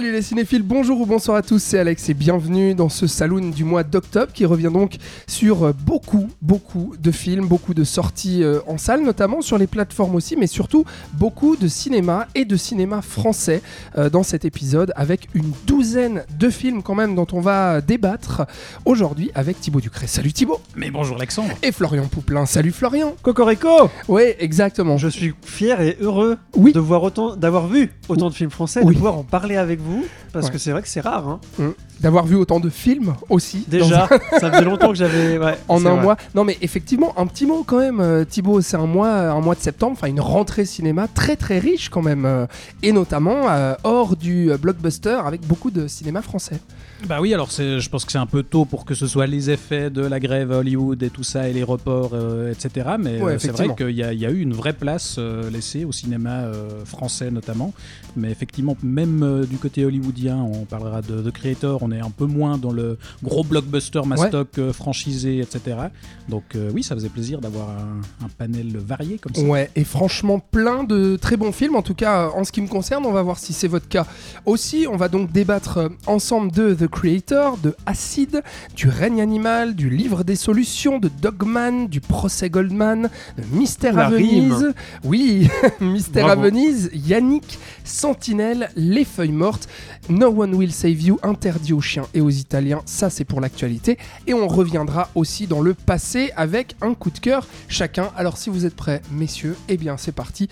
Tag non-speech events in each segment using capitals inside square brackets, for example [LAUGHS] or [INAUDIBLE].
Salut les cinéphiles, bonjour ou bonsoir à tous, c'est Alex et bienvenue dans ce saloon du mois d'octobre qui revient donc sur euh, beaucoup, beaucoup de films, beaucoup de sorties euh, en salle notamment, sur les plateformes aussi, mais surtout beaucoup de cinéma et de cinéma français euh, dans cet épisode avec une douzaine de films quand même dont on va débattre aujourd'hui avec Thibaut Ducré. Salut Thibaut Mais bonjour Alexandre Et Florian Pouplin. Salut Florian Cocorico Oui, exactement. Je suis fier et heureux Oui. de voir autant, d'avoir vu autant de films français, Oui. de pouvoir en parler avec vous, parce Ouais. que c'est vrai que c'est rare. Hein. D'avoir vu autant de films aussi. Déjà, ça faisait longtemps que j'avais. Ouais, [LAUGHS] en un vrai. mois. Non mais effectivement, un petit mot quand même, euh, Thibaut, c'est un mois, un mois de septembre, enfin une rentrée cinéma très très riche quand même, euh, et notamment euh, hors du blockbuster avec beaucoup de cinéma français. Bah oui, alors je pense que c'est un peu tôt pour que ce soit les effets de la grève à Hollywood et tout ça, et les reports, euh, etc. Mais Ouais, c'est vrai effectivement. qu'il y, a- il y a eu une vraie place euh, laissée au cinéma euh, français notamment. Mais effectivement, même euh, du côté hollywoodien, on parlera de The Creator, on est un peu moins dans le gros blockbuster mastoc euh, franchisé, etc. Donc euh, oui, ça faisait plaisir d'avoir un, un panel varié comme ça. Ouais, et franchement plein de très bons films. En tout cas, en ce qui me concerne, on va voir si c'est votre cas aussi. On va donc débattre euh, ensemble de The Creator, de Acid, du règne animal, du livre des solutions, de Dogman, du procès Goldman, de Mystère La à Venise. rime. Oui, [LAUGHS] Mystère Bravo. à Venise, Yannick, Sentinelle, Les Feuilles Mortes, No One Will Save You, interdit aux chiens et aux Italiens. Ça, c'est pour l'actualité. Et on reviendra aussi dans le passé avec un coup de cœur chacun. Alors, si vous êtes prêts, messieurs, eh bien, c'est parti.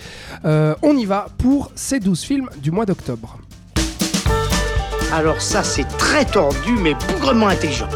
Euh, on y va pour ces 12 films du mois d'octobre. Alors ça, c'est très tordu, mais bougrement intelligent.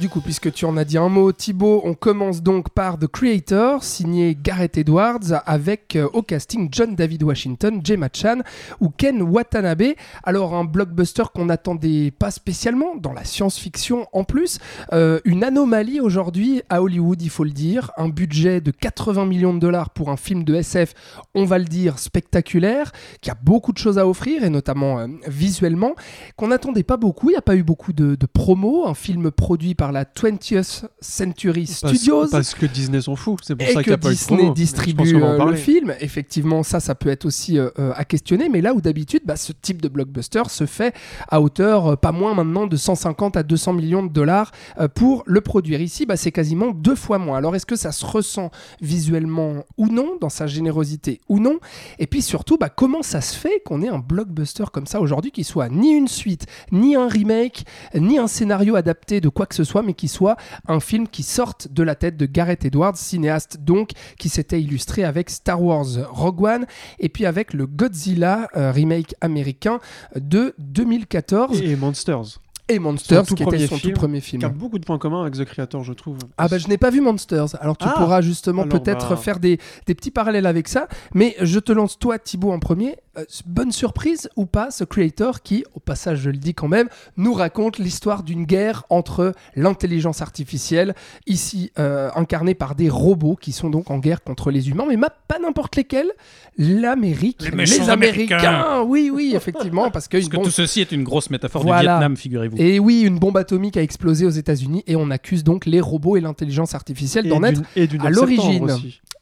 Du coup, puisque tu en as dit un mot, Thibaut, on commence donc par The Creator, signé Gareth Edwards, avec euh, au casting John David Washington, Gemma Chan ou Ken Watanabe. Alors, un blockbuster qu'on n'attendait pas spécialement, dans la science-fiction en plus. Euh, une anomalie aujourd'hui à Hollywood, il faut le dire. Un budget de 80 millions de dollars pour un film de SF, on va le dire, spectaculaire, qui a beaucoup de choses à offrir, et notamment euh, visuellement, qu'on n'attendait pas beaucoup. Il n'y a pas eu beaucoup de, de promos. Un film produit par la 20th Century Parce- Studios. Parce, que Disney s'en fout, c'est pour et ça qu'il n'y a pas eu de Disney. Mais je distribue euh, le film. Effectivement, ça, ça peut être aussi euh, euh, à questionner. Mais là où d'habitude, bah, ce type de blockbuster se fait à hauteur euh, pas moins maintenant de 150 à 200 millions de dollars euh, pour le produire. Ici, bah, c'est quasiment deux fois moins. Alors, est-ce que ça se ressent visuellement ou non, dans sa générosité ou non? Et puis surtout, bah, comment ça se fait qu'on ait un blockbuster comme ça aujourd'hui qui soit ni une suite, ni un remake, ni un scénario adapté de quoi que ce soit, mais qui soit un film qui sorte de la tête de Gareth Edwards, cinéaste donc, qui s'était illustré avec Star Wars Rogue One et puis avec le Godzilla euh, remake américain de 2014 Et Monsters, et Monsters, qui était son film, tout premier film. qui a beaucoup de points communs avec The Creator, je trouve. Ah bah je n'ai pas vu Monsters, alors tu Ah pourras justement peut-être bah. faire des, des petits parallèles avec ça, mais je te lance toi Thibaut en premier, Euh, bonne surprise ou pas ce creator qui, au passage je le dis quand même, nous raconte l'histoire d'une guerre entre l'intelligence artificielle, ici euh, incarnée par des robots qui sont donc en guerre contre les humains, mais ma- pas n'importe lesquels, l'Amérique, Les Américains, oui oui effectivement, parce que, Parce que bon, tout ceci est une grosse métaphore Voilà. du Vietnam, figurez-vous. et oui, une bombe atomique a explosé aux États-Unis et on accuse donc les robots et l'intelligence artificielle d'en être et à 9 l'origine.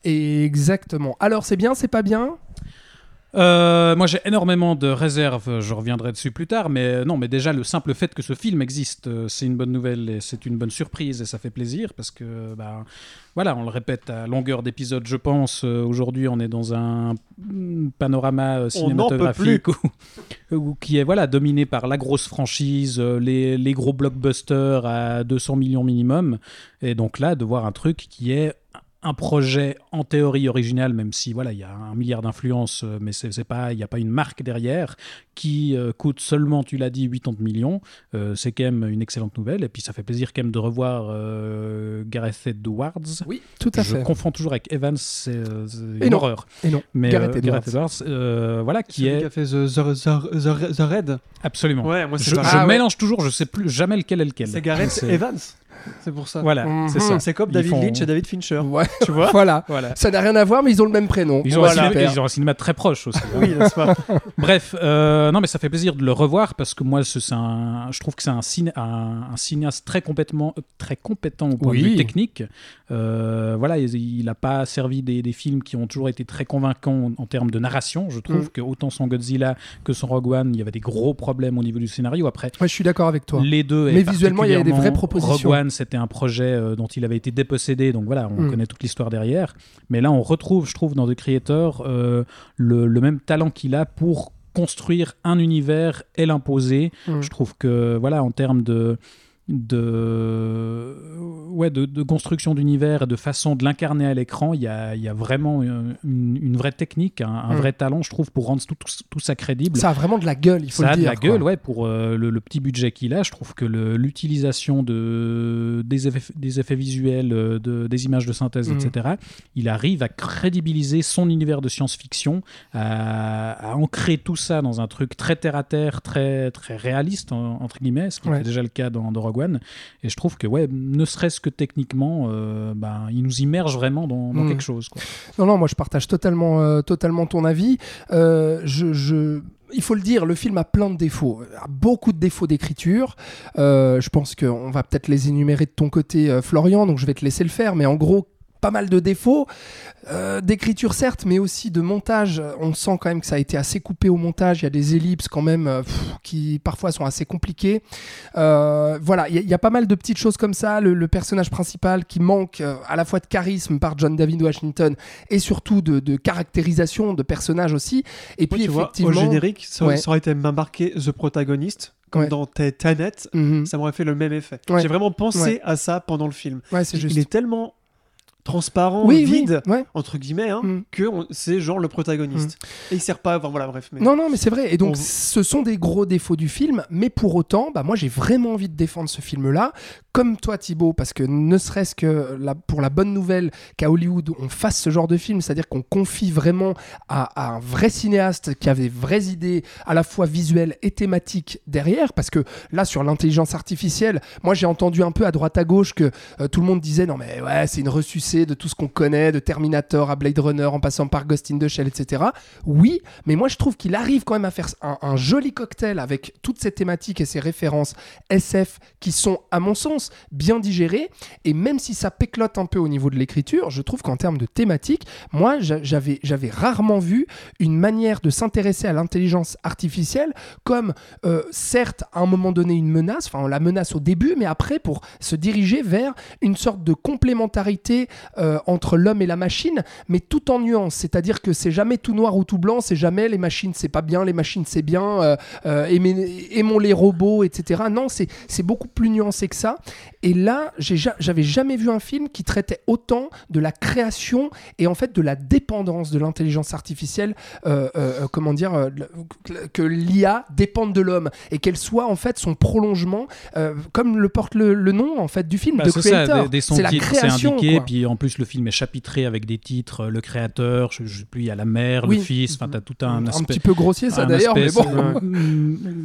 Exactement. Alors c'est bien, c'est pas bien? Euh, moi, j'ai énormément de réserves. Je reviendrai dessus plus tard, mais euh, non, mais déjà le simple fait que ce film existe, euh, c'est une bonne nouvelle et c'est une bonne surprise et ça fait plaisir parce que, bah, voilà, on le répète à longueur d'épisode, je pense. Aujourd'hui, on est dans un mm, panorama cinématographique où- [LAUGHS] où- qui est voilà dominé par la grosse franchise, les, les gros blockbusters à 200 millions minimum, et donc là, de voir un truc qui est un projet en théorie original, même si voilà, il y a un milliard d'influences, euh, mais c'est c'est pas, il n'y a pas une marque derrière qui euh, coûte seulement, tu l'as dit, 80 millions. Euh, c'est quand même une excellente nouvelle, et puis ça fait plaisir quand même de revoir euh, Gareth Edwards. Oui, tout à Je fait. confonds toujours avec Evans, c'est une non. horreur. Et non, Mais Gareth Edwards. Gareth Edwards, euh, voilà, qui Celui est qui a fait The, the, the, the, The Raid. absolument. Ouais, moi c'est Je, je Ah ouais. mélange toujours, je sais plus jamais lequel est lequel. C'est Gareth C'est- Evans. C'est pour ça. Voilà, Mhm. c'est ça. C'est comme David font- Lynch et David Fincher. Ouais, [LAUGHS] Tu vois voilà. Voilà. Ça n'a rien à voir, mais ils ont le même prénom. Ils ont, Voilà. un cinéma, Super. ils ont un cinéma très proche aussi. [LAUGHS] Oui, n'est-ce pas [LAUGHS] Bref, euh, non, mais ça fait plaisir de le revoir parce que moi, c'est un, je trouve que c'est un, ciné- un, un cinéaste très, complètement, très compétent au point de vue technique. Euh, voilà, il n'a pas servi des, des films qui ont toujours été très convaincants en, en termes de narration. Je trouve Mm. que autant son Godzilla que son Rogue One, il y avait des gros problèmes au niveau du scénario. Après, Ouais, je suis d'accord avec toi. les deux. Mais visuellement, il y avait des vraies propositions. Rogue One, c'était un projet euh, dont il avait été dépossédé, donc voilà, on Mm. connaît toute l'histoire derrière. Mais là, on retrouve, je trouve, dans The Creator, euh, le, le même talent qu'il a pour construire un univers et l'imposer. Mm. Je trouve que, voilà, en termes de de, ouais, de, de construction d'univers et de façon de l'incarner à l'écran, il y a, y a vraiment une, une vraie technique, un, un Mm. vrai talent, je trouve, pour rendre tout, tout, tout ça crédible Ça a vraiment de la gueule, il faut ça le a dire. de la gueule, ouais, pour euh, le, le petit budget qu'il a. Je trouve que l'utilisation de, des, effets, des effets visuels, euh, de, des images de synthèse, Mhm. etc., il arrive à crédibiliser son univers de science-fiction, à, à ancrer tout ça dans un truc très terre-à-terre, très, très réaliste, en- entre guillemets, ce qui Ouais. était déjà le cas dans, dans Rogue One. Et je trouve que, ouais, ne serait-ce que techniquement, euh, ben, il nous immerge vraiment dans, dans Mhm. quelque chose. Quoi. Non, non, moi je partage totalement, euh, totalement ton avis. Euh, je, je- Il faut le dire, le film a plein de défauts, a beaucoup de défauts d'écriture. Euh, je pense qu'on va peut-être les énumérer de ton côté, euh, Florian, donc je vais te laisser le faire. Mais en gros, pas mal de défauts Euh, d'écriture certes, mais aussi de montage. On sent quand même que ça a été assez coupé au montage. Il y a des ellipses quand même euh, pff, qui parfois sont assez compliquées. Euh, voilà, il y, a- il y a pas mal de petites choses comme ça. Le, le personnage principal qui manque à la fois de charisme par John David Washington et surtout de, de caractérisation de personnage aussi. Et puis tu vois, effectivement, au générique, ça, Ouais. ça aurait été marqué The Protagonist, comme Ouais. dans Tenet, Mhm. ça m'aurait fait le même effet. Ouais. J'ai vraiment pensé Ouais. à ça pendant le film. Il, juste. il est tellement transparent, oui, vide, oui, ouais. entre guillemets, hein, Mm. que c'est genre le protagoniste. Et il sert pas, enfin voilà, bref. Mais... Non, non, mais c'est vrai. Et donc, On- ce sont des gros défauts du film. Mais pour autant, bah, moi, j'ai vraiment envie de défendre ce film-là. Comme toi, Thibaut, parce que ne serait-ce que la- pour la bonne nouvelle qu'à Hollywood, on fasse ce genre de film, c'est-à-dire qu'on confie vraiment à, à un vrai cinéaste qui avait vraies idées, à la fois visuelles et thématiques derrière. Parce que là, sur l'intelligence artificielle, moi, j'ai entendu un peu à droite à gauche que euh, tout le monde disait non, mais ouais, c'est une ressucée de tout ce qu'on connaît, de Terminator à Blade Runner, en passant par Ghost in the Shell, etc. Oui, mais moi je trouve qu'il arrive quand même à faire un, joli cocktail avec toutes ces thématiques et ces références SF qui sont, à mon sens, bien digérées. Et même si ça péclote un peu au niveau de l'écriture, je trouve qu'en termes de thématiques, moi j'a- j'avais j'avais rarement vu une manière de s'intéresser à l'intelligence artificielle comme, euh, certes, à un moment donné, une menace, enfin la menace au début, mais après pour se diriger vers une sorte de complémentarité euh, entre l'homme et la machine, mais tout en nuance. C'est-à-dire que c'est jamais tout noir ou tout blanc, c'est jamais les machines c'est pas bien, les machines c'est bien, euh, euh, aimons les robots, etc. Non, c'est beaucoup plus nuancé que ça. Et là, j'avais jamais vu un film qui traitait autant de la création et en fait de la dépendance de l'intelligence artificielle, euh, euh, comment dire, euh, que l'IA dépende de l'homme et qu'elle soit en fait son prolongement, euh, comme le porte le, le nom en fait du film Bah, de c'est ça, Creator. C'est la création. indiqué, puis en plus le film est chapitré avec des titres, euh, le créateur, je, je plus, il y a la mère, Oui. le fils, enfin t'as tout un, un aspect. petit peu grossier ça un d'ailleurs, mais bon.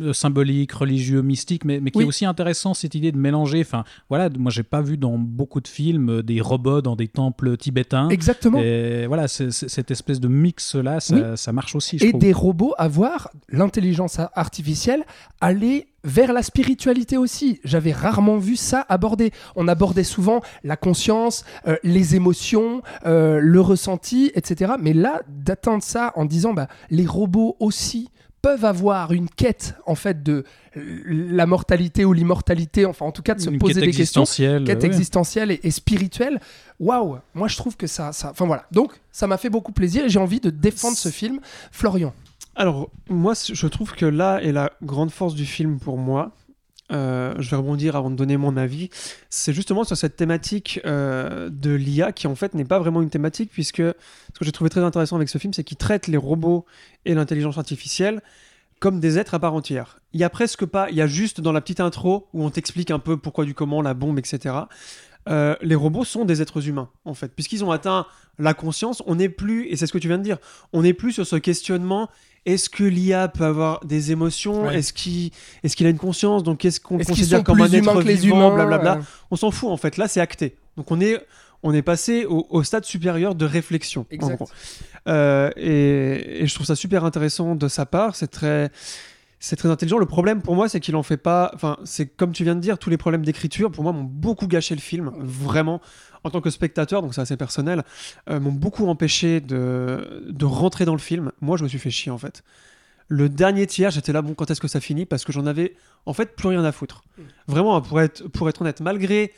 euh, [LAUGHS] symbolique, religieux, mystique, mais, mais qui Oui. est aussi intéressant cette idée de mélanger. Enfin, voilà, moi j'ai pas vu dans beaucoup de films euh, des robots dans des temples tibétains. Exactement. Et voilà, cette espèce de mix là, ça, Oui. ça marche aussi. Je et trouve. des robots avoir l'intelligence a- artificielle aller vers la spiritualité aussi. J'avais rarement vu ça abordé. On abordait souvent la conscience, euh, les émotions, euh, le ressenti, etc. Mais là, d'atteindre ça en disant bah, les robots aussi peuvent avoir une quête en fait de la mortalité ou l'immortalité, enfin en tout cas de se Une poser quête des questions existentielle, quête ouais. existentielle et, et spirituelle. Waouh, moi je trouve que ça, ça, enfin voilà. Donc ça m'a fait beaucoup plaisir et j'ai envie de défendre ce film. Florian. Alors, moi, je trouve que là est la grande force du film pour moi. Euh, je vais rebondir avant de donner mon avis. C'est justement sur cette thématique euh, de l'IA qui en fait n'est pas vraiment une thématique puisque ce que j'ai trouvé très intéressant avec ce film, c'est qu'il traite les robots et l'intelligence artificielle comme des êtres à part entière. Il y a presque pas, il y a juste dans la petite intro où on t'explique un peu pourquoi du comment, la bombe, etc. Euh, les robots sont des êtres humains, en fait. Puisqu'ils ont atteint la conscience, on n'est plus, et c'est ce que tu viens de dire, on n'est plus sur ce questionnement est-ce que l'IA peut avoir des émotions Ouais. Est-ce qu'il est qu'il a une conscience Donc est-ce qu'on considère sont comme un être que les vivant humains Blablabla. euh, On s'en fout en fait. Là, c'est acté. Donc on est on est passé au, au stade supérieur de réflexion. en Exact. gros. Euh, et, et je trouve ça super intéressant de sa part. C'est très c'est très intelligent. Le problème pour moi, c'est qu'il en fait pas. Enfin, c'est comme tu viens de dire, tous les problèmes d'écriture, pour moi, m'ont beaucoup gâché le film. Vraiment, en tant que spectateur, donc c'est assez personnel, euh, m'ont beaucoup empêché de, de rentrer dans le film. Moi, je me suis fait chier en fait. Le dernier tiers, j'étais là, bon, quand est-ce que ça finit? Parce que j'en avais en fait plus rien à foutre. Vraiment, hein, pour être, pour être honnête, malgré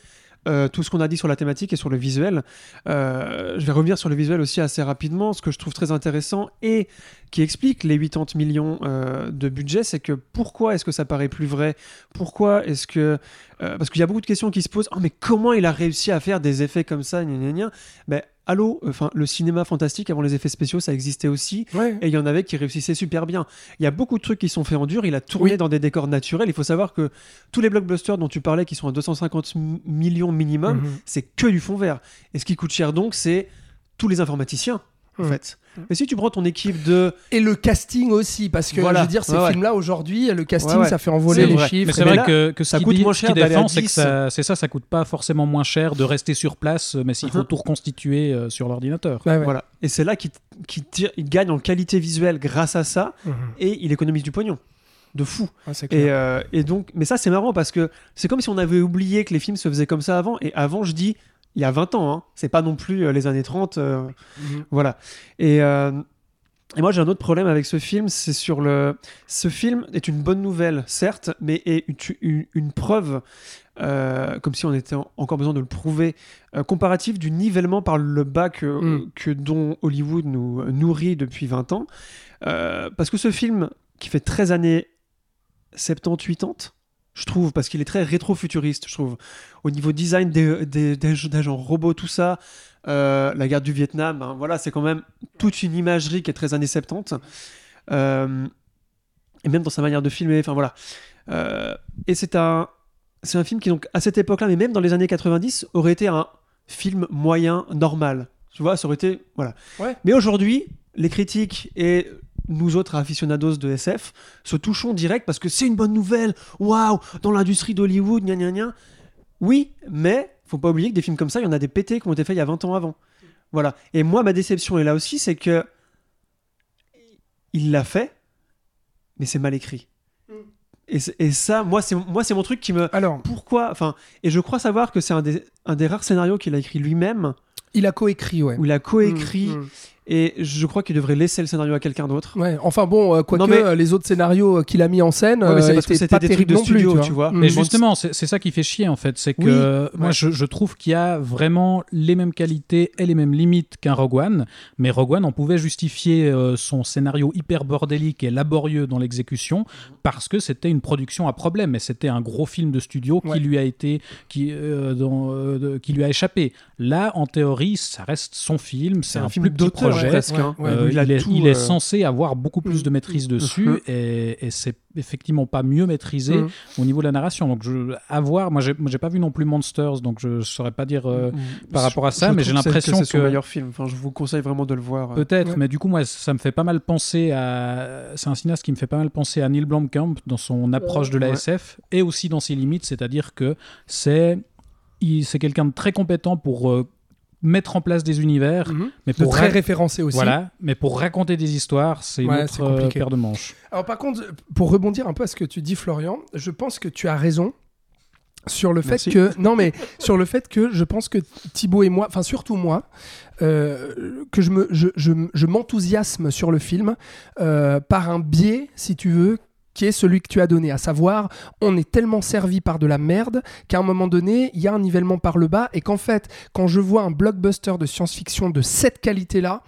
euh, tout ce qu'on a dit sur la thématique et sur le visuel, euh, je vais revenir sur le visuel aussi assez rapidement. Ce que je trouve très intéressant et qui explique les 80 millions euh, de budget, c'est que pourquoi est-ce que ça paraît plus vrai? Pourquoi est-ce que... parce qu'il y a beaucoup de questions qui se posent. Oh, mais comment il a réussi à faire des effets comme ça? Gna, gna, gna Ben, allô, enfin, le cinéma fantastique, avant les effets spéciaux, ça existait aussi. Ouais. Et il y en avait qui réussissaient super bien. Il y a beaucoup de trucs qui sont faits en dur. Il a tourné Oui. dans des décors naturels. Il faut savoir que tous les blockbusters dont tu parlais, qui sont à 250 m- millions minimum, Mhm. c'est que du fond vert. Et ce qui coûte cher donc, c'est tous les informaticiens. En Mhm. fait. Mais si tu prends ton équipe de. Et le casting aussi, parce que Voilà. je veux dire, ces Ouais, ouais. films-là aujourd'hui, le casting, Ouais, ouais. ça fait envoler les vrai. chiffres. Mais c'est et vrai là, que, que ça ce coûte dit- moins ce cher d'aller à défend, c'est que 10. ça, c'est ça, ça coûte pas forcément moins cher de rester sur place, mais s'il faut Mhm. tout reconstituer euh, sur l'ordinateur. Ouais, ouais. Voilà. Et c'est là qu'il qu'il tire- il gagne en qualité visuelle grâce à ça et il économise du pognon. De fou. Et, clair. euh, et donc, mais ça c'est marrant parce que c'est comme si on avait oublié que les films se faisaient comme ça avant. Et avant, je dis, il y a 20 ans, hein. c'est pas non plus euh, les années 30. euh, Mhm. Voilà. Et, euh, et moi, j'ai un autre problème avec ce film, c'est sur le. Ce film est une bonne nouvelle, certes, mais est une, une- une preuve, euh, comme si on était en- encore besoin de le prouver, comparatif du nivellement par le bas que, Mm. que dont Hollywood nous nourrit depuis 20 ans. Parce que ce film, qui fait 13 années 70-80, je trouve, parce qu'il est très rétro-futuriste, je trouve. Au niveau design des, des, des, des gens robots, tout ça, euh, la guerre du Vietnam, hein, voilà, c'est quand même toute une imagerie qui est très années 70. Euh, et même dans sa manière de filmer, enfin voilà. Euh, et c'est un, c'est un film qui, donc, à cette époque-là, mais même dans les années 90, aurait été un film moyen, normal. Tu vois, ça aurait été. Voilà. Ouais. Mais aujourd'hui, les critiques et nous autres aficionados de SF se touchons direct parce que c'est une bonne nouvelle. Waouh, dans l'industrie d'Hollywood, gna gna gna. Oui, mais faut pas oublier que des films comme ça, il y en a des pétés qui ont été faits il y a 20 ans avant. Voilà. Et moi, ma déception est là aussi, c'est que il l'a fait, mais c'est mal écrit. Et, ça, moi, c'est moi, c'est mon truc qui me. Alors, Pourquoi Enfin, et je crois savoir que c'est un des, un des rares scénarios qu'il a écrit lui-même, il a coécrit, ouais. où il a coécrit, Mm, mm. Et je crois qu'il devrait laisser le scénario à quelqu'un d'autre. Ouais, enfin bon, euh, quoique mais- les autres scénarios euh, qu'il a mis en scène, Ouais, mais c'est euh, parce que étaient c'était pas des trucs de non plus, studio, tu vois. Mm. Mais justement, c'est ça qui fait chier en fait. C'est que Oui. moi, Ouais. je, je trouve qu'il y a vraiment les mêmes qualités et les mêmes limites qu'un Rogue One. Mais Rogue One, on pouvait justifier euh, son scénario hyper bordélique et laborieux dans l'exécution parce que c'était une production à problème. Et c'était un gros film de studio Ouais. qui lui a été, qui, euh, dans, euh, de- qui lui a échappé. Là, en théorie, ça reste son film. C'est un, film plus petit d'auteur projet. presque. hein. Euh, il est, tout, il est euh, censé avoir beaucoup plus de maîtrise dessus Mhm. et, et c'est effectivement pas mieux maîtrisé Mhm. au niveau de la narration. Donc, je, à voir, moi j'ai pas vu non plus Monsters, donc je, je saurais pas dire euh, Mm. par rapport à ça, Je mais j'ai que c'est- l'impression c'est son que- meilleur film. Enfin, je vous conseille vraiment de le voir. peut-être, Ouais. mais du coup, moi ça me fait pas mal penser à. C'est un cinéaste qui me fait pas mal penser à Neil Blomkamp dans son approche de la Ouais. SF et aussi dans ses limites, c'est-à-dire que c'est. C'est quelqu'un de très compétent pour euh, mettre en place des univers, Mhm. mais De pour très ra- référencé aussi. Voilà, mais pour raconter des histoires, c'est une Ouais, autre euh, compliqué. paire de manches. Alors par contre, pour rebondir un peu à ce que tu dis, Florian, je pense que tu as raison sur le fait Merci. que non mais sur le fait que je pense que Thibaut et moi, enfin surtout moi, euh, que je me je, je, je m'enthousiasme sur le film euh, par un biais, si tu veux qui est celui que tu as donné, à savoir, on est tellement servi par de la merde qu'à un moment donné, il y a un nivellement par le bas et qu'en fait, quand je vois un blockbuster de science-fiction de cette qualité-là,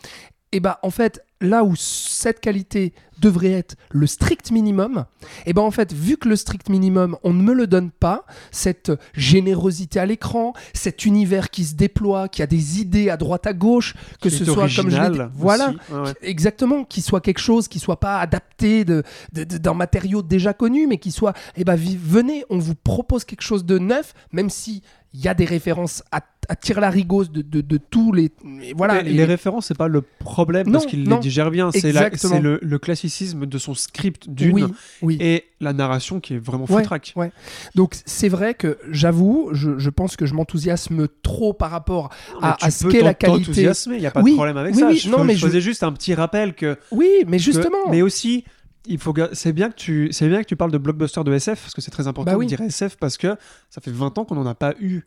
et bah en fait, là où cette qualité devrait être le strict minimum, et ben en fait, vu que le strict minimum, on ne me le donne pas, cette générosité à l'écran, cet univers qui se déploie, qui a des idées à droite à gauche, que ce soit comme je l'ai voilà. Ouais. Exactement, qui soit quelque chose qui soit pas adapté de, d'un matériau déjà connu, mais qui soit, eh ben, venez, on vous propose quelque chose de neuf, même si il y a des références à, à tire-larigot de, de, de tous les, et voilà, Et les références, c'est pas le problème parce Non, qu'il les digère bien. C'est la- le, le classicisme de son script d'une Oui, oui. et la narration qui est vraiment Ouais, foutraque. ouais. Donc c'est vrai que j'avoue, je, je pense que je m'enthousiasme trop par rapport à, à ce qu'est la qualité. Il n'y a pas Oui, de problème avec ça. je, non, mais je faisais juste un petit rappel que. Oui, mais que- justement. mais aussi, il faut. C'est bien que tu. C'est bien que tu parles de blockbuster de SF parce que c'est très important Bah oui. de dire SF parce que ça fait 20 ans qu'on n'en a pas eu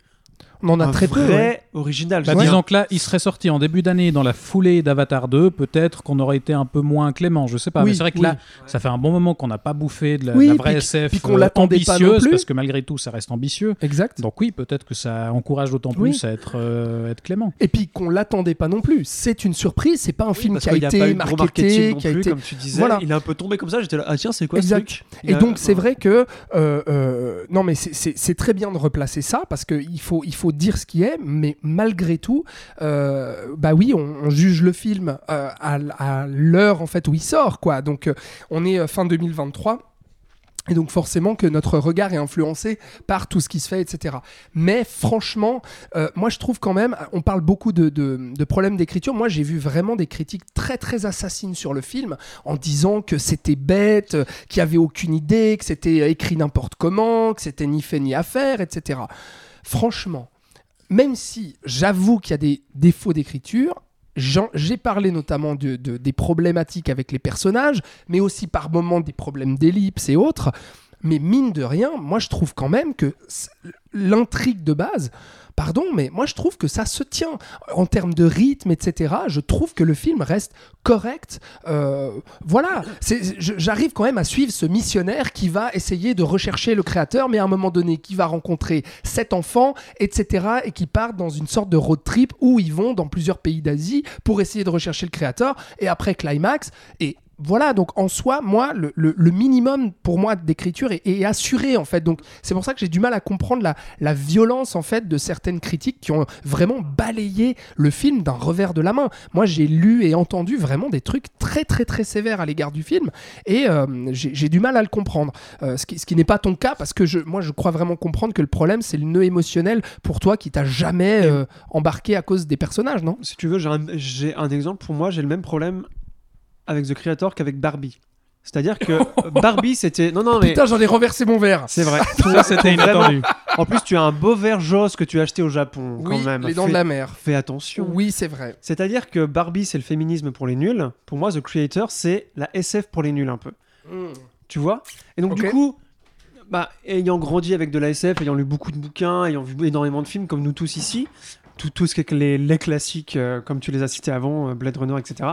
on en a un très peu. ouais. original. Bah, disons que là, il serait sorti en début d'année dans la foulée d'Avatar 2. Peut-être qu'on aurait été un peu moins clément, je sais pas. Oui, mais c'est vrai que oui. là, ça fait un bon moment qu'on n'a pas bouffé de la, Oui, de la vraie puis- SF puis qu'on euh, l'attendait pas non ambitieuse, plus. parce que malgré tout, ça reste ambitieux. Exact. Donc oui, peut-être que ça encourage d'autant Oui. plus à être, euh, être clément. Et puis qu'on l'attendait pas non plus. C'est une surprise. C'est pas un film qui a été marketé, qui a plus, été. comme tu disais. Voilà. Il est un peu tombé comme ça. J'étais là, ah tiens, c'est quoi Exact. ce truc Et donc c'est vrai que euh, euh, non mais c'est- très bien de replacer ça parce qu'il faut il faut dire ce qui est mais malgré tout euh, bah oui on, juge le film euh, à, l'heure en fait où il sort quoi donc euh, on est euh, fin 2023 et donc forcément que notre regard est influencé par tout ce qui se fait, etc. Mais franchement, moi je trouve quand même, on parle beaucoup de, de- problèmes d'écriture. Moi j'ai vu vraiment des critiques très très assassines sur le film en disant que c'était bête, qu'il n'y avait aucune idée, que c'était écrit n'importe comment, que c'était ni fait ni à faire, etc. Franchement, même si j'avoue qu'il y a des défauts d'écriture, j'ai parlé notamment de, de- des problématiques avec les personnages, mais aussi par moments des problèmes d'ellipse et autres. Mais mine de rien, moi je trouve quand même que l'intrigue de base, pardon, mais moi je trouve que ça se tient en termes de rythme, etc. Je trouve que le film reste correct. Euh, voilà, j'arrive quand même à suivre ce missionnaire qui va essayer de rechercher le créateur, mais à un moment donné, qui va rencontrer sept enfants, etc. et qui partent dans une sorte de road trip où ils vont dans plusieurs pays d'Asie pour essayer de rechercher le créateur. Et après climax, et voilà, donc en soi, moi, le, le- le minimum pour moi d'écriture est, est assuré en fait. Donc c'est pour ça que j'ai du mal à comprendre la, la violence en fait de certaines critiques qui ont vraiment balayé le film d'un revers de la main. Moi, j'ai lu et entendu vraiment des trucs très très très sévères à l'égard du film et euh, j'ai du mal à le comprendre. Euh, ce qui, ce qui n'est pas ton cas parce que je, moi, je crois vraiment comprendre que le problème c'est le nœud émotionnel pour toi qui t'a jamais euh, embarqué à cause des personnages, non? Si tu veux, j'ai un, j'ai un exemple. Pour moi, j'ai le même problème avec The Creator qu'avec Barbie. C'est-à-dire que euh, [LAUGHS] Barbie, c'était. Non, non, mais. Putain, j'en ai renversé mon verre. C'est vrai. [LAUGHS] Ça, c'était inattendu. En plus, tu as un beau verre Joss que tu as acheté au Japon, quand Oui, même. les dents fais, de la mer. fais attention. Oui, c'est vrai. C'est-à-dire que Barbie, c'est le féminisme pour les nuls. Pour moi, The Creator, c'est la SF pour les nuls, un peu. Tu vois? Et donc, du coup, bah, ayant grandi avec de la SF, ayant lu beaucoup de bouquins, ayant vu énormément de films, comme nous tous ici, tout, tout ce qui est les, les classiques, euh, comme tu les as cités avant, euh, Blade Runner, etc.,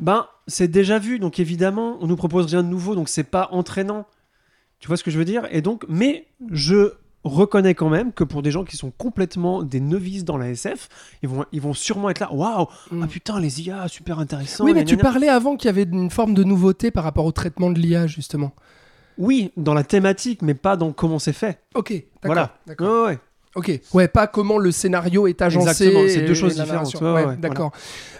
ben, c'est déjà vu. Donc, évidemment, on nous propose rien de nouveau, donc c'est pas entraînant. Tu vois ce que je veux dire? Et donc, mais je reconnais quand même que pour des gens qui sont complètement des novices dans la SF, ils vont, ils vont sûrement être là. Waouh Mm. Ah putain, les IA, super intéressant. Oui, mais tu parlais avant qu'il y avait une forme de nouveauté par rapport au traitement de l'IA, justement. Oui, dans la thématique, mais pas dans comment c'est fait. Ok, d'accord. Voilà. d'accord. Ouais, ouais. Ok. Ouais, pas comment le scénario est agencé. Exactement, c'est deux choses différentes. Ouais, Ouais, ouais, d'accord.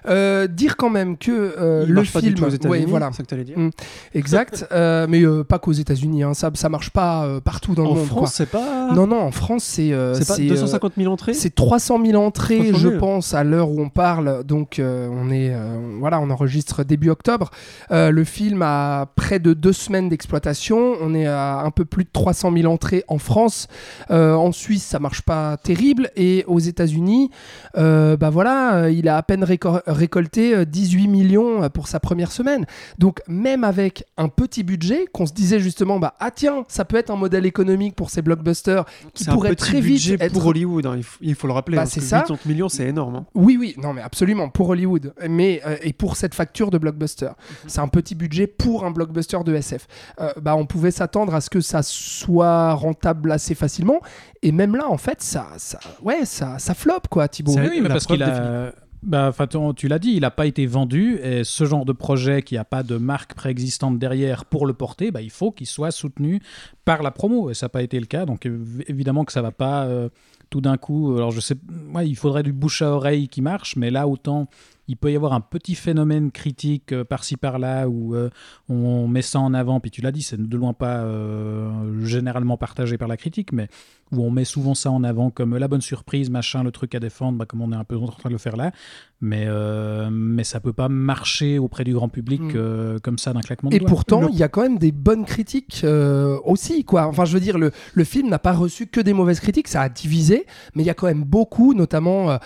Euh, dire quand même que euh, le marche pas du film, tout aux voilà, C'est ça que t'allais dire. Mm. exact, [LAUGHS] euh, mais euh, pas qu'aux États-Unis, hein, ça, ça marche pas partout dans le en monde. France, c'est pas. Non, non, en France, c'est c'est pas c'est, euh, 250 000 entrées. C'est 300 000 entrées, 300 je 000. pense, à l'heure où on parle. Donc, on est, voilà, on enregistre début octobre. Le film a près de deux semaines d'exploitation. On est à un peu plus de 300 000 entrées en France. En Suisse, ça marche pas terrible. Et aux États-Unis, euh, bah voilà, euh, il a à peine récolté euh, 18 millions euh, pour sa première semaine. Donc, même avec un petit budget, qu'on se disait justement, bah ah tiens, ça peut être un modèle économique pour ces blockbusters qui un pourraient petit très vite budget être pour Hollywood. hein, il, faut, il faut le rappeler. Bah, hein, parce c'est que ça. 80 millions, c'est énorme. hein. Oui, oui, non, mais absolument, pour Hollywood, mais euh, et pour cette facture de blockbuster. C'est un petit budget pour un blockbuster de SF. Euh, bah, on pouvait s'attendre à ce que ça soit rentable assez facilement, et même là, en fait, ça, ça, ouais, ça, ça floppe, quoi, Thibaut. C'est- Oui, oui, mais parce qu'il a. Bah, enfin, tu- l'as dit, il n'a pas été vendu et ce genre de projet qui n'a pas de marque préexistante derrière pour le porter, bah, il faut qu'il soit soutenu par la promo et ça n'a pas été le cas. Donc év- évidemment que ça va pas euh, tout d'un coup. Alors je sais, ouais, il faudrait du bouche à oreille qui marche, mais là autant il peut y avoir un petit phénomène critique euh, par-ci par-là où euh, on met ça en avant. Puis tu l'as dit, c'est de loin pas euh, généralement partagé par la critique, mais où on met souvent ça en avant comme la bonne surprise, machin, le truc à défendre, bah, comme on est un peu en train de le faire là. Mais, mais ça peut pas marcher auprès du grand public Mm. comme ça d'un claquement de Et doigts. pourtant, il y a quand même des bonnes critiques aussi, quoi. Enfin, je veux dire, le, le film n'a pas reçu que des mauvaises critiques, ça a divisé, mais il y a quand même beaucoup, notamment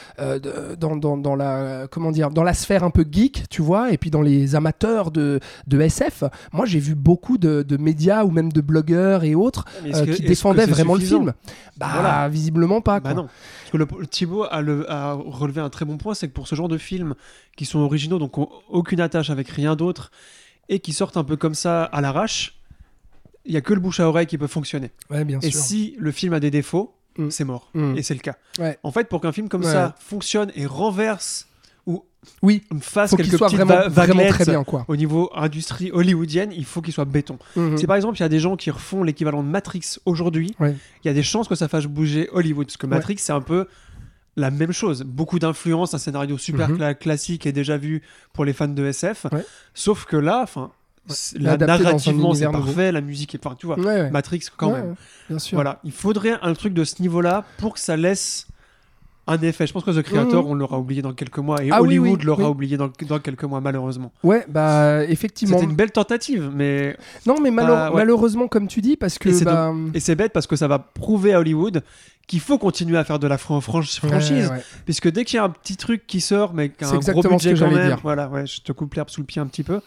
dans, dans, dans la comment dire, dans la sphère un peu geek, tu vois, et puis dans les amateurs de, de SF. Moi, j'ai vu beaucoup de, de médias ou même de blogueurs et autres euh, que- qui défendaient vraiment le film. Bah, Voilà. visiblement pas. Bah quoi. non. Parce que le, le- Thibaut a, le- a relevé un très bon point, c'est que pour ce genre de films qui sont originaux, donc ont aucune attache avec rien d'autre, et qui sortent un peu comme ça à l'arrache, il y a que le bouche à oreille qui peut fonctionner. Ouais, bien Et sûr. si le film a des défauts, Mm. c'est mort. Mm. Et c'est le cas. Ouais. En fait, pour qu'un film comme Ouais. ça fonctionne et renverse Oui, fasse faut quelques soit petites vraiment, très bien, quoi. au niveau industrie hollywoodienne, il faut qu'il soit béton. Mhm. Si par exemple il y a des gens qui refont l'équivalent de Matrix aujourd'hui, Ouais. il y a des chances que ça fasse bouger Hollywood. Parce que Ouais. Matrix, c'est un peu la même chose. Beaucoup d'influence, un scénario super Mhm. cla- classique et déjà vu pour les fans de SF. Ouais. Sauf que là, enfin, la- narrativement, c'est nouveau. parfait, la musique est. Enfin, tu vois. Matrix quand même. bien sûr. Voilà, il faudrait un truc de ce niveau-là pour que ça laisse un effet. Je pense que The Creator, Mhm. on l'aura oublié dans quelques mois et Ah Hollywood oui, l'aura oui. oublié dans, dans quelques mois, malheureusement. Ouais, bah effectivement. C'était une belle tentative, mais Non, mais Bah, ouais. malheureusement, comme tu dis, parce que Et c'est bah, Et c'est bête parce que ça va prouver à Hollywood qu'il faut continuer à faire de la fran- franch- franchise. Ouais, ouais. Puisque dès qu'il y a un petit truc qui sort, mais qui a C'est un gros budget quand même, dire. voilà, ouais, je te coupe l'herbe sous le pied un petit peu.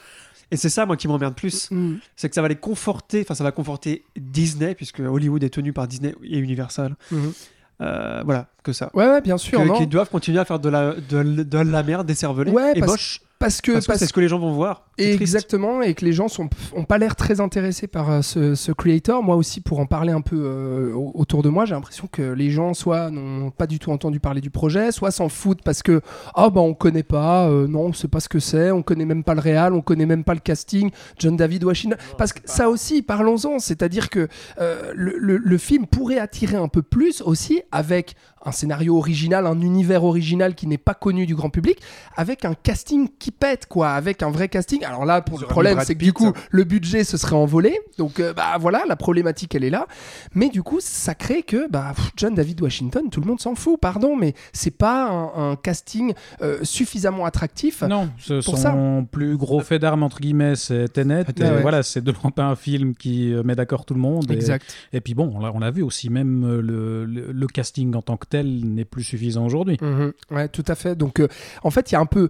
Et c'est ça, moi, qui m'emmerde plus. Mm. C'est que ça va les conforter, enfin, ça va conforter Disney, puisque Hollywood est tenu par Disney et Universal. Mhm. Euh, voilà, que ça. Ouais, ouais, bien sûr. Que- non. Qu'ils doivent continuer à faire de la, de, de la merde, des cervelets. Ouais, et parce- moche. Parce que, Parce que c'est ce que les gens vont voir. Triste. Exactement, et que les gens sont ont pas l'air très intéressés par euh, ce, ce creator. Moi aussi, pour en parler un peu euh, au- autour de moi, j'ai l'impression que les gens soit n'ont pas du tout entendu parler du projet, soit s'en foutent parce que ah bah on connaît pas, euh, non on sait pas ce que c'est, on connaît même pas le réal, on connaît même pas le casting, John David Washington. Parce que ça aussi, parlons-en, c'est-à-dire que euh, le, le- le film pourrait attirer un peu plus aussi avec un scénario original, un univers original qui n'est pas connu du grand public, avec un casting qui pète, quoi, avec un vrai casting. Alors là, pour le problème, c'est que du coup, le budget se serait envolé. Donc, euh, bah voilà, la problématique, elle est là. Mais du coup, ça crée que, bah, pff, John David Washington, tout le monde s'en fout, pardon, mais c'est pas un, un casting euh, suffisamment attractif. Non, ce pour son plus gros fait d'armes entre guillemets, c'est Tenet. Ah ouais. Voilà, c'est de loin pas un film qui euh, met d'accord tout le monde. Et- Exact. Et, puis bon, on l'a- on l'a vu aussi, même euh, le, le- le casting en tant que n'est plus suffisant aujourd'hui. Mhm. Ouais, tout à fait. Donc, euh, en fait, il y a un peu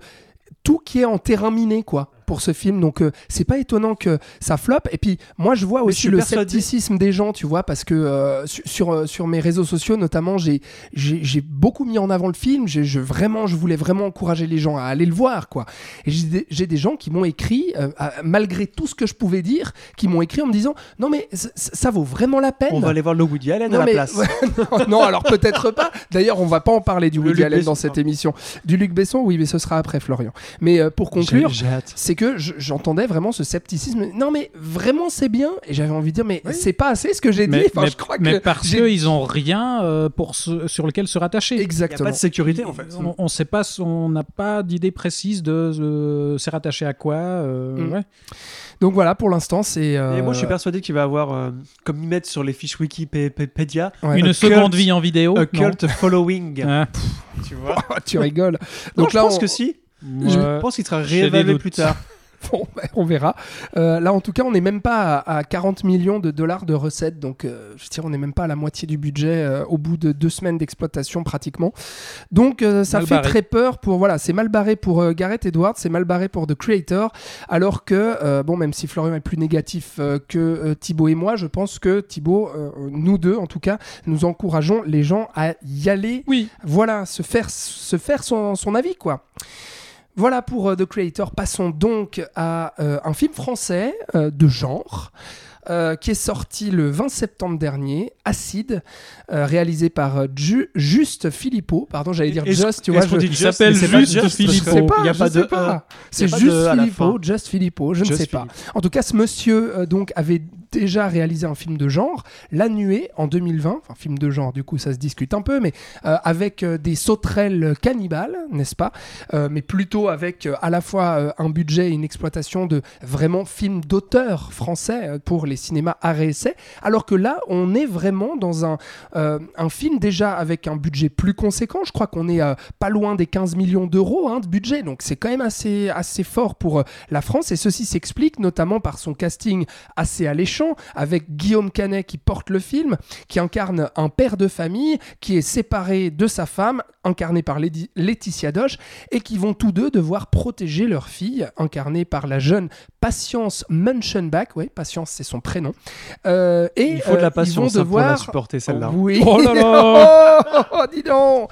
tout qui est en terrain miné, quoi, pour ce film. Donc, euh, c'est pas étonnant que ça floppe. Et puis, moi, je vois Mais aussi le scepticisme des gens, tu vois, parce que euh, su- sur, euh, sur mes réseaux sociaux, notamment, j'ai j'ai beaucoup mis en avant le film. Je, vraiment, je voulais vraiment encourager les gens à aller le voir, quoi. Et j'ai des, gens qui m'ont écrit, euh, à- malgré tout ce que je pouvais dire, qui m'ont écrit en me disant Non, mais ça vaut vraiment la peine. On va aller voir le Woody Allen à Non, la mais- place. [LAUGHS] non, non, alors peut-être pas. D'ailleurs, on va pas en parler du Le Woody Luc Allen Besson, dans cette émission. Du Luc Besson, oui, mais ce sera après Florian. Mais euh, pour conclure, hâte. C'est que je- j'entendais vraiment ce scepticisme. Non, mais vraiment, c'est bien. Et j'avais envie de dire, mais c'est pas assez ce que j'ai dit. Mais, Enfin, mais- je crois mais que parce qu'ils ont rien euh, pour sur lequel se rattacher. Il n'y a Exactement. pas de sécurité en fait. On, on sait pas, on n'a pas d'idée précise de euh, c'est rattaché à quoi. euh, Mm. ouais. Donc voilà, pour l'instant, c'est. euh, Et moi, je suis persuadé qu'il va avoir, euh, comme ils mettent sur les fiches Wikipédia, ouais. Une A seconde cult- vie en vidéo. a cult following. Ah, tu vois [LAUGHS] tu rigoles. Donc Donc je là, pense on- que si. Je pense qu'il sera réévalué plus tard. [LAUGHS] Bon, ben, on verra. Euh, là, en tout cas, on n'est même pas à, à 40 millions de dollars de recettes. Donc, euh, je veux dire, on n'est même pas à la moitié du budget euh, au bout de deux semaines d'exploitation pratiquement. Donc, euh, ça Mal fait barré. très peur pour. Voilà, c'est mal barré pour euh, Gareth Edwards, c'est mal barré pour The Creator. Alors que, euh, bon, même si Florian est plus négatif euh, que euh, Thibaut et moi, je pense que Thibaut, euh, nous deux en tout cas, nous encourageons les gens à y aller Oui. voilà, se faire, se faire son, son avis, quoi. Voilà pour euh, The Creator. Passons donc à euh, un film français euh, de genre. euh, qui est sorti le 20 septembre dernier, Acide, réalisé par Ju- Juste Philippot. Pardon, j'allais dire Just, tu vois. je- Il Just, s'appelle juste Philippot. Il y a pas de pas. C'est juste Philippot. Just Philippot, je ne sais pas. En tout cas, ce monsieur donc avait déjà réalisé un film de genre, La Nuée, en 2020. Enfin, film de genre, du coup, ça se discute un peu, mais euh, avec euh, des sauterelles cannibales, n'est-ce pas? Euh, Mais plutôt avec à la fois un budget et une exploitation de vraiment film d'auteur français pour les cinémas arrêt essai, alors que là, on est vraiment dans un, un film déjà avec un budget plus conséquent. Je crois qu'on est pas loin des 15 millions d'euros hein, de budget, donc c'est quand même assez, assez fort pour la France. Et ceci s'explique notamment par son casting assez alléchant, avec Guillaume Canet qui porte le film, qui incarne un père de famille qui est séparé de sa femme, incarnée par Laetitia Doche, et qui vont tous deux devoir protéger leur fille, incarnée par la jeune Patience Munchenbach. Oui, Patience, c'est son prénom. Euh, et Il faut de euh, la vont patience hein, pour la devoir. supporter celle-là. Oui. Oh là là [LAUGHS] Oh, dis donc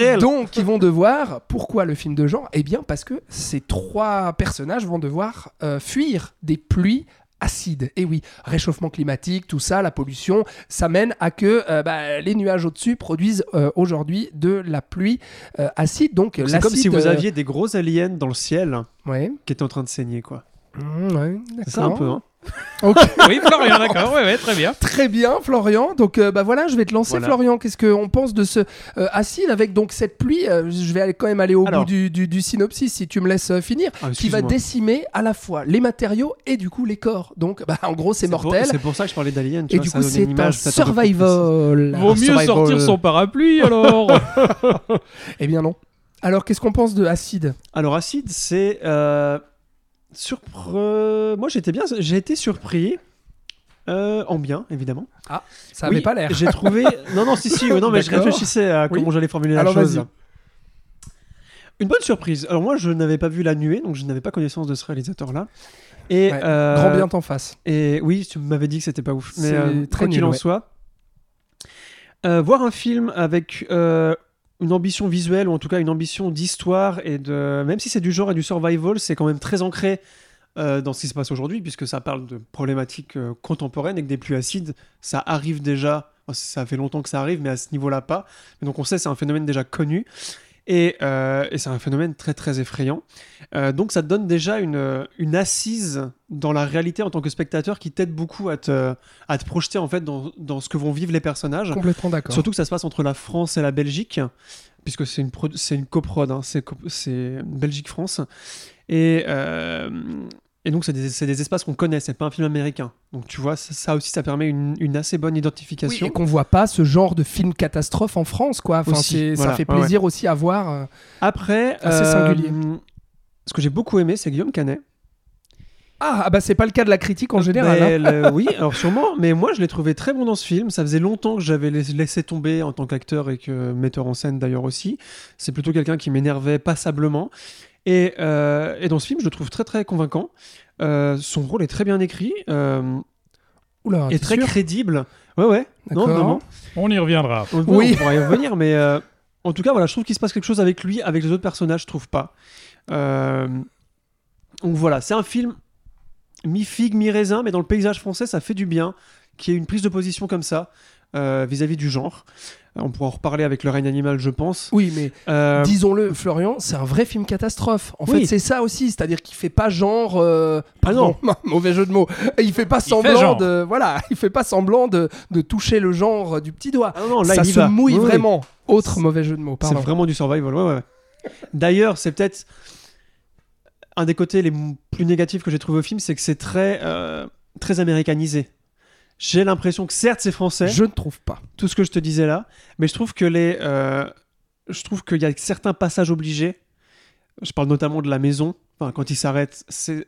et donc, ils vont devoir. Pourquoi le film de genre? Eh bien, parce que ces trois personnages vont devoir euh, fuir des pluies acides. Et oui, réchauffement climatique, tout ça, la pollution, ça mène à que euh, bah, les nuages au-dessus produisent euh, aujourd'hui de la pluie euh, acide. Donc, C'est comme si vous aviez des gros aliens dans le ciel Ouais. qui étaient en train de saigner, quoi. Mmh, ouais, C'est ça un peu, hein. [LAUGHS] [LAUGHS] Oui, Florian, d'accord, ouais, ouais, très bien. Très bien, Florian. Donc, euh, bah voilà, je vais te lancer, Voilà. Florian. Qu'est-ce qu'on pense de ce euh, acide avec donc cette pluie euh, Je vais quand même aller au Alors. bout du, du- du synopsis si tu me laisses finir. Ah, qui va décimer à la fois les matériaux et du coup les corps. Donc, bah, en gros, c'est mortel. C'est pour ça que je parlais d'aliens. tu Et vois, du coup, c'est un survival. Vaut mieux survival. sortir son parapluie alors. [LAUGHS] Eh bien non. Alors, qu'est-ce qu'on pense de acide Alors acide, c'est surpre- Moi, j'étais bien, j'ai été surpris. euh, en bien, évidemment. Ça avait Oui, pas l'air. J'ai trouvé. [LAUGHS] Non, non, si, si. non, mais je réfléchissais à Oui. comment j'allais formuler la chose. Une bonne surprise. Alors moi, je n'avais pas vu La Nuée, donc je n'avais pas connaissance de ce réalisateur-là. Et Ouais, euh, Grand bien t'en face. Et oui, tu m'avais dit que c'était pas ouf. Mais euh, très qu'il en ouais. soit, euh, voir un film avec une ambition visuelle ou en tout cas une ambition d'histoire et même si c'est du genre et du survival, c'est quand même très ancré euh, dans ce qui se passe aujourd'hui puisque ça parle de problématiques euh, contemporaines et que des pluies acides, ça arrive déjà. Ça fait longtemps que ça arrive, mais à ce niveau-là pas. Donc on sait c'est un phénomène déjà connu. Et, euh, et c'est un phénomène très très effrayant. Euh, donc ça te donne déjà une, une assise dans la réalité en tant que spectateur qui t'aide beaucoup à te, à te projeter en fait dans, dans ce que vont vivre les personnages. Complètement d'accord. Surtout que ça se passe entre la France et la Belgique, puisque c'est une, c'est une coprode, hein, c'est Belgique-France. Et, euh, et donc c'est des, espaces qu'on connaît, c'est pas un film américain. Donc tu vois, ça, ça aussi ça permet une, une assez bonne Oui, identification. et qu'on voit pas ce genre de film catastrophe en France, quoi. Enfin, Aussi, voilà, ça fait ouais, plaisir aussi à voir. euh. Après, Assez singulier. ce que j'ai beaucoup aimé, c'est Guillaume Canet. Ah, ah bah c'est pas le cas de la critique en général. hein. Le- oui, [LAUGHS] alors sûrement, mais moi je l'ai trouvé très bon dans ce film. Ça faisait longtemps que j'avais lais- laissé tomber en tant qu'acteur et que metteur en scène d'ailleurs aussi. C'est plutôt quelqu'un qui m'énervait passablement. Et, euh, et dans ce film, je le trouve très très convaincant. Euh, son rôle est très bien écrit euh, Oula, et t'es très sûr crédible. Ouais, ouais. Non, vraiment. On y reviendra. On, Oui. on pourra y revenir, mais euh, en tout cas, voilà, je trouve qu'il se passe quelque chose avec lui, avec les autres personnages, je trouve pas. Euh, donc voilà, c'est un film mi-figue, mi-raisin, mais dans le paysage français, ça fait du bien qu'il y ait une prise de position comme ça euh, vis-à-vis du genre. On pourra en reparler avec le règne animal, je pense. Oui, mais Euh, disons-le, Florian, c'est un vrai film catastrophe. En Oui. fait, c'est ça aussi, c'est-à-dire qu'il fait pas genre. euh, Ah non. [LAUGHS] pardon, mauvais jeu de mots. Il fait pas fait semblant genre. de. Voilà, [LAUGHS] il fait pas semblant de, de toucher le genre du petit doigt. ah non, là, ça il se va. mouille Oui, oui. vraiment. Autre mauvais jeu de mots, C'est vraiment du survival, ouais, ouais. D'ailleurs, c'est peut-être un des côtés les plus négatifs que j'ai trouvé au film, c'est que c'est très, euh, très américanisé. J'ai l'impression que certes c'est français, Je ne trouve pas. tout ce que je te disais là, mais je trouve que les, euh, je trouve qu'il y a certains passages obligés. Je parle notamment de la maison. Enfin, quand il s'arrête, c'est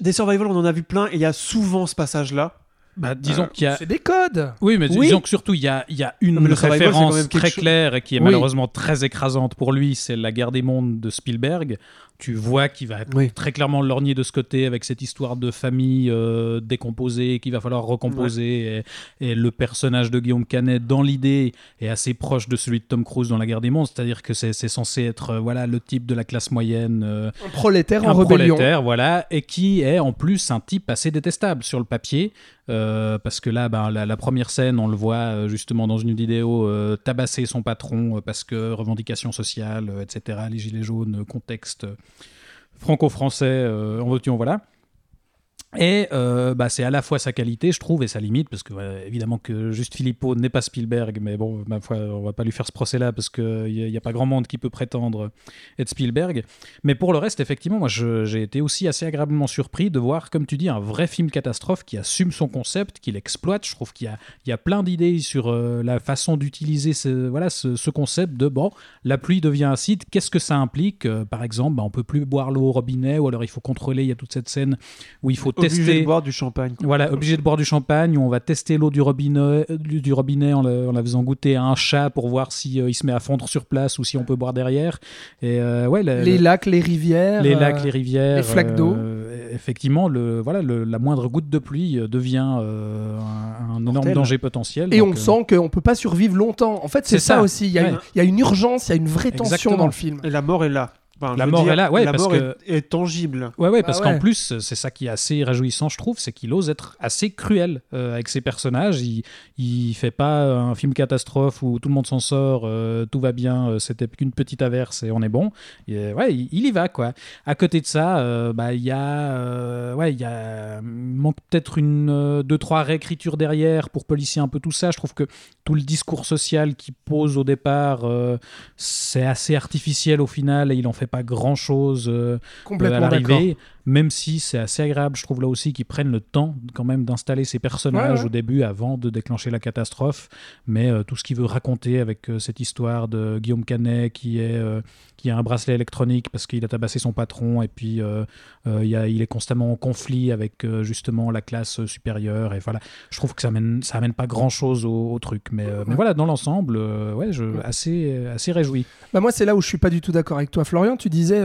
des survival, on en a vu plein, et il y a souvent ce passage-là. Bah, disons Euh, qu'il y a. C'est des codes. Oui, mais Oui. disons que surtout, il y a, il y a une Non, survival, référence très chose- claire et qui est Oui. malheureusement très écrasante pour lui, c'est La guerre des mondes de Spielberg. Tu vois qu'il va Oui. très clairement lorgner de ce côté avec cette histoire de famille euh, décomposée qu'il va falloir recomposer. Et, et le personnage de Guillaume Canet, dans l'idée, est assez proche de celui de Tom Cruise dans La guerre des mondes, c'est-à-dire que c'est censé être euh, voilà, le type de la classe moyenne. euh, Un prolétaire en rébellion. prolétaire, voilà, et qui est en plus un type assez détestable sur le papier, euh, parce que là, ben, la, la première scène, on le voit euh, justement dans une vidéo euh, tabasser son patron parce que revendication sociale, etc., les gilets jaunes, contexte franco-français, euh, en voiture, voilà. Et euh, bah, c'est à la fois sa qualité, je trouve, et sa limite, parce que évidemment que juste Filippo n'est pas Spielberg, mais bon, ma foi, on va pas lui faire ce procès-là, parce qu'il n'y a, pas grand monde qui peut prétendre être Spielberg. Mais pour le reste, effectivement, moi j'ai été aussi assez agréablement surpris de voir, comme tu dis, un vrai film catastrophe qui assume son concept, qui l'exploite. Je trouve qu'il y a, y a plein d'idées sur euh, la façon d'utiliser ce, voilà, ce, ce concept de, bon, la pluie devient acide, qu'est-ce que ça implique? Euh, Par exemple, bah, on peut plus boire l'eau au robinet, ou alors il faut contrôler, il y a toute cette scène où il faut Obligé tester... de boire du champagne. Voilà, obligé de boire du champagne, où on va tester l'eau du robinet, du, robinet en, la, en la faisant goûter à un chat pour voir si euh, il se met à fondre sur place ou si on peut boire derrière. Et euh, ouais, le- Les le- lacs, les rivières. les euh, lacs, les rivières, les flaques d'eau. euh, effectivement, le, voilà, le- la moindre goutte de pluie devient euh, un, un énorme danger potentiel. Et Donc, on euh, sent qu'on peut pas survivre longtemps. En fait, c'est C'est ça, ça. aussi. Il y, a Ouais. une- il y a une urgence, il y a une vraie tension Exactement. dans le film. Et la mort est là. Enfin, La mort dire, est là, ouais, la parce mort que- est, est tangible. Ouais, ouais, parce Ah ouais. qu'en plus, c'est ça qui est assez réjouissant, je trouve, c'est qu'il ose être assez cruel euh, avec ses personnages. Il, il fait pas un film catastrophe où tout le monde s'en sort, euh, tout va bien, euh, c'était qu'une petite averse et on est bon. Et, ouais, il, il y va, quoi. À côté de ça, euh, bah, il y a, euh, ouais, il y a, il manque peut-être une, euh, deux, trois réécritures derrière pour policier un peu tout ça. Je trouve que tout le discours social qu'il pose au départ, euh, c'est assez artificiel au final et il en fait pas grand chose à l'arrivée, même si c'est assez agréable, je trouve là aussi qu'ils prennent le temps quand même d'installer ces personnages Ouais, ouais. au début avant de déclencher la catastrophe. Mais euh, tout ce qu'il veut raconter avec euh, cette histoire de Guillaume Canet qui, est, euh, qui a un bracelet électronique parce qu'il a tabassé son patron et puis il, y a- il est constamment en conflit avec justement la classe supérieure. Et voilà, je trouve que ça amène, ça amène pas grand chose au, au truc. Mais, mais voilà, dans l'ensemble, ouais, je assez, assez réjoui. Bah moi, c'est là où je suis pas du tout d'accord avec toi, Florian. Tu disais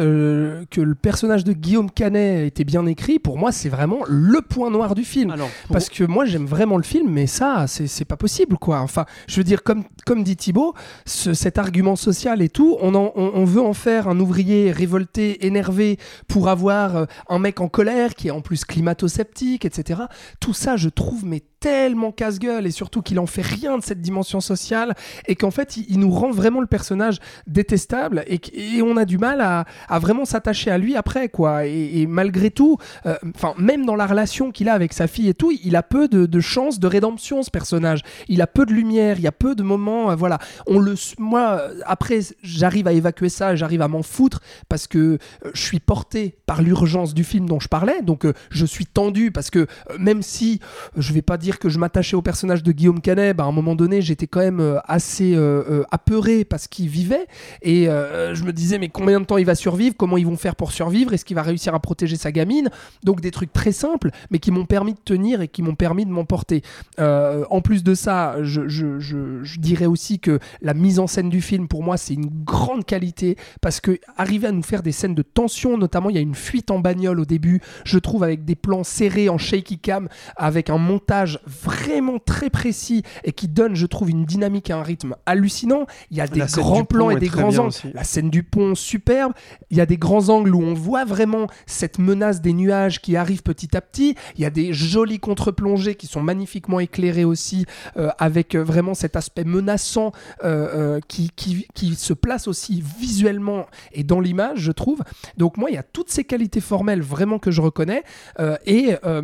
que le personnage de Guillaume Canet était bien écrit. Pour moi, c'est vraiment le point noir du film. Alors, Parce que moi j'aime vraiment le film, mais ça c'est pas possible quoi. Enfin, je veux dire comme comme dit Thibaut, ce- cet argument social et tout, on, en- on, on veut en faire un ouvrier révolté, énervé pour avoir euh, un mec en colère qui est en plus climato-sceptique, etc. Tout ça, je trouve mais tellement casse-gueule et surtout qu'il en fait rien de cette dimension sociale et qu'en fait il, nous rend vraiment le personnage détestable et, on a du mal à, vraiment s'attacher à lui après quoi. Et, malgré tout, euh, enfin même dans la relation qu'il a avec sa fille et tout, il a peu de, chances de rédemption ce personnage. Il a peu de lumière, il y a peu de moments, euh, voilà. On le, moi euh, après j'arrive à évacuer ça, j'arrive à m'en foutre parce que je suis porté par l'urgence du film dont je parlais, donc je suis tendu parce que même si je vais pas dire que je m'attachais au personnage de Guillaume Canet, bah, à un moment donné j'étais quand même euh, assez euh, euh, apeuré parce qu'il vivait. Et euh, je me disais mais combien de temps il va survivre, comment ils vont faire pour survivre, est-ce qu'il va réussir à protéger sa gamine, donc des trucs très simples mais qui m'ont permis de tenir et qui m'ont permis de m'emporter. En plus de ça, je- je dirais aussi que la mise en scène du film, pour moi, c'est une grande qualité parce que arriver à nous faire des scènes de tension, notamment il y a une fuite en bagnole au début, je trouve avec des plans serrés en shaky cam, avec un montage vraiment très précis et qui donne, je trouve, une dynamique et un rythme hallucinant. Il y a des La grands plans et des grands angles. aussi. La scène du pont, superbe. Il y a des grands angles où on voit vraiment cette menace des nuages qui arrive petit à petit. Il y a des jolis contre-plongées qui sont magnifiquement éclairées aussi, euh, avec euh, vraiment cet aspect menaçant euh, euh, qui, qui, qui se place aussi visuellement et dans l'image, je trouve. Donc moi, il y a toutes ces qualités formelles vraiment que je reconnais. euh, et... euh,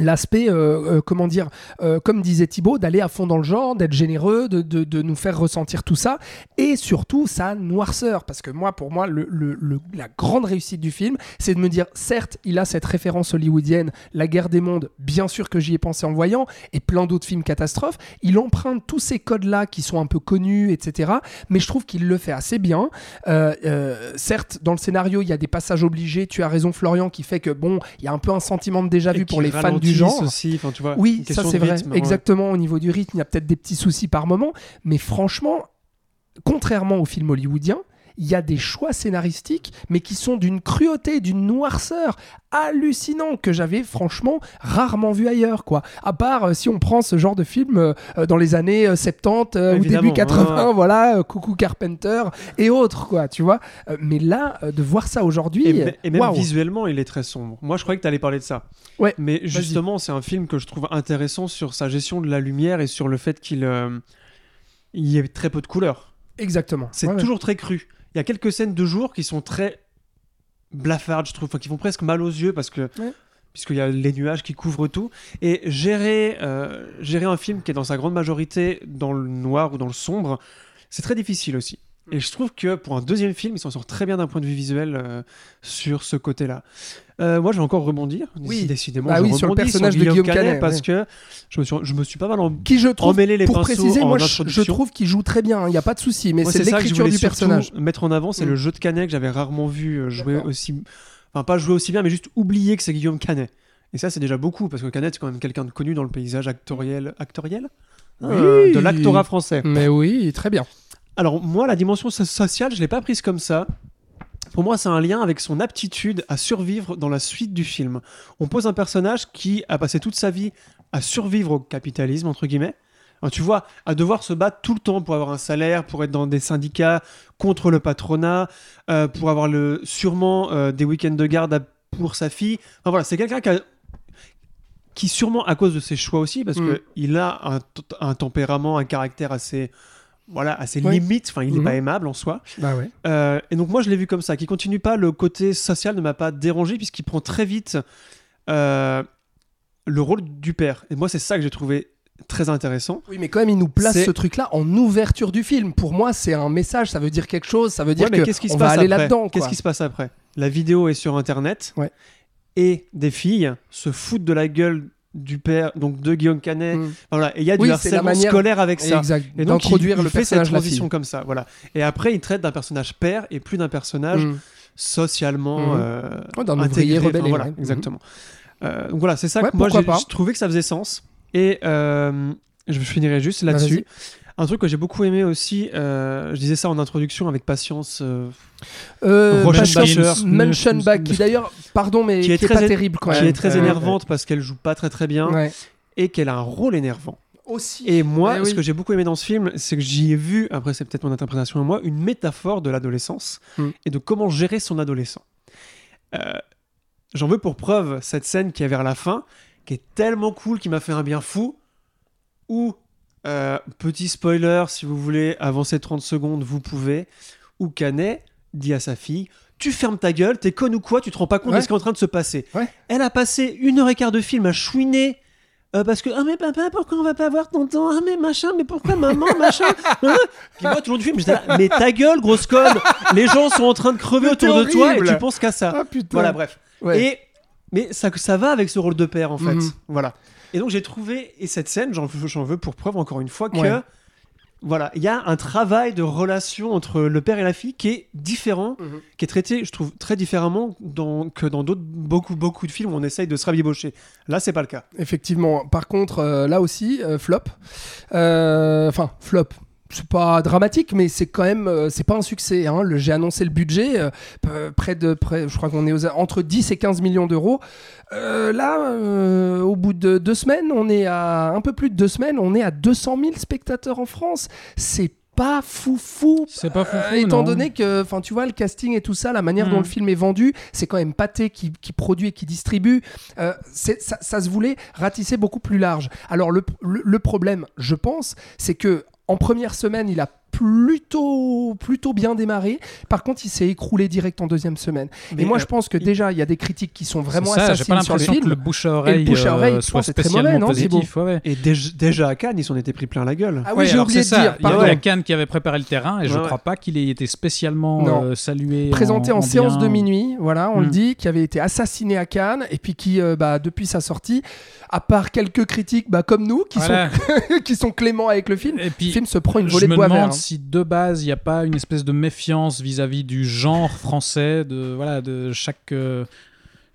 L'aspect, euh, euh, comment dire, euh, comme disait Thibaut, d'aller à fond dans le genre, d'être généreux, de, de- de nous faire ressentir tout ça, et surtout sa noirceur. Parce que moi, pour moi, le, le- le- la grande réussite du film, c'est de me dire, certes, il a cette référence hollywoodienne, La guerre des mondes, bien sûr que j'y ai pensé en voyant, et plein d'autres films catastrophes. Il emprunte tous ces codes-là qui sont un peu connus, etc. Mais je trouve qu'il le fait assez bien. Euh, euh, certes, dans le scénario, il y a des passages obligés. Tu as raison, Florian, qui fait que, bon, il y a un peu un sentiment de déjà Et vu qui pour les fans du genre. aussi, tu vois, Oui, ça c'est vrai. rythme, ouais. Exactement, au niveau du rythme, il y a peut-être des petits soucis par moment, mais franchement, contrairement aux films hollywoodiens, il y a des choix scénaristiques, mais qui sont d'une cruauté, d'une noirceur hallucinant que j'avais franchement rarement vu ailleurs, quoi. À part euh, si on prend ce genre de film euh, euh, dans les années euh, 70 euh, ou début 80, ouais. voilà, Coucou Carpenter et autres, quoi, tu vois. Mais là, de voir ça aujourd'hui, Et, et même visuellement, il est très sombre. Moi, je croyais que tu allais parler de ça. Ouais, Mais justement, c'est un film que je trouve intéressant sur sa gestion de la lumière et sur le fait qu'il il y ait très peu de couleurs. exactement. C'est Ouais, ouais. toujours très cru. Il y a quelques scènes de jour qui sont très blafardes, je trouve, enfin, qui font presque mal aux yeux parce que Ouais. puisqu'il y a les nuages qui couvrent tout. Et gérer, euh, gérer un film qui est dans sa grande majorité dans le noir ou dans le sombre, c'est très difficile aussi. Et je trouve que pour un deuxième film, il s'en sort très bien d'un point de vue visuel euh, sur ce côté-là. Euh, moi, je vais encore rebondir. Oui. décidément. Bah je oui, sur le personnage de Guillaume Canet, parce ouais. que je me, suis, je me suis pas mal en- Qui je trouve, emmêlé les pour pinceaux préciser, en moi je, introduction. je trouve qu'il joue très bien, il n'y a pas de souci, mais c'est l'écriture du personnage. Mettre en avant, c'est Mm. le jeu de Canet que j'avais rarement vu euh, jouer aussi. Enfin, pas jouer aussi bien, mais juste oublier que c'est Guillaume Canet. Et ça, c'est déjà beaucoup, parce que Canet, c'est quand même quelqu'un de connu dans le paysage actoriel. Actoriel Euh, Oui. De l'actorat français. Mais oui, très bien. Alors, moi, la dimension so- sociale, je l'ai pas prise comme ça. Pour moi, c'est un lien avec son aptitude à survivre dans la suite du film. On pose un personnage qui a passé toute sa vie à survivre au capitalisme, entre guillemets. Alors, tu vois, à devoir se battre tout le temps pour avoir un salaire, pour être dans des syndicats contre le patronat, euh, pour avoir le, sûrement euh, des week-ends de garde à- pour sa fille. Enfin voilà, c'est quelqu'un qui a- qui sûrement à cause de ses choix aussi, parce Mm. que il a un tempérament, un caractère assez, voilà, assez Oui. limite. Enfin, il n'est Mhm. pas aimable en soi. Bah ouais. Euh, et donc moi je l'ai vu comme ça, qui continue pas, le côté social ne m'a pas dérangé puisqu'il prend très vite euh, le rôle du père. Et moi c'est ça que j'ai trouvé très intéressant. Oui, mais quand même, il nous place ce truc-là en ouverture du film. Pour moi, c'est un message, ça veut dire quelque chose, ça veut dire Ouais, qu'est-ce qui se va passe aller après là-dedans. Qu'est-ce qui se passe après? La vidéo est sur internet Ouais. et des filles se foutent de la gueule du père, donc de Guillaume Canet. Mm. Voilà. Et il y a Oui, du harcèlement manière- scolaire avec ça. Exact. Et donc, il, il le fait cette transition comme ça, voilà. Et après, il traite d'un personnage père et plus d'un personnage Mm. socialement Mhm. euh, d'un intégré. Enfin, voilà, ouais. Exactement. Euh, donc voilà, c'est ça Ouais, que moi j'ai trouvé que ça faisait sens. Et euh, je finirai juste Bah, là-dessus. vas-y. Un truc que j'ai beaucoup aimé aussi, euh, je disais ça en introduction avec patience, euh, Euh, qui d'ailleurs, pardon, mais Qui qui est très pas terrible quand qui même. est très énervante parce qu'elle joue pas très très bien Ouais. et qu'elle a un rôle énervant. Aussi. Et moi, Eh oui. ce que j'ai beaucoup aimé dans ce film, c'est que j'y ai vu, après c'est peut-être mon interprétation à moi, une métaphore de l'adolescence Mm. et de comment gérer son adolescent. Euh, J'en veux pour preuve cette scène qui est vers la fin, qui est tellement cool, qui m'a fait un bien fou, où, euh, petit spoiler, si vous voulez avancer 30 secondes, vous pouvez, où Canet dit à sa fille tu fermes ta gueule, t'es con ou quoi, tu te rends pas compte Ouais. de ce qui est en train de se passer. Ouais. Elle a passé une heure et quart de film à chouiner euh, parce que ah mais papa pourquoi on va pas voir tonton? Ah mais machin mais pourquoi maman machin? [LAUGHS] Hein puis moi tout le long du film j'étais là mais ta gueule grosse conne les gens sont en train de crever Mais autour de toi et tu penses qu'à ça Ah putain. voilà bref Ouais. et mais ça ça va avec ce rôle de père en fait Mhm. voilà et donc j'ai trouvé et cette scène j'en veux- pour preuve encore une fois que Ouais. voilà il y a un travail de relation entre le père et la fille qui est différent Mhm. qui est traité je trouve très différemment dans, que dans d'autres beaucoup beaucoup de films où on essaye de se rabibocher là c'est pas le cas Effectivement. Par contre, euh, là aussi, euh, flop. Euh, Enfin, flop. C'est pas dramatique, mais c'est quand même, euh, c'est pas un succès. Hein. J'ai annoncé le budget, euh, près de, près, je crois qu'on est aux, entre 10 et 15 millions d'euros. Euh, là, euh, au bout de deux semaines, on est à un peu plus de deux semaines, on est à 200 000 spectateurs en France. C'est pas foufou. C'est pas foufou, Euh, étant non. donné que, enfin, tu vois, le casting et tout ça, la manière dont Mm. le film est vendu, c'est quand même Pathé qui, qui produit et qui distribue. Euh, ça, ça se voulait ratisser beaucoup plus large. Alors le, le- le problème, je pense, c'est que en première semaine, il a plutôt plutôt bien démarré. Par contre, il s'est écroulé direct en deuxième semaine. Mais, et moi, euh, je pense que déjà, il y a des critiques qui sont vraiment ça, pas assassines sur le l'impression que film. le bouche à oreille, bouche à oreille, euh, soit pense, c'est très spécialement mauvais, non, positif. Ouais, ouais. Et déjà, déjà à Cannes, ils s'en étaient pris plein la gueule. Ah oui, Ouais, j'ai oublié de ça. dire. Il y avait Cannes qui avait préparé le terrain et je Ouais, crois pas qu'il ait été spécialement euh, salué. présenté en, en séance bien. de minuit, voilà, on Mm. le dit, qui avait été assassiné à Cannes et puis qui, euh, bah, depuis sa sortie, à part quelques critiques, bah, comme nous, qui Voilà. sont [LAUGHS] qui sont cléments avec le film, Et puis, le film se prend une volée de bois vert. Si de base il n'y a pas une espèce de méfiance vis-à-vis du genre français, de voilà, de chaque euh,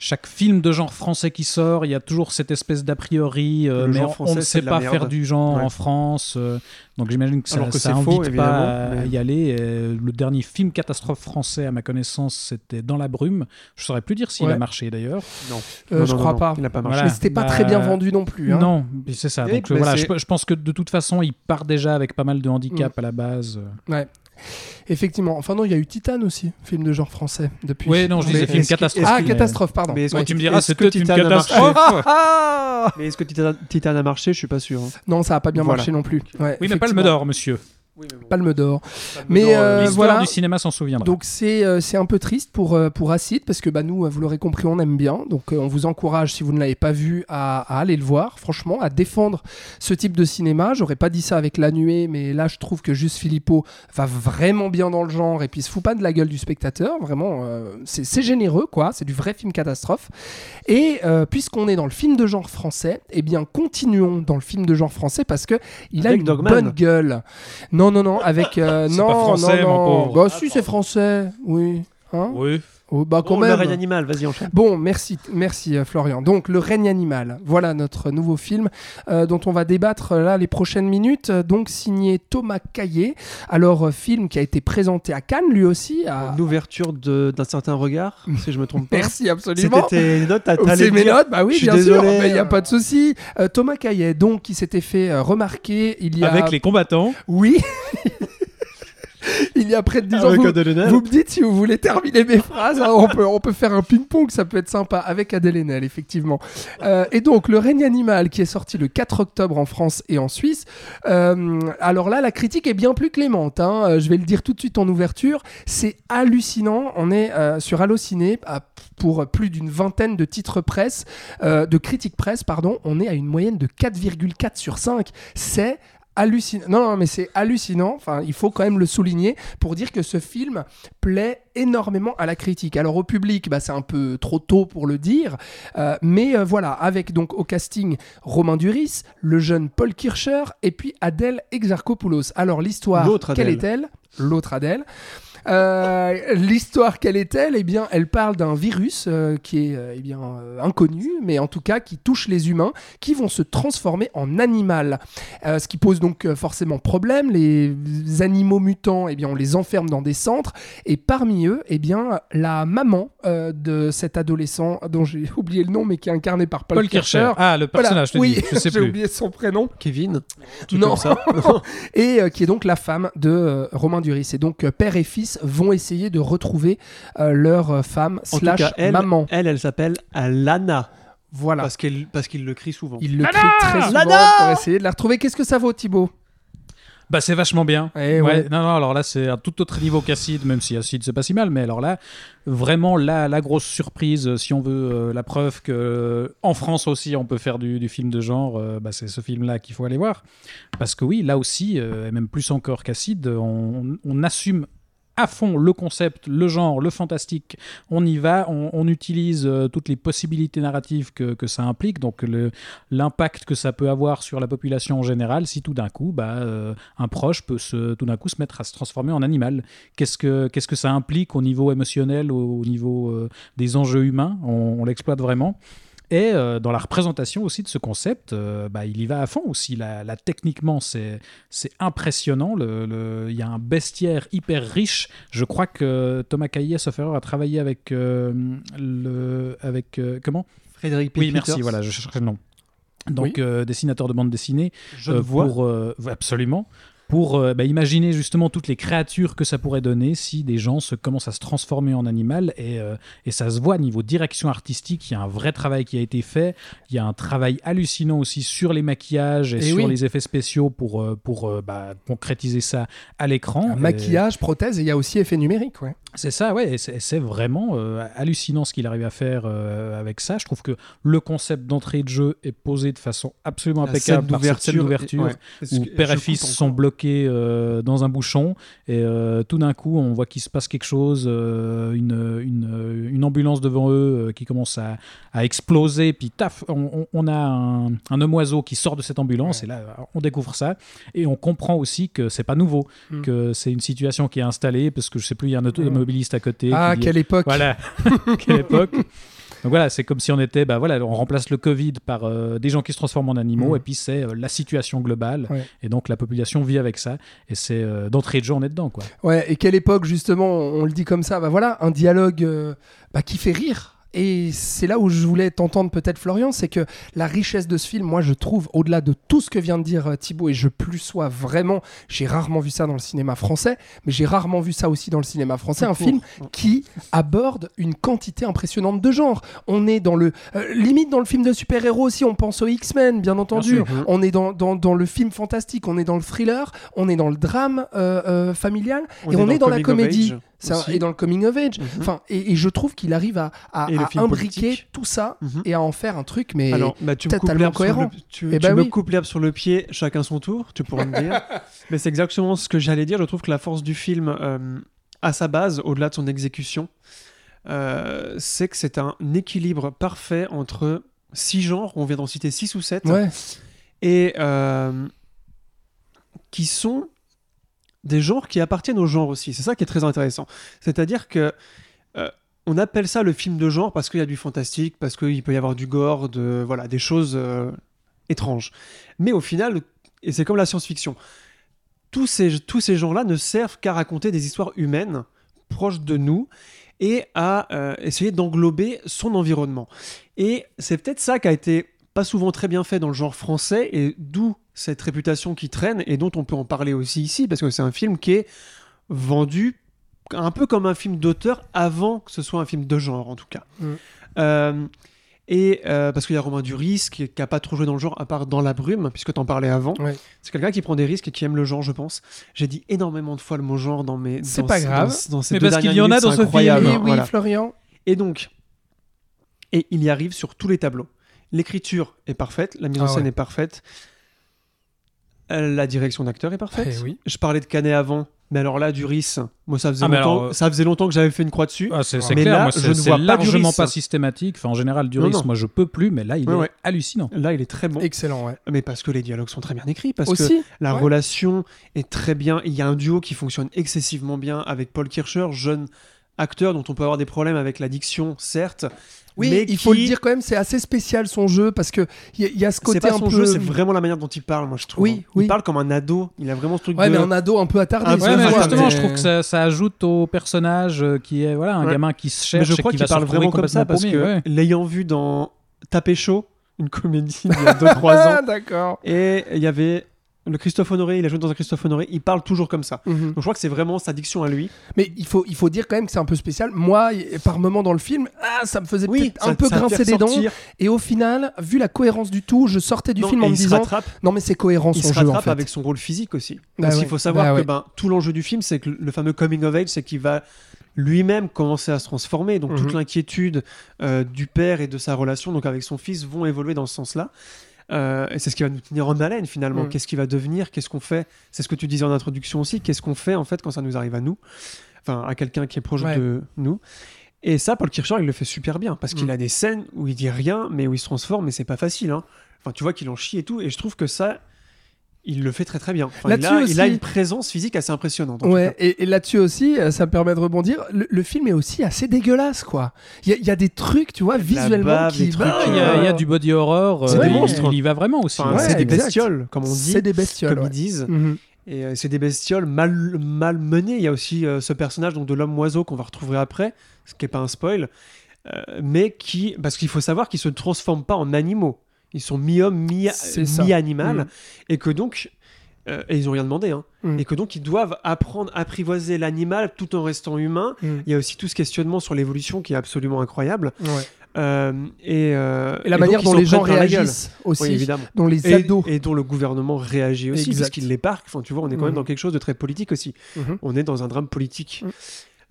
chaque film de genre français qui sort, il y a toujours cette espèce d'a priori, euh, mais on- ne sait pas merde. faire du genre Ouais. en France. euh, donc j'imagine que ça, que ça c'est invite faux, pas à y aller. Et le dernier film catastrophe français, à ma connaissance, c'était Dans la brume. Je saurais plus dire s'il Ouais. a marché d'ailleurs. Non. Euh, Non, je non, crois non, pas. Il n'a pas marché. Voilà. Mais c'était pas Bah, très bien vendu non plus. hein. Non, c'est ça. Donc euh, mais voilà, je, je pense que de toute façon, il part déjà avec pas mal de handicap Mm. à la base. Effectivement. Enfin non, il y a eu Titan aussi, film de genre français depuis. Oui, non, je disais film catastrophe. Ah, catastrophe, pardon. Mais est-ce Ouais. que Tu me diras, c'est que peut-être une Titan a marché catastrophe. [LAUGHS] Ah, Mais est-ce que Titan, a marché Je suis pas sûr. hein. non, ça a pas bien Voilà. marché non plus. Ouais, Oui, mais pas le Palme d'Or. Mais euh, L'histoire voilà. du cinéma s'en souviendra. Donc c'est euh, c'est un peu triste pour, euh, pour Acid parce que bah, nous, euh, vous l'aurez compris, on aime bien. Donc euh, on vous encourage, si vous ne l'avez pas vu, à, à aller le voir, franchement, à défendre ce type de cinéma. J'aurais pas dit ça avec La Nuée, mais là je trouve que Juste Philippot va vraiment bien dans le genre et puis il se fout pas de la gueule du spectateur. Vraiment, euh, c'est c'est généreux, quoi. C'est du vrai film catastrophe. Et euh, puisqu'on est dans le film de genre français, eh bien continuons dans le film de genre français parce que il a une Dogman. bonne gueule. Non, non, non, avec euh, non, français, non, non. Bah si, c'est français, oui. Hein? Oui. Oh, bah quand Bon, le règne animal, vas-y, enchaîne. Bon, merci, merci euh, Florian. Donc, Le règne animal, voilà notre nouveau film euh, dont on va débattre là les prochaines minutes. Donc, signé Thomas Caillé. Alors, euh, film qui a été présenté à Cannes lui aussi. À... L'ouverture de- d'un certain regard, si je me trompe pas. Merci absolument. C'était tes notes, t'as- Oh, C'est mes notes, bah oui, bien sûr, désolé. il n'y a pas de souci. Euh, Thomas Caillet, donc, qui s'était fait remarquer il y a. Avec les combattants. Oui [LAUGHS] Il y a près de 10 ans. Avec Vous- Adèle Haenel. Vous me dites si vous voulez terminer mes phrases. hein, on, peut, on peut faire un ping-pong, ça peut être sympa avec Adèle Haenel, effectivement. Euh, et donc, Le règne animal qui est sorti le 4 octobre en France et en Suisse. Euh, alors là, la critique est bien plus clémente. hein, euh, je vais le dire tout de suite en ouverture. C'est hallucinant. On est euh, sur Allociné pour plus d'une vingtaine de titres presse, de critiques presse, pardon. On est à une moyenne de 4,4 sur 5. C'est hallucinant. Non, non, mais c'est hallucinant. Enfin, il faut quand même le souligner pour dire que ce film plaît énormément à la critique. Alors au public, bah, c'est un peu trop tôt pour le dire, euh, mais euh, voilà, avec donc au casting Romain Duris, le jeune Paul Kircher et puis Adèle Exarchopoulos. Alors l'histoire, quelle est-elle? L'autre Adèle. Euh, L'histoire, quelle est-elle Eh bien, elle parle d'un virus euh, qui est euh, eh bien euh, inconnu, mais en tout cas qui touche les humains, qui vont se transformer en animal. Euh, ce qui pose donc euh, forcément problème. Les animaux mutants, eh bien, on les enferme dans des centres, et parmi eux, eh bien, la maman euh, de cet adolescent dont j'ai [LAUGHS] oublié le nom, mais qui est incarné par Paul, Paul Kircher. Ah, le Voilà. personnage, je te oui, dis. Je sais [LAUGHS] j'ai oublié son prénom. Kevin. truc Non. comme ça. [LAUGHS] et euh, qui est donc la femme de euh, Romain Duris. Et donc euh, père et fils vont essayer de retrouver euh, leur euh, femme En tout slash cas, elle, maman. elle, elle s'appelle Alana. Voilà. Parce qu'elle, parce qu'il le crie souvent. Il le Lana crie très souvent Lana pour essayer de la retrouver. Qu'est-ce que ça vaut, Thibaut? Bah, c'est vachement bien. Eh ouais. Ouais, non, non, alors là, c'est un tout autre niveau qu'Acide, même si Acide, c'est pas si mal, mais alors là, vraiment, la, la grosse surprise, euh, si on veut euh, la preuve que euh, en France aussi, on peut faire du, du film de genre, euh, bah, c'est ce film-là qu'il faut aller voir. Parce que oui, là aussi, euh, et même plus encore qu'Acide, on, on assume à fond le concept, le genre, le fantastique. On y va, on, utilise euh, toutes les possibilités narratives que, que ça implique, donc l'impact que ça peut avoir sur la population en général si tout d'un coup, bah, euh, un proche peut se, tout d'un coup se mettre à se transformer en animal. Qu'est-ce que, que ça implique au niveau émotionnel, au, au niveau euh, des enjeux humains? On l'exploite vraiment. Et euh, dans la représentation aussi de ce concept, euh, bah, il y va à fond aussi. Là, là, techniquement, c'est impressionnant. Le- le- Il y a un bestiaire hyper riche. Je crois que Thomas Caillet, sauf a travaillé avec euh, le, avec comment? Frédéric P. Oui, merci. Voilà, je cherchais le nom. Donc, Oui. dessinateur de bande dessinée. Je le vois. Pour, absolument. Pour euh, bah, imaginer justement toutes les créatures que ça pourrait donner si des gens se commencent à se transformer en animal. Et, euh, et ça se voit niveau direction artistique. Il y a un vrai travail qui a été fait. Il y a un travail hallucinant aussi sur les maquillages et, Et sur oui. les effets spéciaux pour, euh, pour euh, bah, concrétiser ça à l'écran. Et- Maquillage, prothèse, et il y a aussi effet numérique. Ouais. C'est ça, ouais, et c'est vraiment euh, hallucinant ce qu'il arrive à faire euh, avec ça. Je trouve que le concept d'entrée de jeu est posé de façon absolument La impeccable scène par cette scène d'ouverture ouais. Où père et fils sont bloqués euh, dans un bouchon et tout d'un coup on voit qu'il se passe quelque chose, une, une, une ambulance devant eux qui commence à, à exploser, puis taf, on, a un, un homme oiseau qui sort de cette ambulance et là on découvre ça et on comprend aussi que c'est pas nouveau, Mm. que c'est une situation qui est installée parce que je sais plus, il y a un automobiliste à côté. Ah, qui dit- quelle époque voilà, [LAUGHS] [LAUGHS] quelle époque. Donc voilà, c'est comme si on était, bah voilà, on remplace le Covid par euh, des gens qui se transforment en animaux, Mhm. et puis c'est euh, la situation globale, Ouais. et donc la population vit avec ça, et c'est euh, d'entrée de jeu, on est dedans, quoi. Ouais, et quelle époque, justement, on le dit comme ça, bah voilà, un dialogue bah, qui fait rire. Et c'est là où je voulais t'entendre peut-être Florian, c'est que la richesse de ce film, moi je trouve, au-delà de tout ce que vient de dire euh, Thibaut, et je plus sois vraiment, j'ai rarement vu ça dans le cinéma français, mais j'ai rarement vu ça aussi dans le cinéma français, un film qui aborde une quantité impressionnante de genres. On est dans le... euh, limite dans le film de super-héros aussi, on pense aux X-Men, bien entendu. sûr. Mhm. On est dans, dans, dans le film fantastique, on est dans le thriller, on est dans le drame euh, euh, familial, et on est dans, la comédie. Et dans le coming of age. Mhm. Enfin, et, et je trouve qu'il arrive à, à, Et imbriquer politique. tout ça Mhm. et à en faire un truc, mais Alors, bah, tu totalement sur le, cohérent. tu, Eh tu bah me oui. coupes l'herbe sur le pied, chacun son tour, tu pourrais me dire. [LAUGHS] Mais c'est exactement ce que j'allais dire. Je trouve que la force du film, euh, à sa base, au-delà de son exécution, euh, c'est que c'est un équilibre parfait entre six genres, on vient d'en citer six ou sept, ouais. et euh, qui sont des genres qui appartiennent au genre aussi. C'est ça qui est très intéressant. C'est-à-dire que euh, on appelle ça le film de genre parce qu'il y a du fantastique, parce qu'il peut y avoir du gore, de voilà, des choses euh, étranges. Mais au final, et c'est comme la science-fiction, tous ces, tous ces genres-là ne servent qu'à raconter des histoires humaines proches de nous et à euh, essayer d'englober son environnement. Et c'est peut-être ça qui a été pas souvent très bien fait dans le genre français et d'où cette réputation qui traîne et dont on peut en parler aussi ici parce que c'est un film qui est vendu un peu comme un film d'auteur avant que ce soit un film de genre en tout cas. Mm. Euh, et euh, parce qu'il y a Romain Duris qui n'a pas trop joué dans le genre à part dans La Brume puisque t'en parlais avant. Ouais. C'est quelqu'un qui prend des risques et qui aime le genre je pense. J'ai dit énormément de fois le mot genre dans mes C'est pas grave. dans, dans ces Mais deux parce qu'il y en a dans ce film. oui, voilà. Florian. Et donc, et il y arrive sur tous les tableaux. L'écriture est parfaite, la mise en Ah scène ouais. est parfaite, la direction d'acteur est parfaite. Eh oui. Je parlais de Canet avant, mais alors là, Duris, moi ça faisait, Ah, mais longtemps, alors, euh, ça faisait longtemps que j'avais fait une croix dessus. Ah, c'est Mais clair, là, moi, je c'est ne vois pas largement Duris. pas systématique. Enfin, en général, Duris, Non, non. moi, je peux plus, mais là, il Ouais, est ouais. hallucinant. Là, il est très bon. Excellent, ouais. Mais parce que les dialogues sont très bien écrits, parce que la ouais. relation est très bien. Il y a un duo qui fonctionne excessivement bien avec Paul Kircher, jeune acteur dont on peut avoir des problèmes avec l'addiction, certes. Oui, mais il faut qui- le dire quand même, c'est assez spécial son jeu parce que il y, a- il y a ce côté C'est pas un son peu. jeu, c'est vraiment la manière dont il parle, moi je trouve. Oui, hein. oui. Il parle comme un ado. Il a vraiment ce truc Ouais, de. mais un ado un peu attardé. Ah, Ouais, mais justement, mais- je trouve que ça, ça ajoute au personnage euh, qui est voilà un Ouais. gamin qui se Mais cherche je et crois qui qu'il parle vraiment comme ça parce que ouais. l'ayant vu dans Taper chaud, une comédie il y a 2-3 [LAUGHS] ans, Ah, d'accord. et il y avait le Christophe Honoré, il a joué dans un Christophe Honoré, il parle toujours comme ça. Mhm. Donc je crois que c'est vraiment sa diction à lui. Mais il faut, il faut dire quand même que c'est un peu spécial. Moi, par moment dans le film, ah, ça me faisait ça- un peu grincer des dents. Et au final, vu la cohérence du tout, je sortais du Non, film en me il disant rattrape, non mais c'est cohérent il son jeu en rattrape fait. avec son rôle physique aussi. Bah Parce ouais. qu'il faut savoir Bah que ben, tout l'enjeu du film, c'est que le fameux coming of age, c'est qu'il va lui-même commencer à se transformer. Donc toute Mhm. l'inquiétude euh, du père et de sa relation donc avec son fils vont évoluer dans ce sens-là. Euh, et c'est ce qui va nous tenir en haleine finalement. Mhm. Qu'est-ce qui va devenir? Qu'est-ce qu'on fait? C'est ce que tu disais en introduction aussi. Qu'est-ce qu'on fait en fait quand ça nous arrive à nous? Enfin, à quelqu'un qui est proche Ouais. de nous. Et ça, Paul Kircher, il le fait super bien parce qu'il Mhm. a des scènes où il dit rien, mais où il se transforme, et c'est pas facile. hein. Enfin, tu vois qu'il en chie et tout, et je trouve que ça, il le fait très très bien. Enfin, il, Là-dessus a, il a une présence physique assez impressionnante. en tout Ouais, cas. et, et là-dessus aussi, euh, ça me permet de rebondir. Le, le film est aussi assez dégueulasse, quoi. Il y, a- il y a des trucs, tu vois, la visuellement bave, qui. des trucs, bah, Il y, a, il y a du body horror. C'est euh, des il- monstres. Il y va vraiment aussi. Enfin, Ouais, c'est des exact. bestioles, comme on dit, C'est des bestioles. comme ouais. ils disent. Mhm. Et euh, c'est des bestioles mal, mal menées. Il y a aussi euh, ce personnage donc, de l'homme oiseau qu'on va retrouver après, ce qui n'est pas un spoil, euh, mais qui. Parce qu'il faut savoir qu'ils ne se transforment pas en animaux. Ils sont mi-homme, mi- mi-animal. Mhm. Et que donc. euh, et ils n'ont rien demandé. Hein, Mhm. Et que donc ils doivent apprendre à apprivoiser l'animal tout en restant humain. Mhm. Il y a aussi tout ce questionnement sur l'évolution qui est absolument incroyable. Ouais. Euh, et, euh, Et la manière dont les gens réagissent aussi, Oui, évidemment. dont les Et, ados. et dont le gouvernement réagit aussi, Exact. puisqu'il les parque. Enfin, tu vois, on est quand même dans quelque chose de très politique aussi. Mhm. On est dans un drame politique.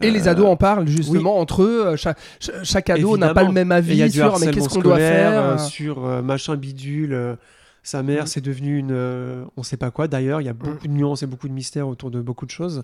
Et les Euh, ados en parlent justement entre eux. euh, Chaque, ch- chaque ado n'a pas le même avis sur mais qu'est-ce qu'on doit faire. euh, euh, sur euh, machin bidule. euh, sa mère, Mhm. c'est devenu une. euh, on sait pas quoi d'ailleurs. Il y a beaucoup Mhm. de nuances et beaucoup de mystères autour de beaucoup de choses.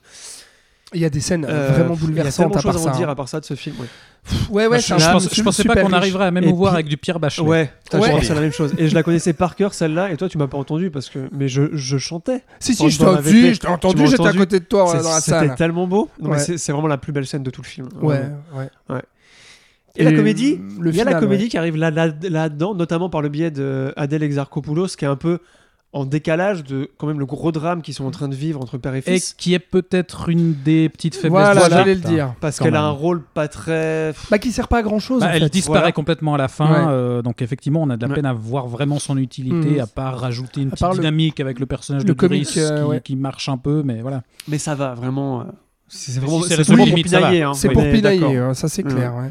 Il y a des scènes Euh, vraiment Il y a bouleversantes tellement de à choses à en dire hein. à part ça de ce film. Ouais, Pff, Ouais, ouais, je, je pense- je pensais pas qu'on arriverait à même Et vous voir puis- avec du Pierre Bachelet. ouais Ouais. pensé la même chose. Et je la connaissais par cœur celle-là. Et toi, tu m'as pas entendu parce que. Mais je, je chantais. Si, si, je t'ai je entendu, j'étais à côté de toi dans la C'était salle. tellement beau. Non, mais Ouais. C'est vraiment la plus belle scène de tout le film. Ouais, ouais. Et, la comédie le Il y a la comédie ouais. qui arrive là- là- là-dedans, notamment par le biais de Adèle Exarchopoulos, qui est un peu en décalage de quand même le gros drame qu'ils sont en train de vivre entre père et Et fils. qui est peut-être une des petites faiblesses Voilà, de j'allais le dire. Parce qu'elle a un rôle pas très. Bah, qui sert pas à grand chose. Bah, en elle fait. disparaît Voilà. complètement à la fin, Ouais. euh, donc effectivement, on a de la Ouais. peine à voir vraiment son utilité, Mhm. à part rajouter une À petite le- dynamique avec le personnage le de comique, Doris euh, qui, ouais. qui marche un peu, mais voilà. Mais ça va, vraiment. euh, C'est vraiment, pour ça pinailler. hein. C'est pour pinailler, d'accord. hein, ça c'est clair. ouais.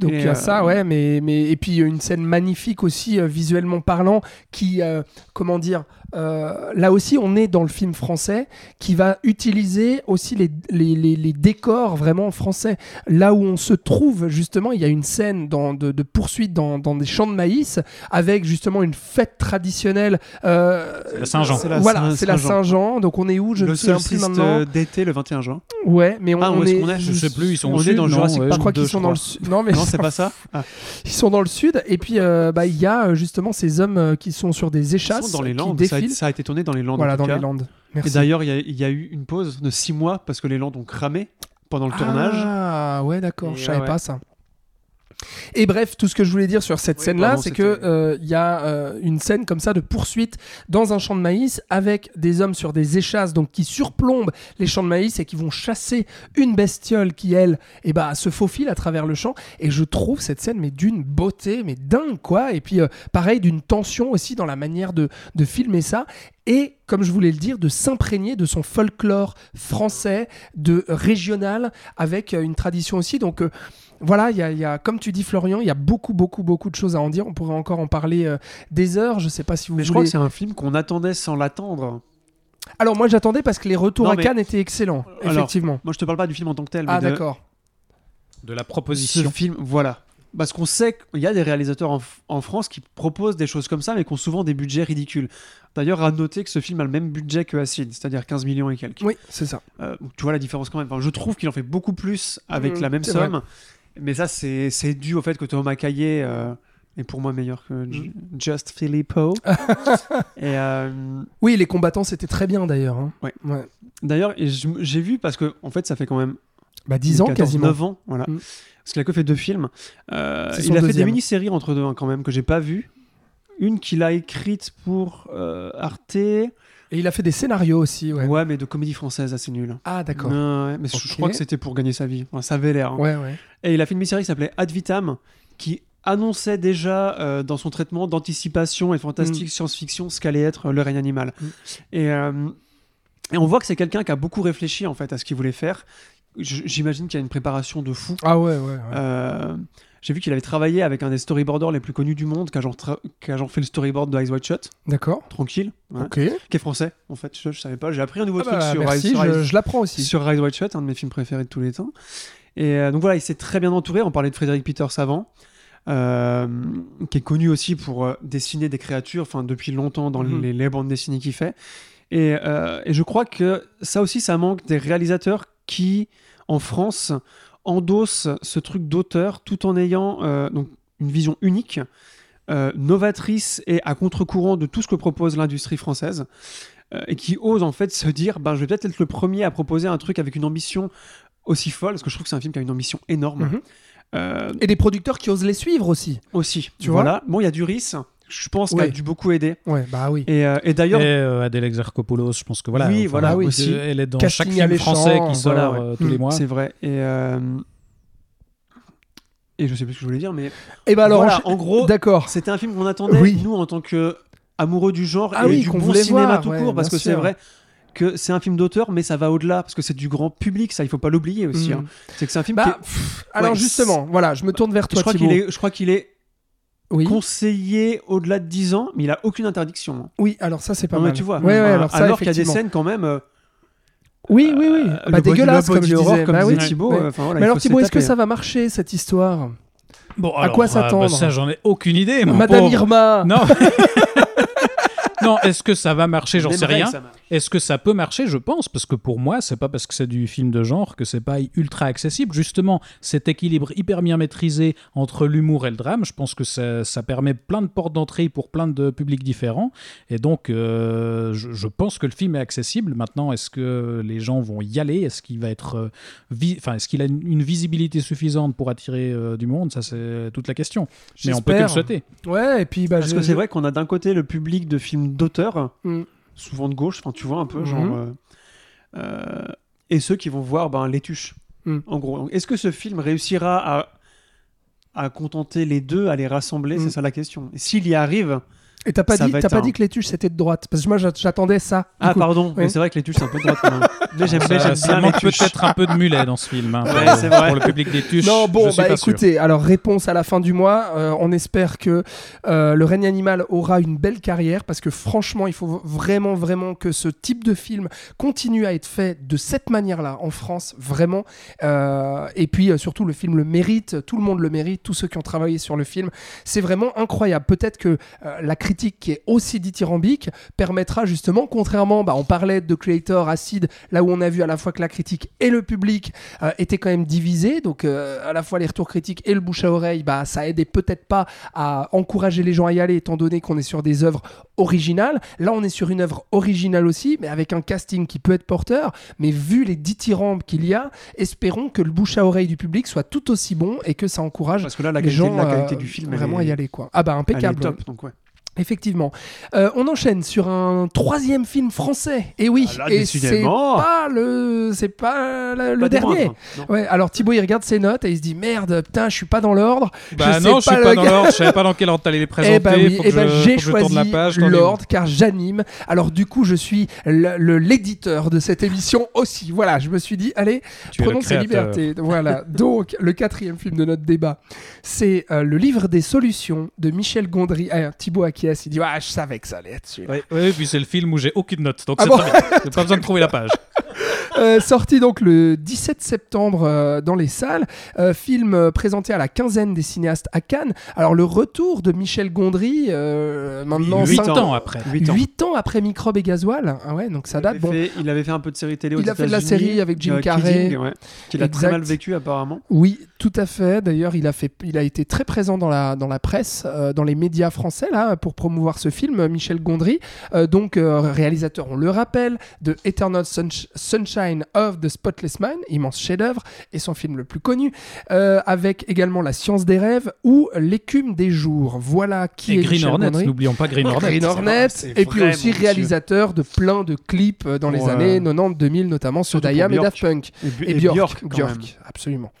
Donc il y a euh, ça, ouais, mais, mais et puis une scène magnifique aussi euh, visuellement parlant, qui, euh, comment dire, euh, là aussi on est dans le film français qui va utiliser aussi les, les, les- les décors vraiment français. Là où on se trouve justement, il y a une scène dans, de, de poursuite dans, dans des champs de maïs avec justement une fête traditionnelle. euh, C'est la Saint-Jean. C'est la Voilà, Saint- c'est la Saint-Jean. Donc on est où Je le ne sais plus maintenant. d'été le 21 juin. Ouais, mais on, Ah, où on est-ce est. qu'on est Je sais plus, ils sont On au est sud, dans non, Jurassic ouais. Park Je crois 2, qu'ils sont dans le sud. Non, mais Non, c'est pas ça. Ah, [LAUGHS] Ils sont dans le sud et puis euh, bah, il y a euh, justement ces hommes qui sont sur des ils échasses sont dans les Landes. Ça a, ça a été tourné dans les Landes. voilà, dans cas. les Landes. Et Merci. d'ailleurs, il y, a- il y a eu une pause de 6 mois parce que les Landes ont cramé pendant le tournage. Ah ouais, d'accord, Et je savais ouais. pas ça. Et bref, tout ce que je voulais dire sur cette Oui, scène-là, c'est que euh, il y a euh, une scène comme ça de poursuite dans un champ de maïs avec des hommes sur des échasses, donc qui surplombent les champs de maïs et qui vont chasser une bestiole qui elle, eh ben, se faufile à travers le champ. Et je trouve cette scène mais d'une beauté, mais dingue quoi. Et puis euh, pareil d'une tension aussi dans la manière de, de filmer ça. Et comme je voulais le dire, de s'imprégner de son folklore français, de régional, avec euh, une tradition aussi. Donc euh, voilà, il y a, il y a- comme tu dis Florian, il y a beaucoup, beaucoup, beaucoup de choses à en dire. On pourrait encore en parler euh, des heures. Je sais pas si vous Mais je crois que c'est un film qu'on attendait sans l'attendre. Alors moi j'attendais parce que les retours Non, à mais- Cannes étaient excellents, Alors, effectivement. Moi, je te parle pas du film en tant que tel, mais Ah de d'accord. De la ce proposition. film. Voilà. Parce qu'on sait qu'il y a des réalisateurs en, France qui proposent des choses comme ça, mais qui ont souvent des budgets ridicules. D'ailleurs, à noter que ce film a le même budget que Acid, c'est-à-dire 15 millions et quelques. Oui, c'est ça. Euh, tu vois la différence quand même. Enfin, je trouve qu'il en fait beaucoup plus avec Mm, la même somme. Mais ça, c'est c'est dû au fait que Thomas Caillé euh, est pour moi meilleur que Mm. J- Just Filippo. [LAUGHS] et euh, Oui, les combattants c'était très bien d'ailleurs. hein. Ouais. ouais. d'ailleurs, j'ai vu parce que en fait, ça fait quand même Bah 10 ans 14, quasiment. 9 ans, voilà. Mm. Parce qu'il a que fait deux films. Euh, il a fait des mini-séries entre deux hein, quand même que j'ai pas vu. Une qu'il a écrite pour euh, Arte. Et il a fait des scénarios aussi, ouais. Ouais. mais de comédie française assez nul. Ah d'accord. Ouais, mais je- crois que c'était pour gagner sa vie. Enfin, ça avait l'air. hein. Ouais, ouais. Et il a fait une mini-série qui s'appelait Ad Vitam, qui annonçait déjà euh, dans son traitement d'anticipation et de fantastique Mm. science-fiction ce qu'allait être euh, le règne animal. Mm. Et, euh, et on voit que c'est quelqu'un qui a beaucoup réfléchi en fait à ce qu'il voulait faire. J'imagine qu'il y a une préparation de fou. Ah ouais, ouais. ouais. Euh, J'ai vu qu'il avait travaillé avec un des storyboarders les plus connus du monde, qui a genre, a fait le storyboard de Eyes Wide Shut, D'accord. tranquille, ouais, Ok. qui est français en fait. Je, je savais pas, j'ai appris un nouveau Ah truc bah, sur, merci, sur, je, l'apprends aussi. sur Eyes Wide Shut, un de mes films préférés de tous les temps. Et euh, donc voilà, il s'est très bien entouré. On parlait de Frédéric Peters avant, euh, qui est connu aussi pour euh, dessiner des créatures, enfin depuis longtemps dans Mhm. les, les bandes dessinées qu'il fait. Et, euh, et je crois que ça aussi, ça manque des réalisateurs qui, en France, endossent ce truc d'auteur tout en ayant euh, donc une vision unique, euh, novatrice et à contre-courant de tout ce que propose l'industrie française. euh, et qui osent en fait se dire ben, je vais peut-être être le premier à proposer un truc avec une ambition aussi folle, parce que je trouve que c'est un film qui a une ambition énorme. Mhm. Euh, Et des producteurs qui osent les suivre aussi. aussi, Tu vois voilà. Bon, il y a Duris, je pense, Ouais. a dû beaucoup aider. Ouais, bah oui. Et, euh, et Et d'ailleurs, euh, Adèle Exarchopoulos, je pense que voilà. Oui, voilà, oui. aussi. Elle est dans Casting chaque film alléchant, français qui sort voilà, ouais. euh, tous les Mm, mois. c'est vrai. Et, euh, et je sais plus ce que je voulais dire, mais Et bah alors, voilà, encha- en gros, d'accord. c'était un film qu'on attendait, Oui. nous, en tant que amoureux du genre Ah et oui, du bon cinéma voir, tout ouais, court, parce que c'est vrai que c'est un film d'auteur, mais ça va au-delà, parce que c'est du grand public, ça, il faut pas l'oublier aussi. Mm. hein. C'est que c'est un film qui Bah, est... pff, alors Ouais, justement, voilà, je me tourne vers Je toi, crois Thibaut. qu'il est, je crois qu'il est Oui. conseillé au-delà de 10 ans, mais il a aucune interdiction. hein. Oui, alors ça c'est pas Non, mais mal. tu vois, Ouais, ouais, euh, alors alors qu'il y a des scènes quand même. euh, Oui, oui, oui. euh, bah dégueulasse comme je disais. comme Bah disait oui. Thibaut, Ouais. euh, enfin, voilà, Mais alors Thibaut, est-ce que ça hein. va marcher cette histoire? Bon, À quoi s'attendre? bah, Ça, j'en ai aucune idée. mon Madame pauvre. Irma Non. [LAUGHS] [LAUGHS] non, est-ce que ça va marcher? J'en sais rien. Est-ce que ça peut marcher? Je pense, parce que pour moi, c'est pas parce que c'est du film de genre que c'est pas ultra accessible. Justement, cet équilibre hyper bien maîtrisé entre l'humour et le drame, je pense que ça, ça permet plein de portes d'entrée pour plein de publics différents. Et donc, euh, je, je pense que le film est accessible. Maintenant, est-ce que les gens vont y aller? Est-ce qu'il va être, euh, enfin, est-ce qu'il a une, une visibilité suffisante pour attirer euh, du monde? Ça, c'est toute la question. Mais on peut que le souhaiter. Ouais, et puis bah, Parce je- que c'est vrai qu'on a d'un côté le public de films films d'auteur, Mm. souvent de gauche, enfin tu vois un peu, Mhm. genre. euh, euh, et ceux qui vont voir ben, les tuches. Mm. En gros, est-ce que ce film réussira à, à contenter les deux, à les rassembler? Mm. C'est ça la question. Et s'il y arrive. Et t'as pas, Ça dit, t'as pas un- dit que les tuches c'était de droite Parce que moi j'a- j'attendais ça. Ah, coup. pardon, mais Oui. c'est vrai que les tuches, c'est un peu de droite. [LAUGHS] Mais j'aime Ça, j'aime ça bien manque peut-être un peu de mulet dans ce film. hein, [LAUGHS] Ouais, c'est vrai. pour le public des tuches. Non, bon, je suis bah pas sûr. écoutez, alors réponse à la fin du mois. Euh, on espère que euh, le règne animal aura une belle carrière parce que franchement, il faut vraiment, vraiment que ce type de film continue à être fait de cette manière-là en France, vraiment. Euh, et puis euh, surtout, le film le mérite, tout le monde le mérite, tous ceux qui ont travaillé sur le film. C'est vraiment incroyable. Peut-être que euh, la critique qui est aussi dithyrambique permettra justement, contrairement, bah, on parlait de Creator, Acid, là où on a vu à la fois que la critique et le public euh, étaient quand même divisés, donc euh, à la fois les retours critiques et le bouche à oreille, bah, ça aidait peut-être pas à encourager les gens à y aller, étant donné qu'on est sur des œuvres originales. Là, on est sur une œuvre originale aussi, mais avec un casting qui peut être porteur, mais vu les dithyrambes qu'il y a, espérons que le bouche à oreille du public soit tout aussi bon et que ça encourage Parce que là, la les qualité, gens la qualité du film, vraiment à y aller quoi. Ah bah elle est impeccable. top. Donc, ouais. Effectivement. Euh, on enchaîne sur un troisième film français. Et oui, Ah là, et c'est décidément. pas le, c'est pas le, le Pas des dernier. Ouais, alors Thibaut il regarde ses notes et il se dit merde, putain, je suis pas dans l'ordre. Bah je non, sais je suis pas dans l'ordre. Je savais pas dans quel ordre t'allais les [LAUGHS] présenter. Eh bah oui, faut eh que ben, j'ai choisi l'ordre car j'anime. Alors du coup, je suis l'éditeur de cette émission aussi. Voilà, je me suis dit, allez, Tu prenons créateur. libertés. Voilà. [LAUGHS] Donc, le quatrième film de notre débat, c'est euh, le livre des solutions de Michel Gondry. Ah, Thibaut acquiesce, il dit, ah, je savais que ça allait être celui-là. Ouais, ouais, puis c'est le film où j'ai aucune note, donc Ah c'est bon très bien. J'ai pas besoin de trouver la page. [LAUGHS] Euh, sorti donc le 17 septembre euh, dans les salles, Euh, film présenté à la quinzaine des cinéastes à Cannes. Alors le retour de Michel Gondry, euh, maintenant Huit 8 cinq- ans après. 8 ans. 8 ans après Microbe et Gasoil. Ah ouais, donc ça Il date. avait, Bon, fait, il avait fait un peu de série télé aux Il a fait de la série avec Jim euh, Carrey. Ouais, qu'il a Exact. très mal vécu apparemment. Oui, tout à fait. D'ailleurs, il a fait, il a été très présent dans la dans la presse, euh, dans les médias français là, pour promouvoir ce film. Michel Gondry, euh, donc euh, réalisateur, on le rappelle, de Eternal Sunsh- Sunshine of the Spotless Mind, immense chef-d'œuvre, et son film le plus connu, euh, avec également La Science des rêves ou L'écume des jours. Voilà qui Et est Green Michel Hornet, n'oublions pas Green Hornet. Green Hornet, et puis aussi monsieur. réalisateur de plein de clips euh, dans les euh, années 90-2000, notamment sur Diam et. Daft Punk. Et, Björk, Björk, quand Björk, même. absolument.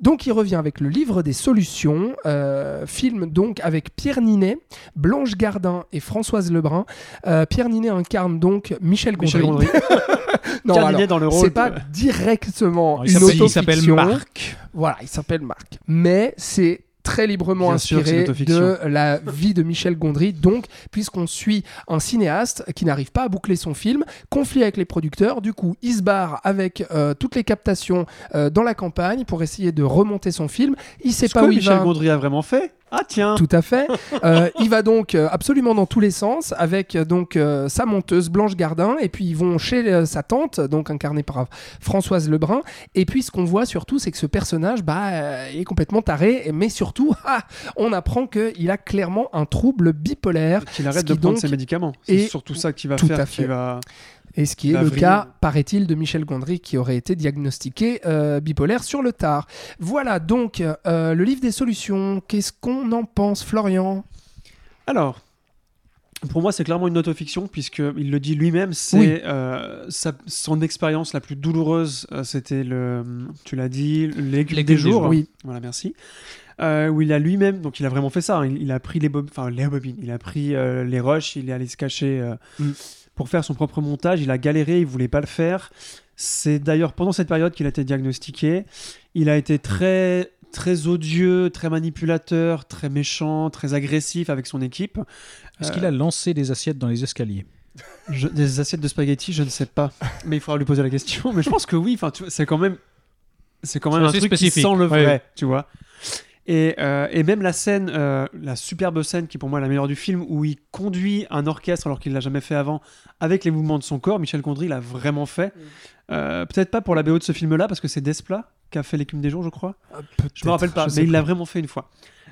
Donc il revient avec le livre des solutions, euh, film donc avec Pierre Ninet, Blanche Gardin et Françoise Lebrun. Euh, Pierre Ninet incarne donc Michel Gondry. Michel Gondry. [LAUGHS] non, Pierre alors, Ninet dans le rôle. c'est pas directement Il une s'appelle- il s'appelle. Marc. Voilà, il s'appelle Marc. Mais c'est très librement Bien inspiré de la vie de Michel Gondry. Donc, puisqu'on suit un cinéaste qui n'arrive pas à boucler son film, conflit avec les producteurs, du coup, il se barre avec euh, toutes les captations euh, dans la campagne pour essayer de remonter son film. Il sait Ce pas que où il Michel va. Gondry a vraiment fait. Ah tiens. Tout à fait. Euh, il va donc euh, absolument dans tous les sens avec euh, donc euh, sa monteuse Blanche Gardin et puis ils vont chez euh, sa tante donc incarnée par Françoise Lebrun et puis ce qu'on voit surtout c'est que ce personnage bah euh, est complètement taré mais surtout [LAUGHS] ah, on apprend que il a clairement un trouble bipolaire Qu'il arrête qui de prendre donc ses médicaments. est C'est surtout ça qui va tout à faire fait. qu'il va. Et ce qui est le cas paraît-il de Michel Gondry qui aurait été diagnostiqué euh, bipolaire sur le tard. Voilà donc euh, le livre des solutions. Qu'est-ce qu'on en pense Florian? Alors, pour moi, c'est clairement une autofiction, puisqu'il le dit lui-même, c'est Oui. euh, son expérience la plus douloureuse, c'était le, tu l'as dit, L'écume des des jours. jours. Oui. Voilà, merci. Euh, où il a lui-même, donc il a vraiment fait ça, hein, il, il a pris les, bob- les bobines, il a pris euh, les rushs, il est allé se cacher euh, Mm. Pour faire son propre montage, il a galéré, il voulait pas le faire. C'est d'ailleurs pendant cette période qu'il a été diagnostiqué. Il a été très très odieux, très manipulateur, très méchant, très agressif avec son équipe. Est-ce qu'il a lancé des assiettes dans les escaliers? Je- des assiettes de spaghettis, je ne sais pas. Mais il faudra lui poser la question. Mais je pense que oui. Enfin, tu c'est quand même, c'est quand même un truc qui spécifique. sent le Ouais. vrai, tu vois. Et, euh, et même la scène, euh, la superbe scène qui est pour moi la meilleure du film, où il conduit un orchestre alors qu'il l'a jamais fait avant, avec les mouvements de son corps. Michel Gondry l'a vraiment fait. Euh, Peut-être pas pour la BO de ce film-là, parce que c'est Desplat qui a fait l'écume des jours, je crois. Je me rappelle pas, mais il l'a vraiment fait une fois.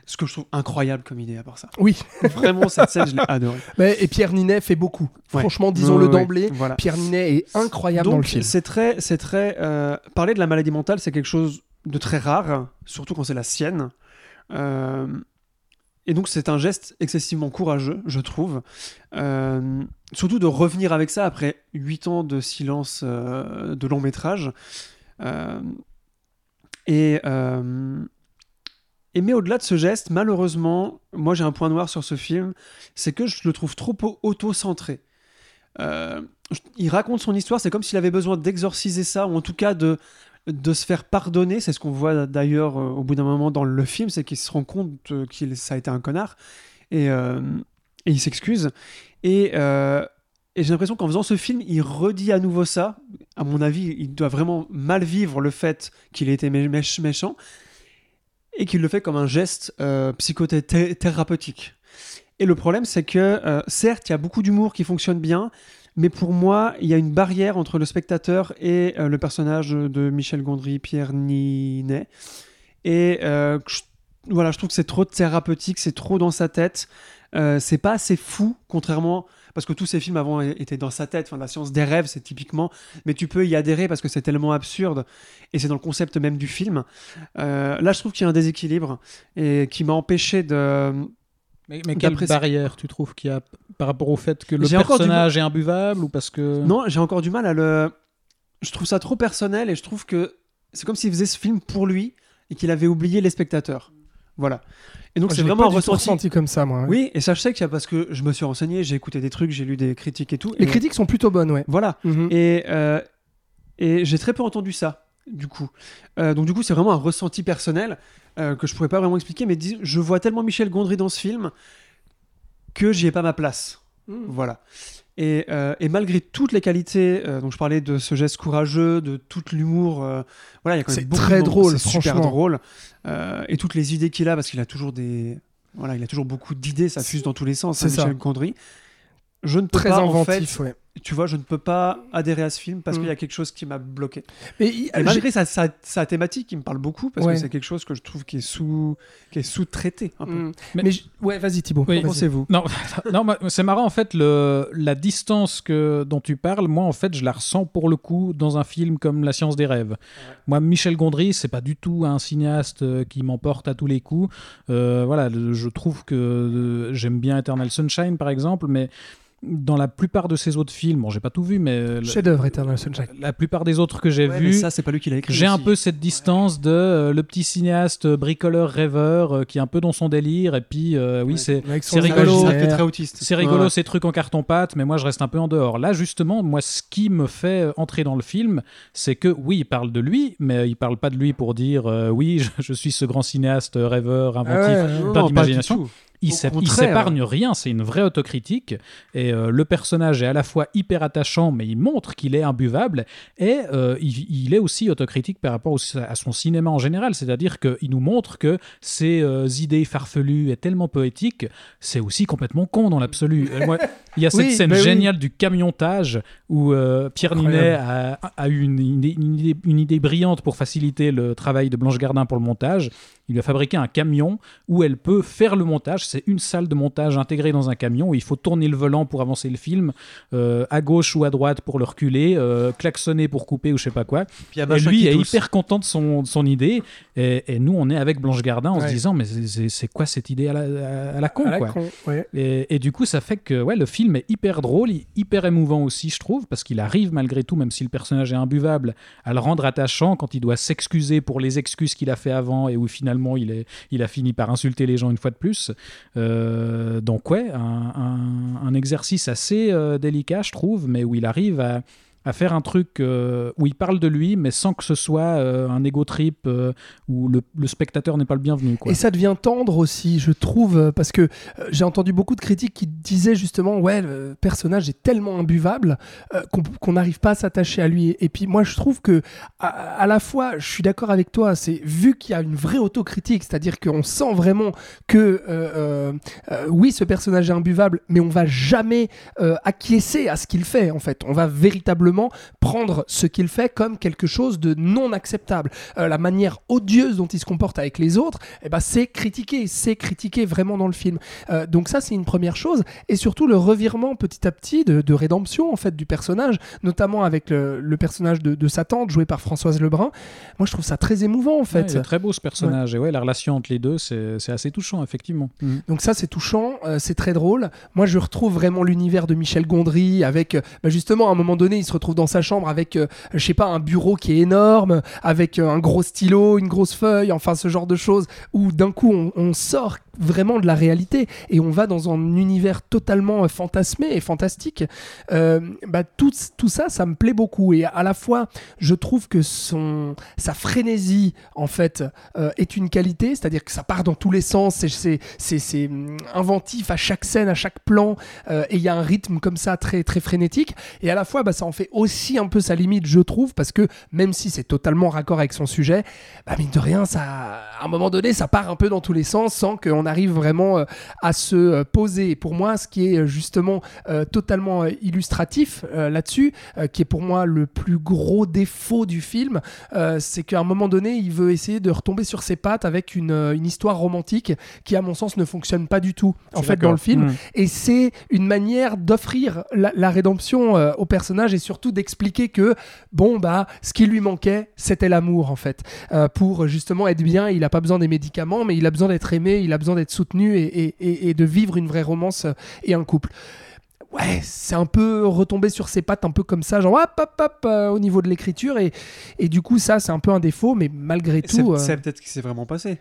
Ce que je trouve incroyable comme idée à part ça. Oui. [LAUGHS] Vraiment, cette scène, je l'ai adorée. [LAUGHS] Mais- et Pierre Ninet fait beaucoup. Ouais. Franchement, disons-le Ouais, ouais, d'emblée. Voilà. Pierre Ninet est incroyable dans le Donc film. c'est très, c'est très. euh, parler de la maladie mentale, c'est quelque chose de très rare, surtout quand c'est la sienne. Euh, et donc c'est un geste excessivement courageux, je trouve. Euh, surtout de revenir avec ça après 8 ans de silence euh, de long métrage. Et, et mais au-delà de ce geste, malheureusement, moi j'ai un point noir sur ce film, c'est que je le trouve trop au- auto-centré. Il raconte son histoire, c'est comme s'il avait besoin d'exorciser ça, ou en tout cas de, de se faire pardonner. C'est ce qu'on voit d'ailleurs euh, au bout d'un moment dans le film, c'est qu'il se rend compte euh, qu'il ça a été un connard et, euh, il s'excuse. Et, j'ai l'impression qu'en faisant ce film, il redit à nouveau ça. À mon avis, il doit vraiment mal vivre le fait qu'il ait été mé- mé- méchant et qu'il le fait comme un geste psychothérapeutique. Et le problème, c'est que certes, il y a beaucoup d'humour qui fonctionne bien, mais pour moi, il y a une barrière entre le spectateur et euh, le personnage de Michel Gondry, Pierre Ninet. Et euh, je, voilà, je trouve que c'est trop thérapeutique, c'est trop dans sa tête. Euh, c'est pas assez fou, contrairement. Parce que tous ces films avant étaient dans sa tête. Enfin, la science des rêves, c'est typiquement. Mais tu peux y adhérer parce que c'est tellement absurde. Et c'est dans le concept même du film. Euh, là, je trouve qu'il y a un déséquilibre. Et qui m'a empêché de. Mais, mais quelle barrière tu trouves qu'il y a par rapport au fait que le du personnage est imbuvable ou parce que Non, j'ai encore du mal à le. Je trouve ça trop personnel et je trouve que c'est comme s'il faisait ce film pour lui et qu'il avait oublié les spectateurs. Voilà. Et donc c'est vraiment un ressenti. comme ça, moi. ouais. Oui, et ça je sais qu'il y a parce que je me suis renseigné, j'ai écouté des trucs, j'ai lu des critiques et tout. Les et- critiques sont plutôt bonnes, ouais. Voilà. Mhm. Et, euh, et j'ai très peu entendu ça, du coup. Euh, donc, du coup, c'est vraiment un ressenti personnel euh, que je pourrais pas vraiment expliquer, mais dis- je vois tellement Michel Gondry dans ce film que j'y ai pas ma place. Mhm. Voilà. Et, euh, et malgré toutes les qualités, donc je parlais de ce geste courageux, de tout l'humour, voilà, il y a quand C'est même beaucoup très de drôle, super franchement. drôle, et toutes les idées qu'il a, parce qu'il a toujours des, voilà, il a toujours beaucoup d'idées, ça fuse dans tous les sens, C'est hein, ça. Michel Gondry. Je ne peux Très pas, en fait, inventif, ouais. Tu vois, je ne peux pas adhérer à ce film parce Mm. qu'il y a quelque chose qui m'a bloqué. Mais il- Et malgré sa, sa, sa thématique, qui me parle beaucoup parce Ouais. que c'est quelque chose que je trouve qui est sous, qui est sous-traité un peu. Mhm. Mais- ouais, vas-y Thibaut. Oui. Pensez-vous? Non, [LAUGHS] non c'est marrant en fait le, la distance que, dont tu parles. Moi en fait je la ressens pour le coup dans un film comme La science des rêves. Moi Michel Gondry c'est pas du tout un cinéaste euh, qui m'emporte à tous les coups. Euh, voilà, je trouve que euh, j'aime bien Eternal Sunshine par exemple, mais dans la plupart de ses autres films, bon j'ai pas tout vu, mais euh, le- Chef-d'œuvre Eternal Sunshine. la plupart des autres que j'ai Ouais, vus. ça, c'est pas lui qui l'a écrit. J'ai un peu cette distance de euh, le petit cinéaste euh, bricoleur rêveur euh, qui est un peu dans son délire et puis euh, oui Ouais. c'est rigolo. C'est rigolo ces trucs en carton pâte mais moi je reste un peu en dehors. Là justement moi ce qui me fait entrer dans le film c'est que oui il parle de lui mais il parle pas de lui pour dire euh, oui [LAUGHS] je, je suis ce grand cinéaste rêveur Ah inventif. pas du d'imagination. Il s'épargne rien, c'est une vraie autocritique. Et euh, le personnage est à la fois hyper attachant, mais il montre qu'il est imbuvable. Et euh, il, il est aussi autocritique par rapport à son cinéma en général. C'est-à-dire qu'il nous montre que ses euh, idées farfelues et tellement poétiques, c'est aussi complètement con dans l'absolu. Il y a [LAUGHS] cette Oui, scène bah oui. géniale du camiontage où Pierre. Ninet a, a eu une, une idée- une idée, une idée brillante pour faciliter le travail de Blanche Gardin pour le montage. Il lui a fabriqué un camion où elle peut faire le montage. C'est une salle de montage intégrée dans un camion où il faut tourner le volant pour avancer le film, euh, à gauche ou à droite pour le reculer, euh, klaxonner pour couper ou je sais pas quoi. Puis Et lui est tousse. hyper content de son, de son idée. Et, et nous, on est avec Blanche Gardin en Ouais. se disant, mais c'est- quoi cette idée à la, à- la con À la quoi? con, ouais. Et, et du coup, ça fait que ouais, le film est hyper drôle, hy- hyper émouvant aussi, je trouve, parce qu'il arrive malgré tout, même si le personnage est imbuvable, à le rendre attachant quand il doit s'excuser pour les excuses qu'il a fait avant et où finalement il, est, il a fini par insulter les gens une fois de plus. Euh, donc ouais, un, exercice assez euh, délicat, je trouve, mais où il arrive à à faire un truc euh, où il parle de lui, mais sans que ce soit euh, un ego trip euh, où le, spectateur n'est pas le bienvenu. Et ça devient tendre aussi, je trouve, parce que j'ai entendu beaucoup de critiques qui disaient justement, ouais, le personnage est tellement imbuvable qu'on n'arrive pas à s'attacher à lui. Et puis moi, je trouve que à, à la fois, je suis d'accord avec toi, c'est vu qu'il y a une vraie autocritique, c'est-à-dire qu'on sent vraiment que oui, ce personnage est imbuvable, mais on va jamais acquiescer à ce qu'il fait. En fait, on va véritablement prendre ce qu'il fait comme quelque chose de non acceptable. Euh, la manière odieuse dont il se comporte avec les autres, eh ben, c'est critiqué, c'est critiqué vraiment dans le film. Euh, donc ça, c'est une première chose. Et surtout le revirement petit à petit de, de rédemption en fait du personnage, notamment avec le, le personnage de, de sa tante joué par Françoise Lebrun. Moi, je trouve ça très émouvant en Ouais, fait. il est très beau ce personnage. Et ouais, la relation entre les deux, c'est assez touchant, effectivement. Donc ça, c'est touchant, euh, c'est très drôle. Moi, je retrouve vraiment l'univers de Michel Gondry avec, bah, justement, à un moment donné, il se retrouve dans sa chambre avec, euh, je sais pas, un bureau qui est énorme, avec euh, un gros stylo, une grosse feuille, enfin ce genre de choses, où d'un coup, on, sort vraiment de la réalité et on va dans un univers totalement euh, fantasmé et fantastique. Bah, tout, tout ça, ça me plaît beaucoup et à la fois, je trouve que son, sa frénésie, en fait, est une qualité, c'est-à-dire que ça part dans tous les sens, c'est- hum, inventif à chaque scène, à chaque plan, et il y a un rythme comme ça très, très frénétique, et à la fois, bah, ça en fait aussi un peu sa limite, je trouve, parce que même si c'est totalement raccord avec son sujet, bah, mine de rien, ça, à un moment donné, ça part un peu dans tous les sens sans qu'on arrive vraiment euh, à se euh, poser. Et pour moi, ce qui est justement euh, totalement illustratif euh, là-dessus, euh, qui est pour moi le plus gros défaut du film, c'est qu'à un moment donné, il veut essayer de retomber sur ses pattes avec une, une histoire romantique qui, à mon sens, ne fonctionne pas du tout en fait dans le film. Mm. Et c'est une manière d'offrir la, la rédemption au personnage et surtout d'expliquer que bon bah ce qui lui manquait c'était l'amour en fait. Euh, pour justement être bien, il n'a pas besoin des médicaments, mais il a besoin d'être aimé, il a besoin d'être soutenu et, et- et- et de vivre une vraie romance euh, et un couple. Ouais, c'est un peu retombé sur ses pattes, un peu comme ça, genre hop hop hop euh, au niveau de l'écriture et, et du coup ça c'est un peu un défaut, mais malgré C'est tout. euh, c'est peut-être ce qui s'est vraiment passé.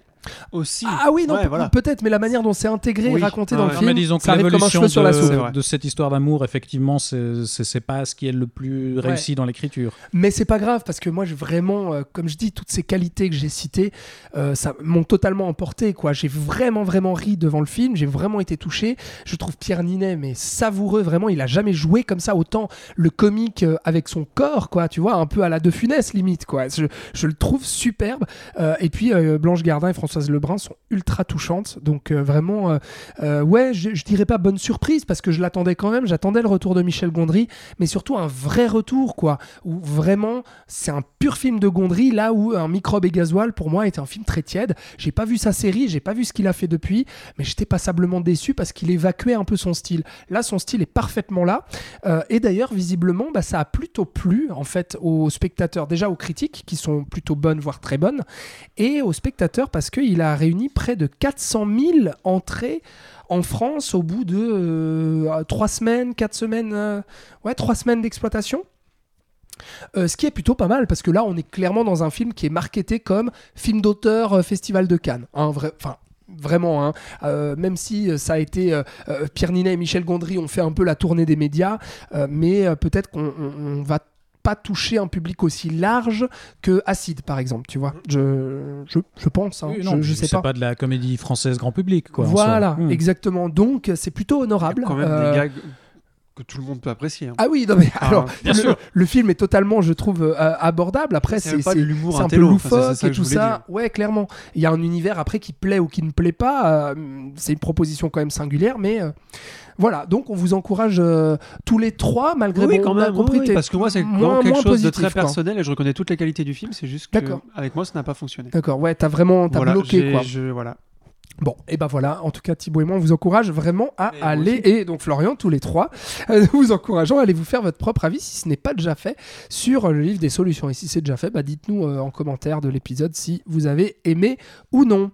Aussi. Ah oui, non, Ouais, pe- voilà. peut-être, mais la manière dont c'est intégré Oui. et raconté Ah dans ouais. le film, mais disons que ça arrive comme un l'évolution sur la de, de cette histoire d'amour, effectivement, c'est pas ce qui est le plus réussi dans l'écriture. Mais c'est pas grave parce que moi, j'ai vraiment, euh, comme je dis, toutes ces qualités que j'ai citées, euh, ça m'ont totalement emporté. quoi. J'ai vraiment, vraiment ri devant le film. J'ai vraiment été touché. Je trouve Pierre Ninet, mais savoureux, vraiment. Il a jamais joué comme ça autant le comique euh, avec son corps, quoi. Tu vois, un peu à la De Funès, limite, quoi. Je, je le trouve superbe. Euh, et puis, euh, Blanche Gardin et Lebrun sont ultra touchantes. Donc, euh, vraiment, euh, euh, ouais, je, dirais pas bonne surprise parce que je l'attendais quand même. J'attendais le retour de Michel Gondry, mais surtout un vrai retour, quoi. Où vraiment, c'est un pur film de Gondry, là où un microbe et gasoil, pour moi, était un film très tiède. J'ai pas vu sa série, j'ai pas vu ce qu'il a fait depuis, mais j'étais passablement déçu parce qu'il évacuait un peu son style. Là, son style est parfaitement là. Et d'ailleurs, visiblement, bah, ça a plutôt plu, en fait, aux spectateurs, déjà aux critiques, qui sont plutôt bonnes, voire très bonnes, et aux spectateurs parce qu'il a réuni près de 400 000 entrées en France au bout de euh, trois semaines, quatre semaines, euh, ouais, trois semaines d'exploitation. Euh, ce qui est plutôt pas mal parce que là on est clairement dans un film qui est marketé comme film d'auteur euh, festival de Cannes. Vrai, enfin vraiment, hein. Même si ça a été Pierre Ninet et Michel Gondry ont fait un peu la tournée des médias, mais peut-être qu'on on- on va pas toucher un public aussi large que Acide par exemple, tu vois. Je, je, je pense, hein. Oui, non, je, je sais c'est pas. pas de la comédie française grand public, quoi. Voilà, Hmm. exactement. Donc c'est plutôt Il y honorable. a quand même Euh, des gags que tout le monde peut apprécier. hein. Ah oui, non mais Ah, alors, bien le, sûr. le film est totalement, je trouve, euh, abordable. Après, C'est l'humour un peu enfin, loufoque ça et tout ça. Ouais, clairement. Il y a un univers après qui plaît ou qui ne plaît pas. euh, c'est une proposition quand même singulière, mais euh, voilà. Donc, on vous encourage tous les trois, malgré oui, bon, quand on a même, compris oui, t'es parce que moi c'est vraiment quelque chose de très quoi. personnel et je reconnais toutes les qualités du film, c'est juste que avec moi ça n'a pas fonctionné. D'accord, ouais, t'as vraiment t'as Voilà, bloqué quoi. je- voilà. Bon, et ben voilà, en tout cas Thibaut et moi on vous encourage vraiment à Et aller, et donc Florian, tous les trois, [LAUGHS] euh, nous vous encourageons à aller vous faire votre propre avis si ce n'est pas déjà fait sur le livre des solutions. Et si c'est déjà fait, bah dites-nous euh, en commentaire de l'épisode si vous avez aimé ou non.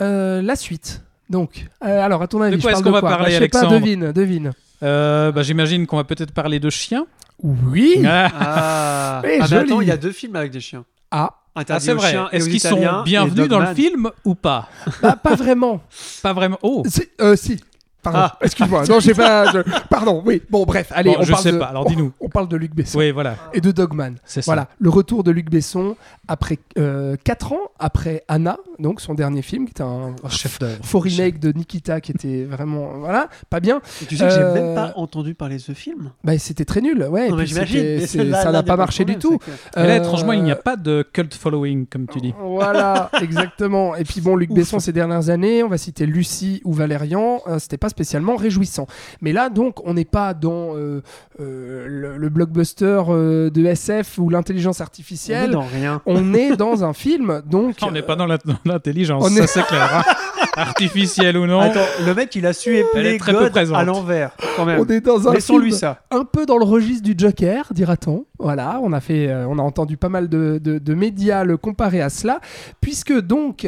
Euh, la suite. Donc, euh, alors à ton avis, De je quoi est-ce qu'on va parler, Bah, Je sais pas, devine, devine. Euh, bah, J'imagine qu'on va peut-être parler de chiens. Oui Ah, Ah, Eh, ah, mais attends, il y a deux films avec des chiens. Ah, Ah, Interdit c'est aux vrai. chiens et Est-ce qu'ils sont bienvenus dans le film ou pas? Bah, pas vraiment. Pas vraiment. Oh Si, euh, si. Pardon, Ah. excuse-moi. Non, j'ai pas. [LAUGHS] je- Pardon, oui. Bon, bref, allez, Bon, on je parle sais de- pas, alors dis-nous. On, [LAUGHS] on parle de Luc Besson. Oui, voilà. et de Dogman. C'est ça. Voilà, le retour de Luc Besson après 4 ans après Anna, donc son dernier film, qui était un Chef d'œuvre. faux remake de Nikita qui était vraiment voilà pas bien. Et tu sais que j'ai Euh, même pas entendu parler de ce film. Bah c'était très nul, ouais. Non, puis mais [LAUGHS] ça n'a pas marché du tout. Et là, Euh, étrangement, il n'y a pas de cult following, comme tu dis. Voilà, exactement. Et puis bon, Luc. Besson ces dernières années, on va citer Lucie ou Valérian, euh, c'était pas spécialement réjouissant. Mais là, donc, on n'est pas dans euh, euh, le, le blockbuster euh, de SF ou l'intelligence On est artificielle. dans rien. On est dans un film, donc. On n'est pas dans l'intelligence, On ça est- c'est clair. hein. Artificielle ou non. Attends, le mec, il a su épeler est très peu God à l'envers, quand même. On est dans un Laissons-lui film ça. un peu dans le registre du Joker, dira-t-on. Voilà, on a fait, euh, on a entendu pas mal de, de- de médias le comparer à cela, puisque donc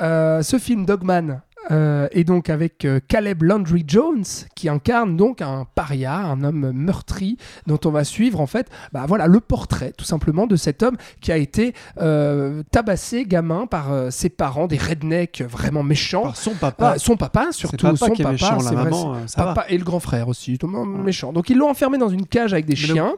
euh, ce film Dogman. Euh, est donc avec euh, Caleb Landry Jones qui incarne donc un paria, un homme meurtri dont on va suivre en fait, bah voilà le portrait tout simplement de cet homme qui a été euh, tabassé gamin par ses parents, des rednecks vraiment méchants. Par son papa. Son papa surtout, papa son qui est papa, méchant, la c'est vrai, maman, ça papa et le grand frère aussi, totalement méchant. Donc ils l'ont enfermé dans une cage avec des Mais le- chiens.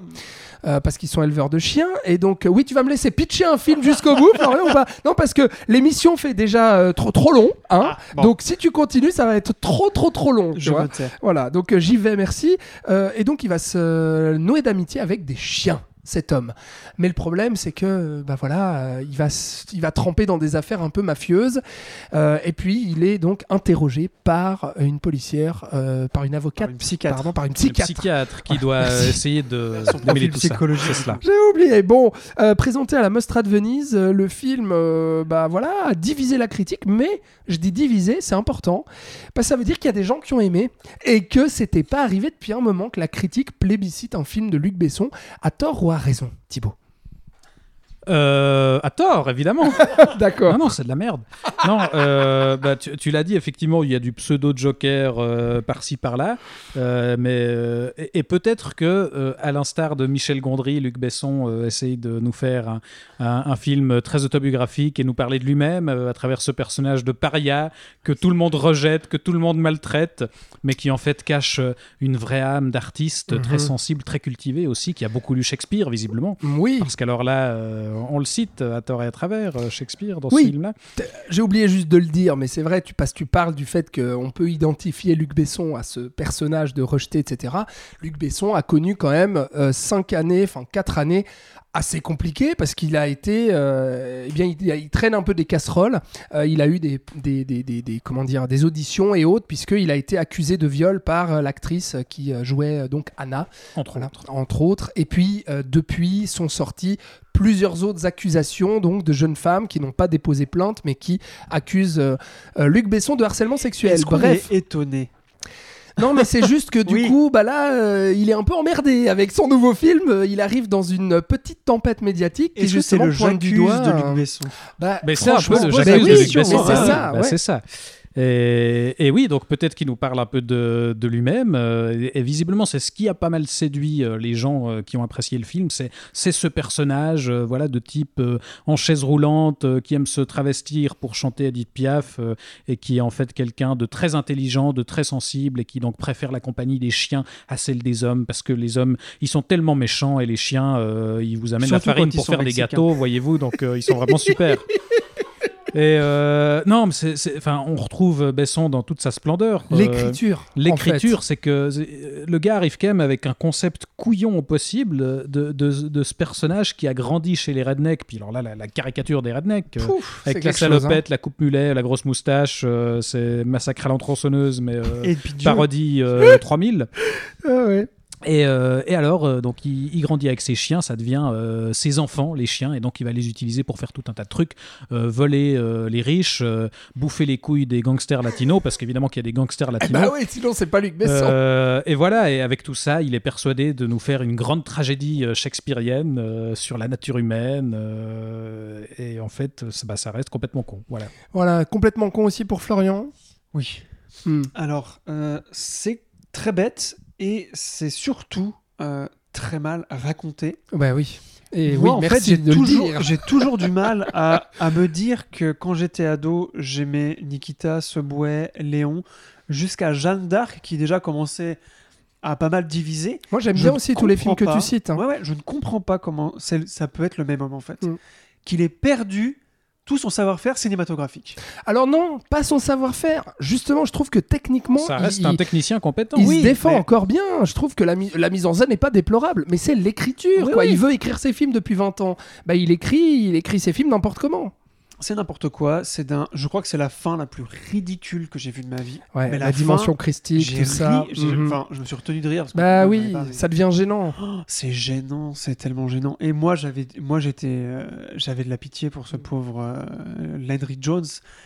parce qu'ils sont éleveurs de chiens et donc oui tu vas me laisser pitcher un film jusqu'au bout Florian ou pas non parce que l'émission fait déjà trop trop long hein Ah, bon. donc si tu continues ça va être trop trop trop long tu Je vois me tais. voilà, donc euh, j'y vais, merci. Euh, et donc il va se nouer d'amitié avec des chiens, cet homme. Mais le problème, c'est que, bah voilà, euh, il va, il va tremper dans des affaires un peu mafieuses. Euh, et puis il est donc interrogé par une policière, euh, par une avocate, Par une psychiatre. pardon, par une psychiatre. psychiatre qui doit [LAUGHS] essayer de Son profil psychologique. J'ai oublié. Bon, présenté à la Mostra de Venise, le film, bah voilà, a divisé la critique, mais je dis divisé, c'est important, parce que ça veut dire qu'il y a des gens qui ont aimé et que c'était pas arrivé depuis un moment que la critique plébiscite un film de Luc Besson, à tort ou à raison, Thibaut. Euh, à tort, évidemment. [LAUGHS] D'accord. Non, non, c'est de la merde. Non, euh, bah, tu, tu l'as dit, effectivement, il y a du pseudo-joker euh, par-ci, par-là. Euh, mais, et, et peut-être que, à l'instar de Michel Gondry, Luc Besson essaye de nous faire un, un- un film très autobiographique et nous parler de lui-même à travers ce personnage de paria que tout le monde rejette, que tout le monde maltraite, mais qui en fait cache une vraie âme d'artiste Mhm. très sensible, très cultivé aussi, qui a beaucoup lu Shakespeare, visiblement. Oui, Parce qu'alors là, on le cite à tort et à travers, euh, Shakespeare, dans Oui. ce film-là. j'ai oublié juste de le dire, mais c'est vrai, tu, parce que tu parles du fait qu'on peut identifier Luc Besson à ce personnage de rejeté, etc. Luc Besson a connu quand même euh, cinq années, enfin quatre années assez compliquées parce qu'il a été, euh, eh bien, il, il traîne un peu des casseroles. Euh, il a eu des, des, des, des- des- comment dire, des auditions et autres puisqu'il a été accusé de viol par euh, l'actrice qui euh, jouait euh, donc Anna Entre voilà, autres. entre autres. Et puis, euh, depuis, sont sorties plusieurs autres accusations donc de jeunes femmes qui n'ont pas déposé plainte, mais qui accusent Luc Besson de harcèlement sexuel. Bref, est étonné non, mais c'est juste que du Oui. coup, bah là, euh, il est un peu emmerdé avec son nouveau film. Euh, Il arrive dans une petite tempête médiatique Est-ce que c'est justement le pointe du doigt. de euh, Luc Besson bah, Mais c'est un peu le bah j'accuse oui, de Luc Besson. mais c'est hein. ça. Bah, ouais. C'est ça. Et, et oui, donc peut-être qu'il nous parle un peu de, de lui-même. euh, et, et visiblement, c'est ce qui a pas mal séduit euh, les gens euh, qui ont apprécié le film. C'est, ce personnage, euh, voilà, de type euh, en chaise roulante, euh, qui aime se travestir pour chanter Edith Piaf, euh, et qui est en fait quelqu'un de très intelligent, de très sensible, et qui donc préfère la compagnie des chiens à celle des hommes, parce que les hommes, ils sont tellement méchants, et les chiens, euh, ils vous amènent Surtout la farine pour faire des gâteaux, voyez-vous, donc euh, ils sont vraiment super. [LAUGHS] Et euh, non, mais c'est, c'est- enfin, on retrouve Besson dans toute sa splendeur. Euh, L'écriture. en L'écriture, c'est que euh, le gars arrive quand même avec un concept couillon au possible de, de, de ce personnage qui a grandi chez les rednecks. Puis alors là, la, la caricature des rednecks. euh, Pouf, avec la chose, hein. salopette, la coupe mulet, la grosse moustache, c'est Massacre à l'entronçonneuse, mais Et parodie euh, [LAUGHS] 3000. Ah ouais. Et, euh, et alors, euh, donc, il, il grandit avec ses chiens, ça devient euh, ses enfants, les chiens, et donc il va les utiliser pour faire tout un tas de trucs, euh, voler euh, les riches, euh, bouffer les couilles des gangsters latinos, parce qu'évidemment qu'il y a des gangsters latinos. Bah oui, sinon c'est pas Luc Besson. Euh, et voilà, et avec tout ça, il est persuadé de nous faire une grande tragédie euh, shakespearienne euh, sur la nature humaine. euh, et en fait, ça, bah, ça reste complètement con. Voilà. Voilà, complètement con aussi pour Florian. Oui. Hmm. Alors, euh, c'est très bête et c'est surtout euh, très mal raconté. Bah oui. Et Moi, oui, en merci fait, j'ai toujours, j'ai toujours du mal [LAUGHS] à, à me dire que quand j'étais ado, j'aimais Nikita, Subway, Léon, jusqu'à Jeanne d'Arc qui déjà commençait à pas mal diviser. Moi j'aime bien aussi tous les films que tu cites. hein. Ouais, ouais, je ne comprends pas comment ça peut être le même homme en fait. Mm. Qu'il ait perdu tout son savoir-faire cinématographique. Alors non, pas son savoir-faire. Justement, je trouve que techniquement, Ça reste il, un technicien compétent. il Oui, se défend mais- encore bien. Je trouve que la, mi- la mise en scène n'est pas déplorable, mais c'est l'écriture. Oui, quoi. oui. Il veut écrire ses films depuis 20 ans. Bah, il écrit, il écrit ses films n'importe comment. C'est n'importe quoi. C'est d'un. Je crois que c'est la fin la plus ridicule que j'ai vue de ma vie. Ouais, Mais la, la dimension fin, christique, J'ai tout ça. ri, j'ai- Mhm. enfin, je me suis retenu de rire. Parce que Bah oui, ça devient gênant. Oh, c'est gênant, c'est tellement gênant. Et moi, j'avais, moi, j'étais, euh, j'avais de la pitié pour ce pauvre euh, Landry Jones.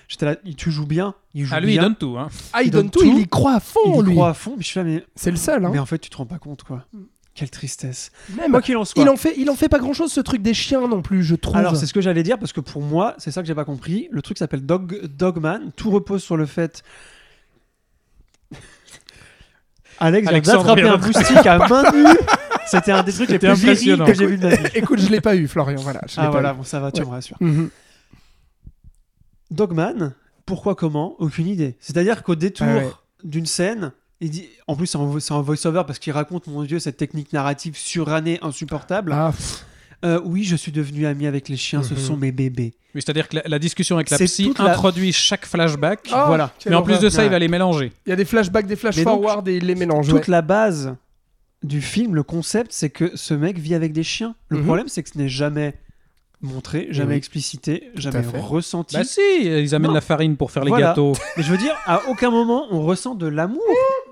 J'étais là, il tu joues bien, il joue Ah, lui, il bien, donne tout. Hein. Ah, il, Il donne donne tout, tout. il y croit à fond, il y lui. croit à fond. Puis je suis là, mais, C'est le seul. Hein. mais en fait, tu te rends pas compte, quoi. Quelle tristesse. Même, Quoi qu'il en soit. il en fait, il en fait pas grand chose ce truc des chiens non plus, je trouve. Alors, c'est ce que j'allais dire parce que pour moi, c'est ça que j'ai pas compris. Le truc s'appelle Dog, Dogman. Tout repose sur le fait. [LAUGHS] Alex vient d'attraper un moustique à main nue. [LAUGHS] C'était un des trucs les plus virils que j'ai vu de ma vie. Écoute, je l'ai pas eu, Florian. Voilà. je Ah pas voilà, eu. bon, ça va, tu Ouais. me rassures. Mhm. Dogman, pourquoi, comment Aucune idée. C'est-à-dire qu'au détour Ah ouais. d'une scène, il dit, en plus c'est en voice-over parce qu'il raconte, mon Dieu, cette technique narrative surannée, insupportable. Ah, Euh, oui, je suis devenu ami avec les chiens, ce Mhm. sont mes bébés. Oui, C'est-à-dire que la, la discussion avec la psy la- introduit chaque flashback. Ah, voilà. mais en plus de ça, il va les mélanger. il y a des flashbacks, des flash Mais donc, forward et il les mélange. Toute ouais. la base du film, le concept, c'est que ce mec vit avec des chiens. Le Mhm. problème, c'est que ce n'est jamais montré, jamais oui. explicité, jamais ressenti. Bah si, ils amènent Non. la farine pour faire les Voilà. gâteaux. [LAUGHS] Mais je veux dire, à aucun moment on ressent de l'amour [LAUGHS]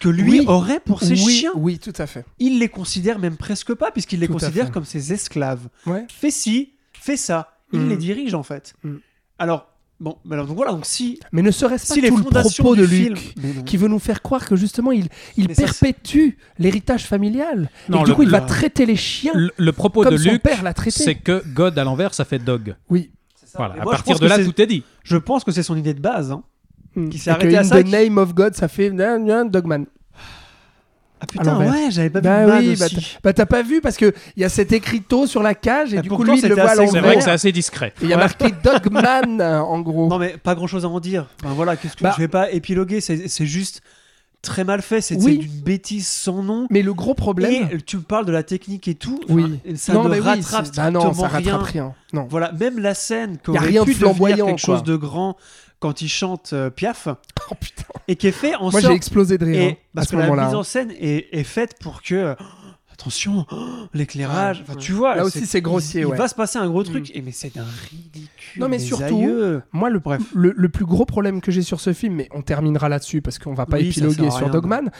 que lui Oui. aurait pour ses oui, chiens. oui, tout à fait. Il les considère même presque pas, puisqu'il les Tout considère comme ses esclaves. Ouais. Fais ci, fais ça. Il Mm. les dirige en fait. Mm. Alors, bon, alors, donc voilà, donc si, Mais ne serait-ce pas si les tout le propos de. Luc qui veut nous faire croire que justement il, il Mais perpétue l'héritage familial Non, et du le- coup il va traiter les chiens Le, le propos comme de son Luc, père l'a traité. c'est que God à l'envers, ça fait dog. Oui. Voilà. Et À moi, partir pense de que là, c'est- tout est dit. Je pense que c'est son idée de base. hein. Mm. Qui s'est Et arrêté à ça, the qui- name of God, ça fait Dogman. Ah putain, l'envers. ouais, j'avais pas Bah vu Man oui, bah aussi. t'as- bah t'as pas vu parce que il y a cet écriteau sur la cage et Ah, du coup lui il le voit à assez- C'est vrai que l'envers. c'est assez discret. Et il y a marqué [LAUGHS] Dogman en gros. Non mais pas grand chose à en dire. Ben voilà, qu'est-ce que Bah- je vais pas épiloguer, c'est juste très mal fait, c'est Oui. d'une bêtise sans nom. Mais le gros problème. Et tu parles de la technique et tout, Oui. enfin, ça non, ne mais oui, rattrape c'est- bah non, ça rattrape rien. rien. Non. Voilà, même la scène qui Y a aurait rien de devenir flamboyant, quelque quoi. chose de grand quand il chante euh, Piaf [LAUGHS] Oh et qui est fait en Moi j'ai sorte explosé de rire hein, et à parce ce que la mise hein. en scène est, est faite pour que oh, [GASPS] attention, oh, [GASPS] l'éclairage, enfin, tu vois, Là aussi, c'est grossier, Il, ouais. va se passer un gros truc Mm. et mais c'est d'un ridicule. Non, mais surtout, aïeux. Moi, le, Bref. le, le plus gros problème que j'ai sur ce film, mais on terminera là-dessus parce qu'on va pas Oui, épiloguer sur Dogman,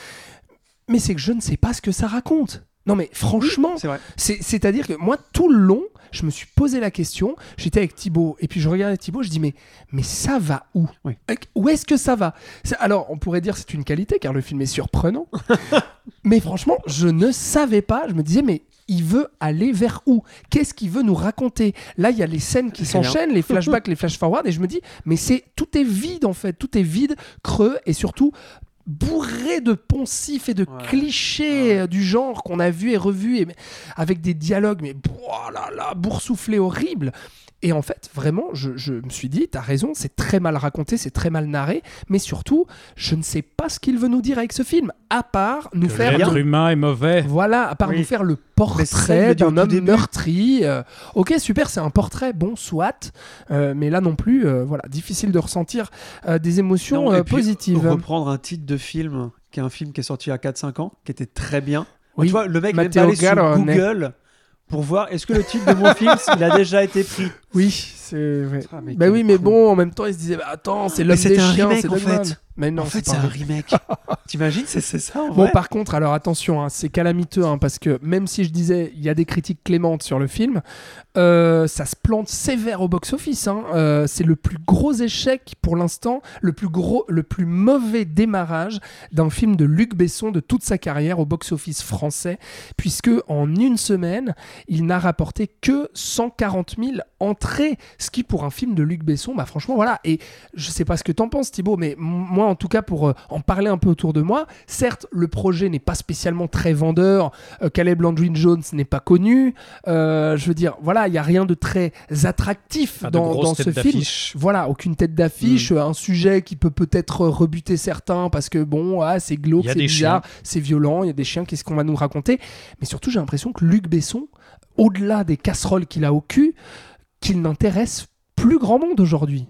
mais c'est que je ne sais pas ce que ça raconte. Non, mais franchement, c'est vrai. c'est- c'est-à-dire que moi, tout le long, je me suis posé la question. J'étais avec Thibaut et puis je regardais Thibaut, je dis mais, mais ça va où Oui. Où est-ce que ça va Alors, on pourrait dire c'est une qualité car le film est surprenant. [LAUGHS] mais franchement, je ne savais pas. Je me disais mais il veut aller vers où Qu'est-ce qu'il veut nous raconter Là, il y a les scènes qui s'enchaînent, les flashbacks, les flash-forward, et je me dis, mais c'est tout est vide en fait, tout est vide, creux, et surtout bourré de poncifs et de Ouais. clichés euh, du genre qu'on a vu et revu, et, avec des dialogues, mais oh là là, boursouflés horribles. Et en fait, vraiment, je, je me suis dit, t'as raison, c'est très mal raconté, c'est très mal narré, mais surtout, je ne sais pas ce qu'il veut nous dire avec ce film, à part nous Que faire L'être humain est mauvais. voilà, à part Oui. nous faire le portrait d'un homme début. meurtri. euh, ok, super, c'est un portrait, bon, soit. euh, mais là non plus, euh, voilà, difficile de ressentir euh, des émotions Non, et euh, puis, positives. Reprendre un titre de film, qui est un film qui est sorti à 4-5 ans, qui était très bien. Oui, Tu vois, le mec n'est pas allé sur. Google pour voir est-ce que le titre de mon [LAUGHS] film, il a déjà été pris? Oui, c'est. Ah, mais Bah oui, mais bon, en même temps, il se disait, bah, attends, c'est l'homme des un chiens, remake, c'est en fait. Mais non, en fait, c'est c'est un vrai. remake. [LAUGHS] T'imagines, c'est c'est ça en Bon, vrai par contre, alors attention, hein, c'est calamiteux, hein, parce que même si je disais il y a des critiques clémentes sur le film, euh, ça se plante sévère au box-office. hein. Euh, c'est le plus gros échec pour l'instant, le plus gros, le plus mauvais démarrage d'un film de Luc Besson de toute sa carrière au box-office français, puisque en une semaine, il n'a rapporté que 140 000 entrées, ce qui pour un film de Luc Besson, bah franchement voilà. Et je sais pas ce que t'en penses Thibaut, mais moi en tout cas pour euh, en parler un peu autour de moi, certes le projet n'est pas spécialement très vendeur, euh, Caleb Landry Jones n'est pas connu, euh, je veux dire voilà il y a rien de très attractif dans, dans ce film. Voilà, aucune tête d'affiche, Mm. un sujet qui peut peut-être rebuter certains parce que bon, ah, c'est glauque, c'est bizarre, c'est violent, il y a des chiens, qu'est-ce qu'on va nous raconter? Mais surtout, j'ai l'impression que Luc Besson, au-delà des casseroles qu'il a au cul, qu'il n'intéresse plus grand monde aujourd'hui.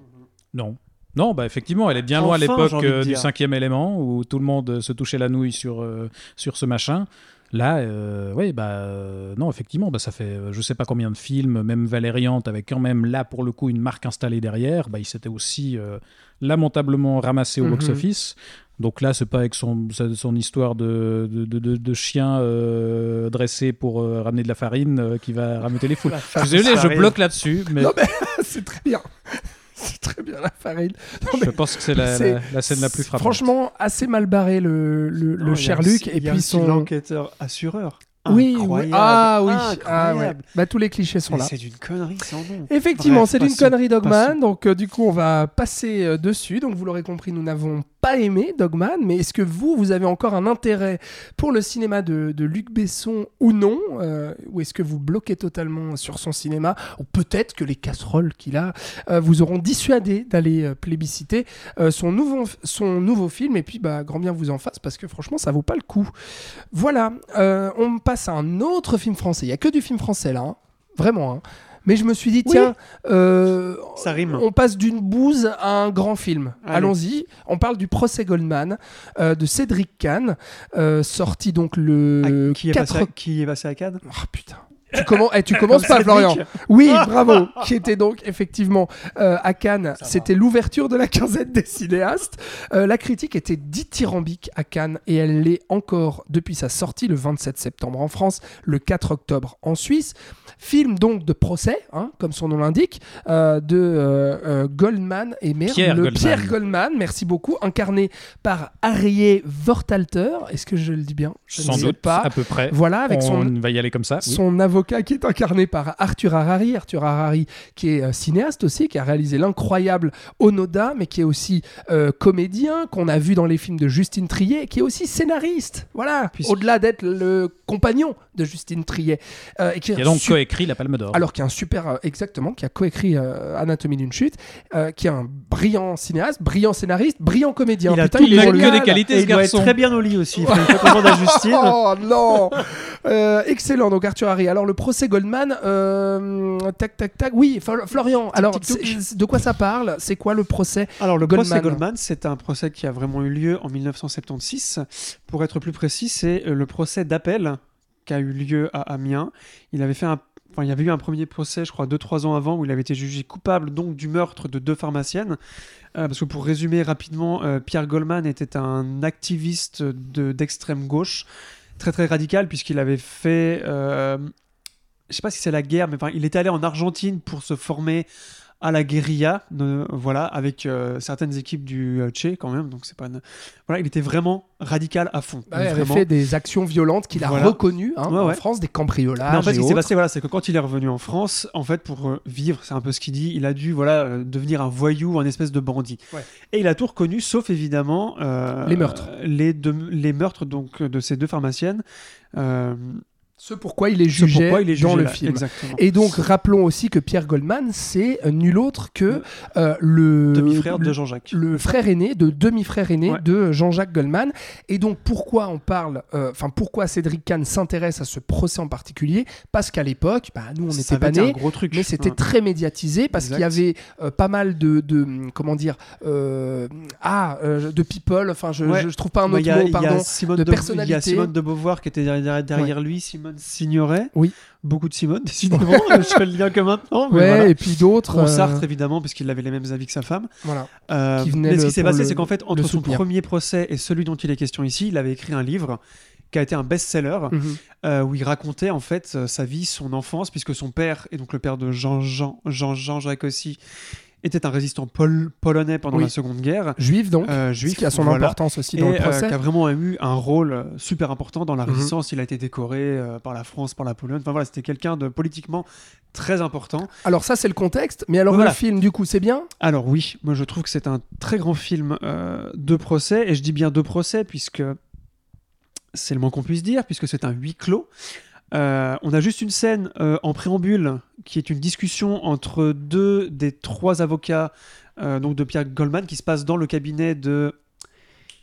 Non. Non, bah effectivement, elle est bien loin à l'époque euh, du cinquième élément où tout le monde se touchait la nouille sur, euh, sur ce machin. Là, euh, ouais, bah euh, non, effectivement, bah, ça fait euh, je sais pas combien de films, même Valériante, avec quand même là pour le coup une marque installée derrière. Bah, il s'était aussi lamentablement ramassé au Mhm. box-office. Donc là, c'est pas avec son, son histoire de, de, de, chien euh, dressé pour euh, ramener de la farine euh, qui va rameuter les foules. [LAUGHS] Désolé, je bloque là-dessus, mais Non, [LAUGHS] c'est très bien. [LAUGHS] C'est très bien la farine. Non, je pense que c'est la, c'est- la- la scène la plus frappante. Franchement, assez mal barré le, Non, cher Luc et puis son. l'enquêteur assureur. Oui, oui. Ah oui. Ah, ouais. Bah, tous les clichés sont Mais là. C'est d'une connerie sans nom. Effectivement, c'est d'une connerie Dogman. passons. Donc, euh, du coup, on va passer euh, dessus. Donc, vous l'aurez compris, nous n'avons aimé Dogman. Mais est-ce que vous, vous avez encore un intérêt pour le cinéma de, Luc Besson ou non Euh, Ou est-ce que vous bloquez totalement sur son cinéma Ou peut-être que les casseroles qu'il a euh, vous auront dissuadé d'aller euh, plébisciter son, nouveau, film. Et puis, bah, grand bien vous en fasse parce que franchement, ça vaut pas le coup. Voilà. On passe à un autre film français. Il y a que du film français là. hein. Vraiment. hein. Mais je me suis dit, Oui. tiens, euh, Ça rime. on passe d'une bouse à un grand film. Allons-y. On parle du procès Goldman euh, de Cédric Kahn, euh, sorti donc le Ah, qui, est 4 passé à, qui est passé à Cannes? Oh, putain. Tu, commen- eh, tu commences pas. Florian. Oui, [LAUGHS] bravo. Qui était donc effectivement euh, à Cannes. C'était l'ouverture de la quinzaine des cinéastes. Euh, la critique était dithyrambique à Cannes et elle l'est encore depuis sa sortie le 27 septembre en France, le 4 octobre en Suisse. Film donc de procès, hein, comme son nom l'indique, euh, de Goldman et merde, Pierre le Goldman. Pierre Goldman, merci beaucoup, incarné par Harriet Vortalter. Est-ce que je le dis bien? Je ne Sans sais doute, pas. à peu près. Voilà, avec on son va y aller comme ça. oui. son avocat qui est incarné par Arthur Harari. Arthur Harari qui est euh, cinéaste aussi, qui a réalisé l'incroyable Onoda, mais qui est aussi euh, comédien, qu'on a vu dans les films de Justine Triet, qui est aussi scénariste. Voilà, Puisque- au-delà d'être le compagnon de Justine Triet. Euh, et qui Qui a donc su- coécrit la Palme d'Or. alors qui est un super, euh, exactement, qui a coécrit euh, Anatomie d'une chute, euh, qui est un brillant cinéaste, brillant scénariste, brillant comédien. Il a Putain, tout il que des qualités, ce il doit être garçon. très bien au lit aussi. Il faut une [LAUGHS] commande à Justine. Oh non Euh, Excellent, donc Arthur Harry. Alors le procès Goldman, euh, tac tac tac. Oui, Fl- Florian. Alors de quoi ça parle? C'est quoi le procès Alors le Goldman. procès Goldman, c'est un procès qui a vraiment eu lieu en 1976. Pour être plus précis, c'est euh, le procès d'appel qui a eu lieu à Amiens. Il avait fait un Enfin, il y avait eu un premier procès, je crois, 2-3 ans avant, où il avait été jugé coupable donc du meurtre de deux pharmaciennes. Euh, parce que pour résumer rapidement, euh, Pierre Goldman était un activiste de- d'extrême gauche, très très radical, puisqu'il avait fait, euh, je sais pas si c'est la guerre, mais enfin, il était allé en Argentine pour se former à la guérilla, euh, voilà, avec euh, certaines équipes du euh, Che quand même. Donc c'est pas, une- voilà, il était vraiment radical à fond. Bah, Il avait fait des actions violentes qu'il a Voilà. reconnues hein, Ouais, en ouais. France, des cambriolages. Mais en fait, ce qui s'est autres. passé, voilà, c'est que quand il est revenu en France, en fait, pour euh, vivre, c'est un peu ce qu'il dit, il a dû, voilà, euh, devenir un voyou, un espèce de bandit. Ouais. Et il a tout reconnu, sauf évidemment Les meurtres. les, deux- les meurtres donc de ces deux pharmaciennes. Euh, Ce pourquoi il est jugé, il est dans jugé le là, film. Exactement. Et donc rappelons aussi que Pierre Goldman, c'est euh, nul autre que euh, le Demi-frère de le- Jean-Jacques. le frère aîné de demi-frère aîné Ouais. de Jean-Jacques Goldman. Et donc pourquoi on parle, euh, enfin pourquoi Cédric Kahn s'intéresse à ce procès en particulier? Parce qu'à l'époque, bah, nous on n'était pas nés. gros truc. Mais c'était Ouais. très médiatisé parce qu'il y avait euh, pas mal de, de, comment dire euh, ah euh, de people enfin je, Ouais. je trouve pas un autre a- mot pardon de de, Il y a Simone de Beauvoir qui était derrière, derrière lui, Simone Signoret. Oui. Beaucoup de Simone, [LAUGHS] décidément. je fais le lien que maintenant. mais ouais voilà. et puis d'autres Bon, euh, Sartre, évidemment, parce qu'il avait les mêmes avis que sa femme. voilà Euh, Qui mais ce qui s'est passé, c'est qu'en fait, entre son premier procès et celui dont il est question ici, il avait écrit un livre qui a été un best-seller Mhm. euh, où il racontait en fait euh, sa vie, son enfance, puisque son père, et donc le père de Jean-Jean, Jean-Jacques aussi, était un résistant pol- polonais pendant Oui. la Seconde Guerre. juif donc Euh, ce juif, qui a son voilà. importance aussi Et dans le euh, procès qui a vraiment eu un rôle euh, super important dans la Mhm. résistance. Il a été décoré euh, par la France, par la Pologne. Enfin voilà, c'était quelqu'un de politiquement très important. alors ça c'est le contexte mais alors Voilà. le film du coup c'est bien? Alors oui, moi je trouve que c'est un très grand film euh, de procès, et je dis bien de procès puisque c'est le moins qu'on puisse dire, puisque c'est un huis clos. Euh, on a juste une scène euh, en préambule qui est une discussion entre deux des trois avocats euh, donc de Pierre Goldman qui se passe dans le cabinet de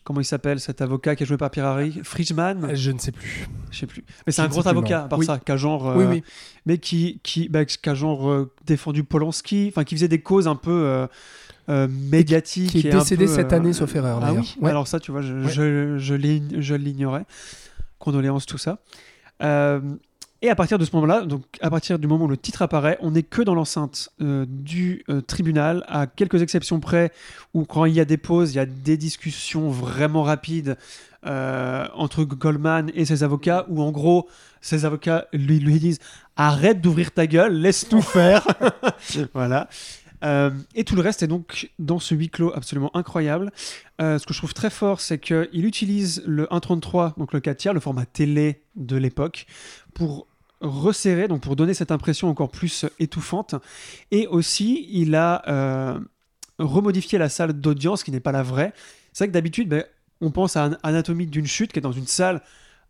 comment il s'appelle cet avocat qui est joué par Pierre Harry? Friedman? Je ne sais plus je sais plus mais c'est un gros avocat à part Oui. ça qui a genre oui oui mais qui, qui, bah, qui a genre défendu Polanski, enfin qui faisait des causes un peu euh, médiatiques. qui est décédé peu, cette euh, année sauf erreur Ah oui? Ouais. alors ça, tu vois, je, Ouais. je, je l'ignorais. condoléances, tout ça. Euh, et à partir de ce moment-là, donc à partir du moment où le titre apparaît, on n'est que dans l'enceinte euh, du euh, tribunal, à quelques exceptions près, où quand il y a des pauses, il y a des discussions vraiment rapides entre Goldman et ses avocats, où en gros, ses avocats lui, lui disent arrête d'ouvrir ta gueule, laisse-nous faire. [LAUGHS] voilà. Euh, et tout le reste est donc dans ce huis clos absolument incroyable. Euh, ce que je trouve très fort, c'est qu'il utilise le 1.33, donc le 4 tiers, le format télé de l'époque, pour resserrer, donc pour donner cette impression encore plus étouffante. Et aussi, il a euh, remodifié la salle d'audience, qui n'est pas la vraie. C'est vrai que d'habitude, ben, on pense à An- Anatomie d'une chute, qui est dans une salle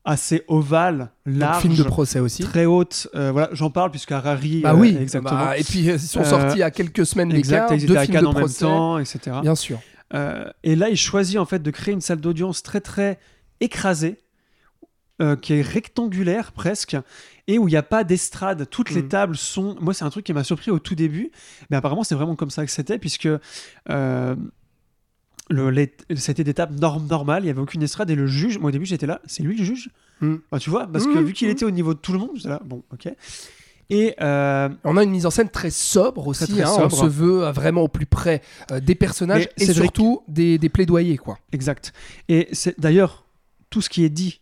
assez ovale, Donc, large, film de procès aussi. très haute. Euh, voilà, j'en parle puisque Harari, Bah euh, oui, exactement. bah, et puis euh, ils sont Euh, sortis à quelques semaines exact, d'écart, ils deux étaient à Cannes de en même procès, temps, etc. bien sûr. Euh, et là, il choisit en fait de créer une salle d'audience très très écrasée, euh, qui est rectangulaire presque, et où il n'y a pas d'estrade. Toutes les Mm. tables sont. Moi, c'est un truc qui m'a surpris au tout début, mais apparemment, c'est vraiment comme ça que c'était, puisque. Le, les- c'était des tables norm- normales, il n'y avait aucune estrade et le juge, moi au début j'étais là, c'est lui le juge Mm. Enfin, Tu vois, parce que Mm, vu qu'il mm. était au niveau de tout le monde, j'étais là, bon, ok. Et euh, On a une mise en scène très sobre aussi. Très, très hein, On se veut euh, vraiment au plus près euh, des personnages Mais et surtout des, des plaidoyers. quoi. Exact. Et c'est d'ailleurs tout ce qui est dit,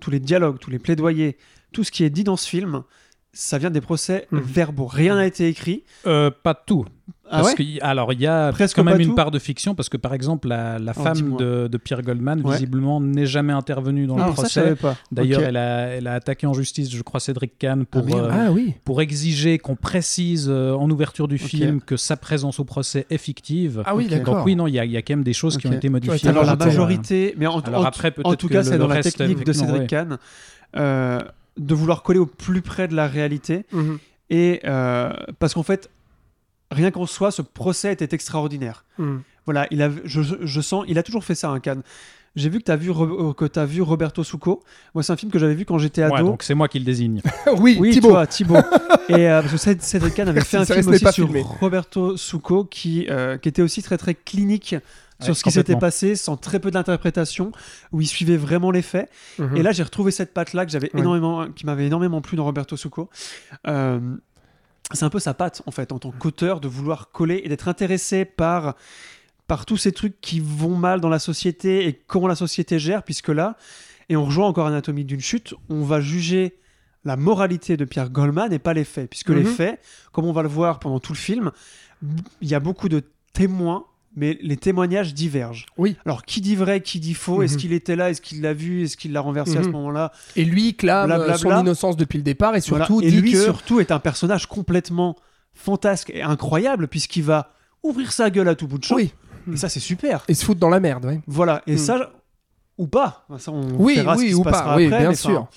tous les dialogues, tous les plaidoyers, tout ce qui est dit dans ce film, ça vient des procès verbaux. Rien n'a été écrit. Euh, pas tout. Ah Parce ouais que y- alors, il y a Presque quand même une tout part de fiction, parce que par exemple, la, la Oh, femme de, de Pierre Goldman, Ouais. visiblement, n'est jamais intervenue dans Ah, le je procès. D'ailleurs, elle, a, elle a attaqué en justice, je crois, Cédric Kahn pour, Ah, merde. euh, Ah oui. pour exiger qu'on précise euh, en ouverture du film que sa présence au procès est fictive. Ah oui, d'accord. Donc oui, non, il y, a- il y a quand même des choses qui ont été modifiées. Alors la majorité, mais en, Alors en- après, en peut-être tout que cas, le- c'est le dans la reste, technique de Cédric ouais. Kahn euh, de vouloir coller au plus près de la réalité. Mhm. Et euh, parce qu'en fait, rien qu'en soi, ce procès était extraordinaire. Mhm. Voilà, il a, je, je sens, il a toujours fait ça, un Cannes. J'ai vu que tu as vu, euh, que t'as vu Roberto Succo. Moi, c'est un film que j'avais vu quand j'étais Ouais, ado. donc c'est moi qui le désigne. [LAUGHS] oui, oui, Thibaut. toi, Thibaut. [LAUGHS] Et euh, parce que Céd- Cédric Kahn avait [LAUGHS] fait un film aussi sur filmé. Roberto Succo qui, euh, qui était aussi très très clinique sur Ouais, ce qui s'était passé, sans très peu d'interprétation, où il suivait vraiment les faits. Mhm. Et là, j'ai retrouvé cette patte-là que j'avais Ouais. énormément, qui m'avait énormément plu dans Roberto Succo. Euh, c'est un peu sa patte, en fait, en tant qu'auteur, de vouloir coller et d'être intéressé par, par tous ces trucs qui vont mal dans la société et comment la société gère, puisque là, et on rejoint encore Anatomie d'une chute, on va juger la moralité de Pierre Goldman et pas les faits, puisque les Mhm. faits, comme on va le voir pendant tout le film, il y a beaucoup de témoins, mais les témoignages divergent. Oui. Alors, qui dit vrai, qui dit faux? Est-ce Mhm. qu'il était là? Est-ce qu'il l'a vu? Est-ce qu'il l'a renversé à ce Mhm. moment-là? Et lui clame euh, Blablabla. son innocence depuis le départ et Voilà. surtout Et dit lui, que surtout, est un personnage complètement fantasque et incroyable, puisqu'il va ouvrir sa gueule à tout bout de champ. oui, Et ça, c'est super. et se foutre dans la merde. ouais. Voilà. Et Mhm. ça, ou pas. Ça, on Oui, verra ce oui qui se ou passera pas. Oui, après, bien mais enfin, sûr.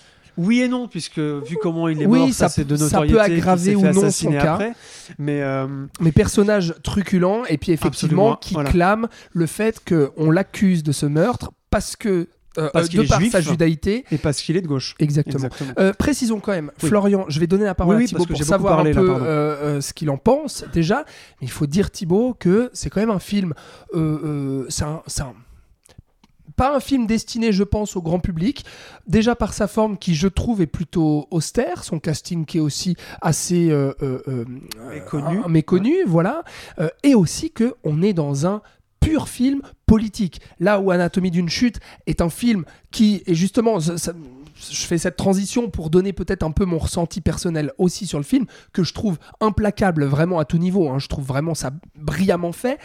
Oui et non, puisque vu comment il est Oui, mort, ça ça, c'est de peut- ça aggraver ou non son cas. après. Mais euh, Mais personnage truculent et puis effectivement Absolument, qui voilà. clame le fait qu'on l'accuse de ce meurtre parce que euh, Parce euh, qu'il de est par juif. sa judaïté. et parce qu'il est de gauche. Exactement. Exactement. Euh, précisons quand même, Oui. Florian, je vais donner la parole Oui, oui, à Thibaut pour savoir parlé, un peu euh, ce qu'il en pense déjà. Mais il faut dire Thibaut que c'est quand même un film. c'est un- pas un film destiné, je pense, au grand public. Déjà par sa forme qui, je trouve, est plutôt austère. Son casting qui est aussi assez euh, euh, euh, Méconnu. voilà. Et aussi que on est dans un pur film politique. Là où Anatomie d'une chute est un film qui est justement, ça- ça- je fais cette transition pour donner peut-être un peu mon ressenti personnel aussi sur le film, que je trouve implacable vraiment à tout niveau. hein. Je trouve vraiment ça brillamment fait.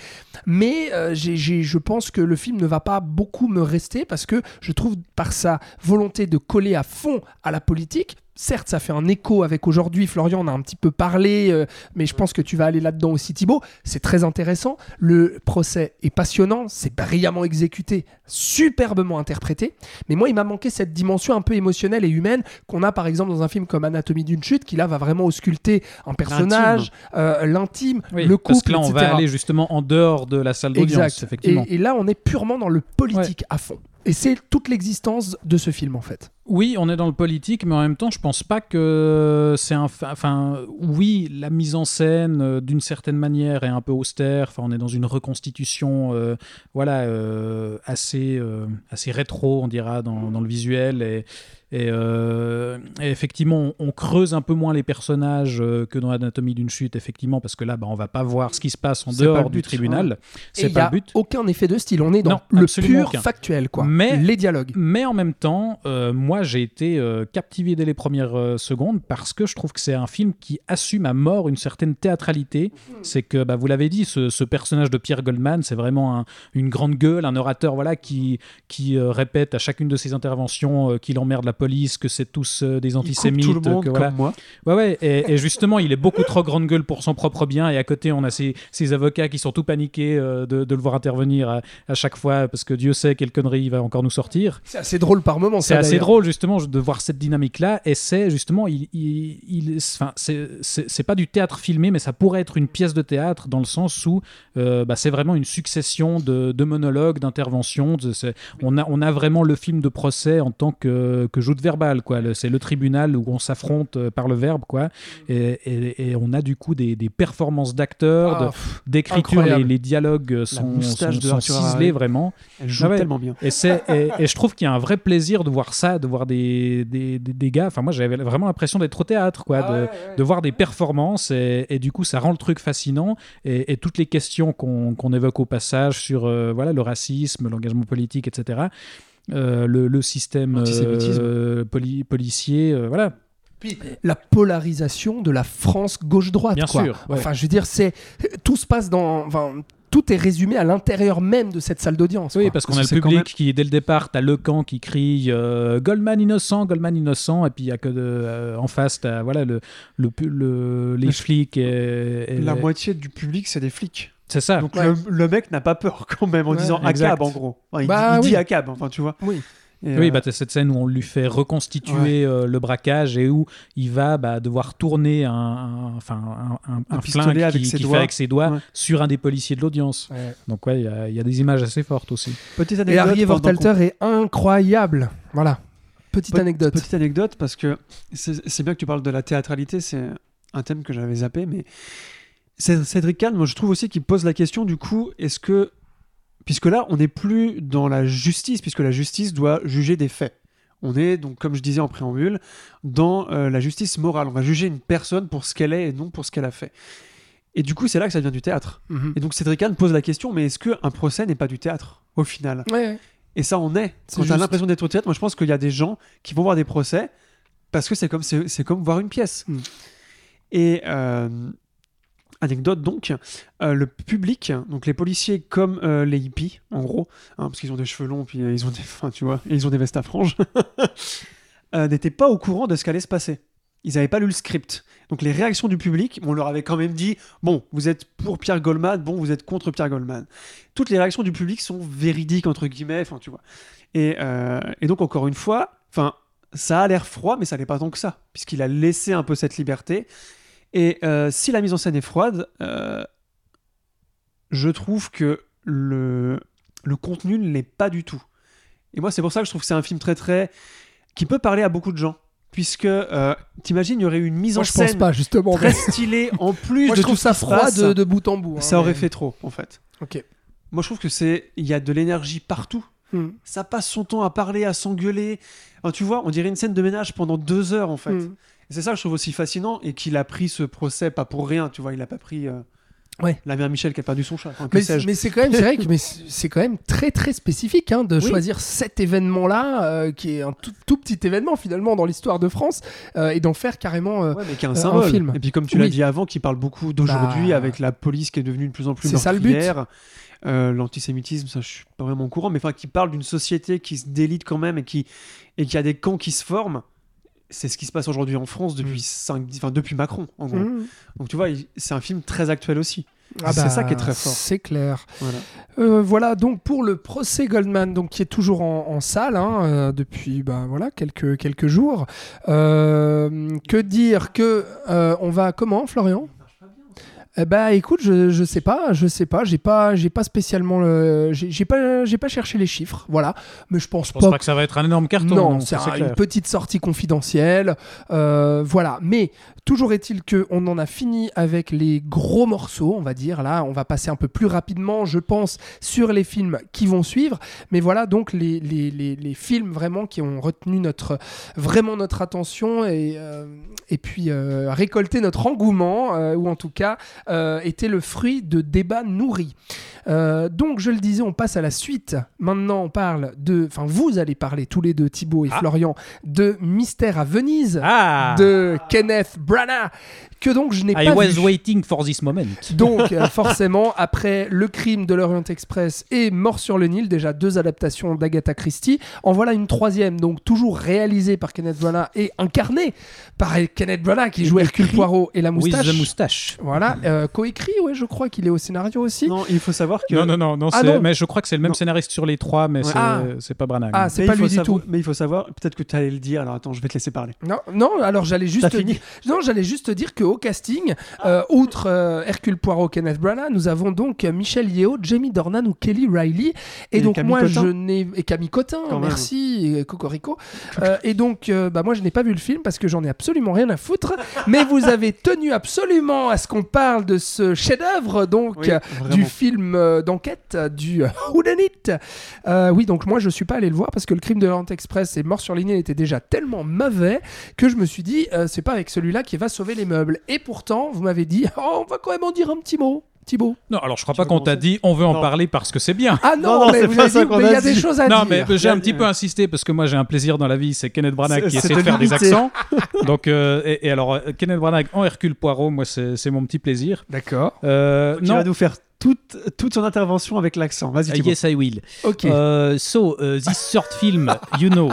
Mais euh, je pense que le film ne va pas beaucoup me rester parce que je trouve par sa volonté de coller à fond à la politique, certes ça fait un écho avec aujourd'hui, Florian on a un petit peu parlé, euh, mais je pense que tu vas aller là-dedans aussi Thibaut, c'est très intéressant, le procès est passionnant, c'est brillamment exécuté, superbement interprété, mais moi il m'a manqué cette dimension un peu émotionnelle et humaine qu'on a par exemple dans un film comme Anatomie d'une chute, qui là va vraiment ausculter un personnage, euh, l'intime, Oui, le couple, parce que là, on etc. va aller justement en dehors de la salle d'audience, effectivement. Et, et là, on est purement dans le politique à fond. Et c'est toute l'existence de ce film, en fait. Oui, on est dans le politique, mais en même temps, je pense pas que c'est un. Enfin, oui, la mise en scène, euh, d'une certaine manière, est un peu austère. Enfin, on est dans une reconstitution, euh, voilà, euh, assez, assez rétro, on dira, dans, dans le visuel. Et, et, euh, et effectivement, on, on creuse un peu moins les personnages euh, que dans Anatomie d'une chute, effectivement, parce que là, bah, on va pas voir ce qui se passe en dehors du tribunal. Et C'est pas y a le but. aucun effet de style. On est dans Non, le pur aucun. factuel, quoi. Mais- les dialogues. Mais en même temps, euh, moi j'ai été captivé dès les premières secondes parce que je trouve que c'est un film qui assume à mort une certaine théâtralité. C'est que, bah, vous l'avez dit, ce, ce personnage de Pierre Goldman, c'est vraiment un- une grande gueule, un orateur voilà, qui, qui répète à chacune de ses interventions qu'il emmerde la police, que c'est tous euh, des antisémites. tout le monde que, voilà. comme moi. Ouais, ouais, et, et justement, il est beaucoup trop grande gueule pour son propre bien, et à côté, on a ces, ces avocats qui sont tout paniqués euh, de, de le voir intervenir à, à chaque fois, parce que Dieu sait quelle connerie il va encore nous sortir. C'est assez drôle par moment. C'est assez drôle justement de voir cette dynamique-là, et c'est justement, il, il, c'est- pas du théâtre filmé, mais ça pourrait être une pièce de théâtre dans le sens où euh, bah, c'est vraiment une succession de, de monologues, d'interventions. On a, on a vraiment le film de procès en tant que, que joute verbale, quoi. C'est le tribunal où on s'affronte euh, par le verbe, quoi. Et, et- et on a du coup des, des performances d'acteurs, pff, d'écriture, les, les dialogues sont, moustache sont- de sont ciselés vraiment. Elle joue Ah ouais. tellement bien. Et, et, je trouve qu'il y a un vrai plaisir de voir ça, de voir des, des, des, gars. Enfin, moi, j'avais vraiment l'impression d'être au théâtre, quoi, Ah de, ouais, ouais. de voir des performances. Et, du coup, ça rend le truc fascinant. Et, toutes les questions qu'on, qu'on évoque au passage sur euh, voilà, le racisme, l'engagement politique, etc. euh, le, le système euh, poli- policier, euh, voilà. Puis la polarisation de la France gauche-droite. Bien quoi. sûr, ouais. Enfin, je veux dire, c'est tout se passe dans. Enfin, tout est résumé à l'intérieur même de cette salle d'audience. Oui, quoi. parce qu'on a le public qui, dès le départ, t'as le camp qui crie euh, Goldman innocent, Goldman innocent, et puis il y a que de, euh, en face, t'as voilà, le, le, le- les flics. Et, et La les- moitié du public, c'est des flics. C'est ça. Donc Ouais. le, le mec n'a pas peur [LAUGHS] quand même en Ouais, disant. ACAB en gros. Enfin, il Bah dit, il oui. dit ACAB, enfin tu vois. Oui. Et, Oui, euh, bah, t'as cette scène où on lui fait reconstituer euh, le braquage et où il va bah, devoir tourner un, un- enfin, un, un- Un un pistolet flingue avec qui, ses qui fait avec ses doigts Ouais. sur un des policiers de l'audience. Ouais. Donc ouais, il y a- il y, a des images assez fortes aussi. petite Et anecdote. Harry qu'on- Vortalter est incroyable. Voilà. Petite Pe- anecdote. Petite anecdote, parce que c'est bien que tu parles de la théâtralité, c'est un thème que j'avais zappé, mais Cédric Kahn, moi je trouve aussi qu'il pose la question du coup, est-ce que. Puisque là, on n'est plus dans la justice, puisque la justice doit juger des faits. On est donc, comme je disais en préambule, dans euh, la justice morale. On va juger une personne pour ce qu'elle est et non pour ce qu'elle a fait. Et du coup, c'est là que ça devient du théâtre. Mhm. Et donc Cédric Kahn pose la question, mais est-ce qu'un procès n'est pas du théâtre, au final? Ouais, ouais. et ça en est. Quand as juste. l'impression d'être au théâtre, moi je pense qu'il y a des gens qui vont voir des procès parce que c'est comme, c'est, comme voir une pièce. Mm. Et euh, anecdote donc, euh, le public, donc les policiers comme euh, les hippies, en gros, hein, parce qu'ils ont des cheveux longs, puis euh, ils ont des, tu vois, et ils ont des vestes à franges, [LAUGHS] n'étaient pas au courant de ce qu'allait se passer. Ils n'avaient pas lu le script. Donc les réactions du public, on leur avait quand même dit, bon, vous êtes pour Pierre Goldman, bon, vous êtes contre Pierre Goldman. Toutes les réactions du public sont véridiques, entre guillemets, enfin, tu vois. Et, et donc, encore une fois, enfin, ça a l'air froid, mais ça n'est pas tant que ça, puisqu'il a laissé un peu cette liberté. Et euh, si la mise en scène est froide, euh, je trouve que le, le contenu ne l'est pas du tout. Et moi, c'est pour ça que je trouve que c'est un film très, très. qui peut parler à beaucoup de gens. Puisque, euh, t'imagines, il y aurait eu une mise Moi, en je pense scène pas, justement. très mais- stylée, en [LAUGHS] plus Moi, de je trouve tout ça froid de, de bout en bout. hein, Ça aurait fait trop, en fait. Ok. Moi, je trouve que c'est. Il y a de l'énergie partout. Hmm. Ça passe son temps à parler, à s'engueuler. Enfin, tu vois, on dirait une scène de ménage pendant deux heures, en fait. Hmm. C'est ça que je trouve aussi fascinant et qu'il a pris ce procès pas pour rien, tu vois. Il a pas pris euh, Ouais. la mère Michel qui a perdu son chat. Enfin, Mais, c'est quand même, vrai que mais c'est quand même très très spécifique hein, de Oui. choisir cet événement-là, euh, qui est un tout, tout petit événement finalement dans l'histoire de France, euh, et d'en faire carrément. Ouais, mais qui est un un symbole. film. Et puis, comme tu l'as dit avant, qui parle beaucoup d'aujourd'hui Bah, avec la police qui est devenue de plus en plus meurtrière. Euh, L'antisémitisme, ça je suis pas vraiment au courant, mais enfin qui parle d'une société qui se délite quand même et qui et qui a des camps qui se forment. C'est ce qui se passe aujourd'hui en France depuis Mm. enfin, depuis Macron en gros. hmm. Donc tu vois, c'est un film très actuel aussi. Ah c'est bah, ça qui est très fort. C'est clair. Voilà. Euh, voilà donc pour le procès Goldman, donc qui est toujours en, en salle hein, euh, depuis bah, voilà quelques quelques jours. Euh, que dire que on va comment Florian? Eh ben, écoute, je, je sais pas, je sais pas, j'ai pas, j'ai pas spécialement, le- j'ai pas, j'ai pas cherché les chiffres, voilà. Mais je pense Je pense pas pas que ça va être un énorme carton. non, c'est ça, un- une petite sortie confidentielle. euh, voilà. Mais toujours est-il que on en a fini avec les gros morceaux, on va dire. Là, on va passer un peu plus rapidement, je pense, sur les films qui vont suivre. Mais voilà donc les, les, les, les films vraiment qui ont retenu notre, vraiment notre attention et, euh, et puis euh, récolté notre engouement, euh, ou en tout cas était le fruit de débats nourris. Donc, je le disais, on passe à la suite. Maintenant, on parle de. Enfin, vous allez parler tous les deux, Thibaut et Ah. Florian, de Mystère à Venise Ah de Kenneth Branagh, que donc je n'ai I pas was vu. waiting for this moment. Donc, euh, [LAUGHS] forcément, après Le crime de l'Orient Express et Mort sur le Nil, déjà deux adaptations d'Agatha Christie, en voilà une troisième, donc toujours réalisée par Kenneth Branagh et incarnée par Kenneth Branagh qui joue Hercule Poirot et la With moustache. the moustache. Voilà, euh, coécrit, ouais, je crois qu'il est au scénario aussi. Non, il faut savoir que. Non, non, non, non, Ah, non. mais je crois que c'est le même Non. scénariste sur les trois, mais Ouais. c'est Ah. c'est pas Branagh. Ah, c'est pas lui du savoir- tout. Mais il faut savoir, peut-être que tu allais le dire, alors attends, je vais te laisser parler. Non, non, alors j'allais juste dire, non, j'allais juste dire qu'au casting, euh, outre euh, Hercule Poirot, Kenneth Branagh, nous avons donc euh, Michel Yeo, Jamie Dornan ou Kelly Riley, et, Et donc Camille moi Cotin. je n'ai et Camille Cotin, Quand merci, et Cocorico, Euh, et donc bah moi je n'ai pas vu le film parce que j'en ai absolument rien à foutre, mais vous avez tenu absolument à ce qu'on parle de ce chef-d'œuvre donc Oui, du film d'enquête du euh, Whodunit. Euh, oui, donc moi je suis pas allé le voir parce que le crime de l'Orient Express et Mort sur ligne était déjà tellement mauvais que je me suis dit c'est pas avec celui-là qui va sauver les meubles. Et pourtant, vous m'avez dit [LAUGHS] oh, on va quand même en dire un petit mot. Thibaut. Non, alors je crois Tu pas qu'on t'a dit on veut en Non. parler parce que c'est bien. Ah non, Non, non, mais c'est vous pas avez ça dit, qu'on mais il y a des choses à Non, dire. mais j'ai un [LAUGHS] petit peu insisté parce que moi j'ai un plaisir dans la vie, c'est Kenneth Branagh qui essaie de de faire des accents. [LAUGHS] Donc, euh, et, et alors, euh, Kenneth Branagh en Hercule Poirot, moi c'est mon petit plaisir. D'accord. Euh, Tu non, vas nous faire toute, toute son intervention avec l'accent. Vas-y, Uh, Thibaut. yes I will. Ok. Euh, so, uh, this short film, you know.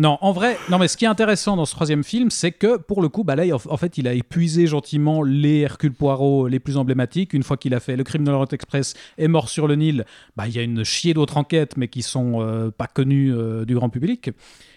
Non, en vrai, mais ce qui est intéressant dans ce troisième film, c'est que pour le coup, il- en fait, il a épuisé gentiment les Hercule Poirot les plus emblématiques. Une fois qu'il a fait Le Crime de l'Orient Express et Mort sur le Nil, bah, il y a une chier d'autres enquêtes, mais qui sont euh, pas connues euh, du grand public.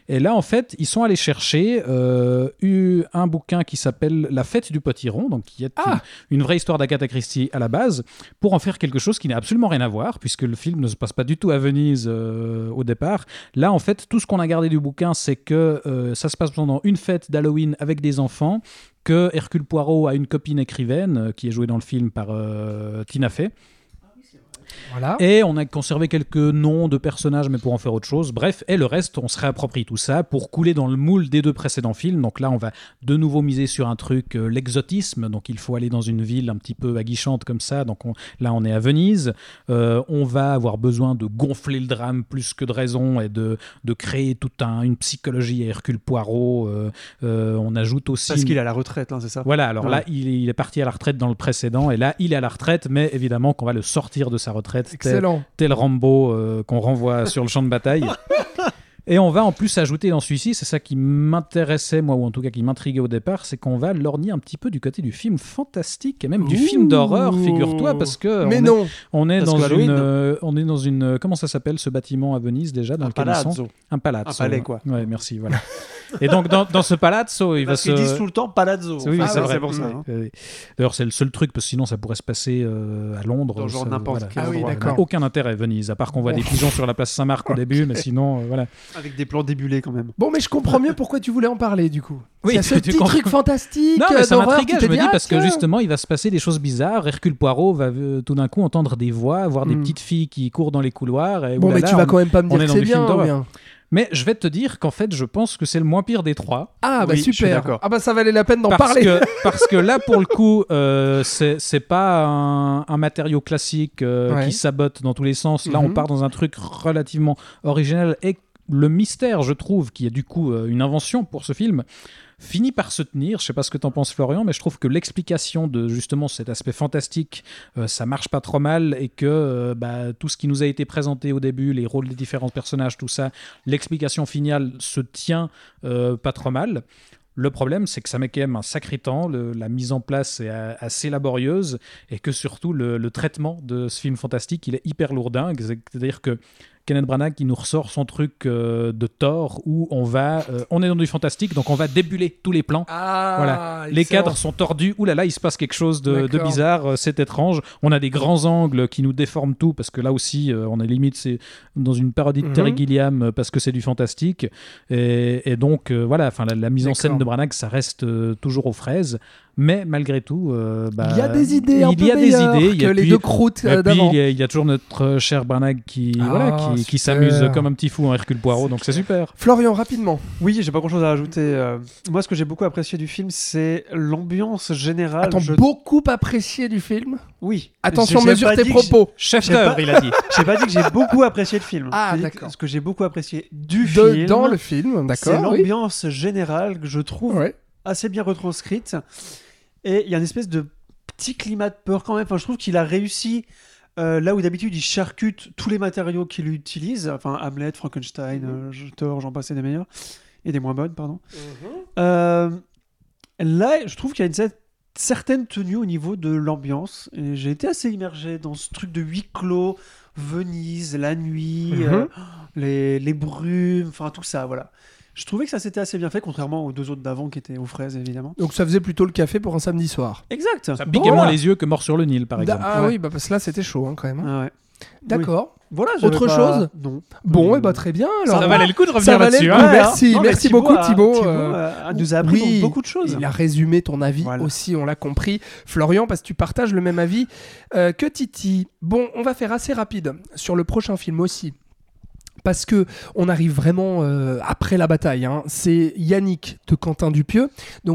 Et là, en fait, ils sont allés chercher euh, eu- un bouquin qui s'appelle La fête du potiron, donc qui est Ah. une, une vraie histoire d'Agatha Christie à la base, pour en faire quelque chose qui n'a absolument rien à voir, puisque le film ne se passe pas du tout à Venise euh, au départ. Là, en fait, tout ce qu'on a gardé du bouquin, c'est que euh, ça se passe pendant une fête d'Halloween avec des enfants, que Hercule Poirot a une copine écrivaine, euh, qui est jouée dans le film par Tina Fey. Voilà. Et on a conservé quelques noms de personnages, mais pour en faire autre chose. Bref, et le reste, on se réapproprie tout ça pour couler dans le moule des deux précédents films. Donc là, on va de nouveau miser sur un truc, euh, l'exotisme. Donc il faut aller dans une ville un petit peu aguichante comme ça. Donc on- là, on est à Venise. Euh, on va avoir besoin de gonfler le drame plus que de raison et de, de créer toute un, une psychologie à Hercule Poirot. Euh, euh, on ajoute aussi. Parce qu'il est à la retraite, hein, c'est ça? Voilà, alors Ouais. là, il est, il est parti à la retraite dans le précédent, et là, il est à la retraite, mais évidemment qu'on va le sortir de sa retraite, tel, Excellent. tel Rambo euh, qu'on renvoie [LAUGHS] sur le champ de bataille. Et on va en plus ajouter dans celui-ci, c'est ça qui m'intéressait, moi, ou en tout cas qui m'intriguait au départ, c'est qu'on va lorgner un petit peu du côté du film fantastique, et même du Ouh. film d'horreur, figure-toi, parce que Mais on, non. Est, on, est Parce dans une, euh, on est dans une... Comment ça s'appelle ce bâtiment à Venise déjà dans Un lequel ils sont? palazzo. Un palazzo. Un palais, quoi. Ouais, merci, voilà. [LAUGHS] et donc, dans, dans ce palazzo, il va se... qu'ils disent tout le temps palazzo. Oui, Enfin, c'est vrai. pour ça. hein. Oui. D'ailleurs, c'est le seul truc, parce que sinon, ça pourrait se passer euh, à Londres. Dans genre n'importe voilà. quel Ah oui, d'accord. Aucun intérêt, Venise, à part qu'on voit des pigeons sur la place Saint-Marc au début, mais sinon, euh, voilà. Avec des plans débulés quand même. Bon, mais je comprends mieux pourquoi tu voulais en parler du coup. Oui, a ce [LAUGHS] petit comprends. truc fantastique. Non, mais ça euh, m'intriguait, je me dis, ah, parce que justement, il va se passer des choses bizarres. Hercule Poirot va euh, tout d'un coup entendre des voix, voir des Hmm. petites filles qui courent dans les couloirs. Bon, mais tu vas quand même pas me dire que c'est bien. Mais je vais te dire qu'en fait, je pense que c'est le moins pire des trois. Ah, bah Oui, super. Ah, bah ça valait la peine d'en parler. Que, [LAUGHS] parce que là, pour le coup, euh, c'est pas un, un matériau classique euh, Ouais. qui sabote dans tous les sens. Là, Mhm. on part dans un truc relativement original et le mystère, je trouve, qui est du coup euh, une invention pour ce film, finit par se tenir. Je sais pas ce que t'en penses, Florian, mais je trouve que l'explication de justement cet aspect fantastique, euh, ça marche pas trop mal et que euh, bah, tout ce qui nous a été présenté au début, les rôles des différents personnages, tout ça, l'explication finale se tient euh, pas trop mal. Le problème, c'est que ça met quand même un sacré temps. la mise en place est assez laborieuse et que surtout le, le traitement de ce film fantastique, il est hyper lourdingue. C'est-à-dire que Kenneth Branagh qui nous ressort son truc euh, de Thor où on va, euh, on est dans du fantastique, donc on va débuler tous les plans. Ah, Voilà. Les excellent. cadres sont tordus. Ouh là là, il se passe quelque chose de, bizarre. euh, C'est étrange. On a des grands angles qui nous déforment tout parce que là aussi, on est limite c'est dans une parodie de Mhm. Terry Gilliam parce que c'est du fantastique. Et, et donc voilà, enfin la, la mise en scène de Branagh, ça reste toujours aux fraises. Mais malgré tout, euh, bah, Il y a des idées un il peu y a des meilleures idées. Il y que a les puis- deux croûtes et puis, d'avant. il y, a, il y a toujours notre cher Branagh qui, Ah, voilà, qui, s'amuse comme un petit fou en Hercule Poirot, donc c'est super. Florian, rapidement. Oui, j'ai pas grand chose à rajouter. euh. Moi, ce que j'ai beaucoup apprécié du film, c'est l'ambiance générale. Attends, Je- beaucoup apprécié du film? Oui. Attention, mesure tes propos. Chef d'œuvre, pas- il a dit. [LAUGHS] J'ai pas dit que j'ai beaucoup apprécié le film. Ah, d'accord. Ce que j'ai beaucoup apprécié du De- film, dans le film, c'est d'accord. oui. l'ambiance générale que je trouve Ouais. Assez bien retranscrite. Et il y a une espèce de petit climat de peur quand même. Enfin, je trouve qu'il a réussi. euh, là où d'habitude il charcute tous les matériaux qu'il utilise, enfin Hamlet, Frankenstein, euh, Thor, j'en passe et des meilleurs, et des moins bonnes, pardon. Euh, là, je trouve qu'il y a une cer- certaine tenue au niveau de l'ambiance. Et j'ai été assez immergé dans ce truc de huis clos, Venise, la nuit, Mhm. euh, les, les brumes, enfin tout ça, voilà. Je trouvais que ça s'était assez bien fait, contrairement aux deux autres d'avant qui étaient aux fraises, évidemment. Donc ça faisait plutôt le café pour un samedi soir. Exact. Ça piquait Voilà. moins les yeux que Mort sur le Nil, par exemple. ah Ouais. oui, bah parce que là c'était chaud hein, quand même. hein. Ah ouais. D'accord. Voilà. Autre pas- chose Non. Bon, Euh, et bah très bien. Alors, Ça valait le coup de revenir là-dessus. le hein. merci. Non, merci Thibaut beaucoup, a- Thibaut, Thibaut euh, a- nous a appris oui, beaucoup de choses. Il a résumé ton avis Voilà. aussi, on l'a compris. Florian, parce que tu partages le même avis euh, que Titi. Bon, on va faire assez rapide sur le prochain film aussi. Parce que on arrive vraiment euh, après la bataille. hein. C'est Yannick de Quentin Dupieux,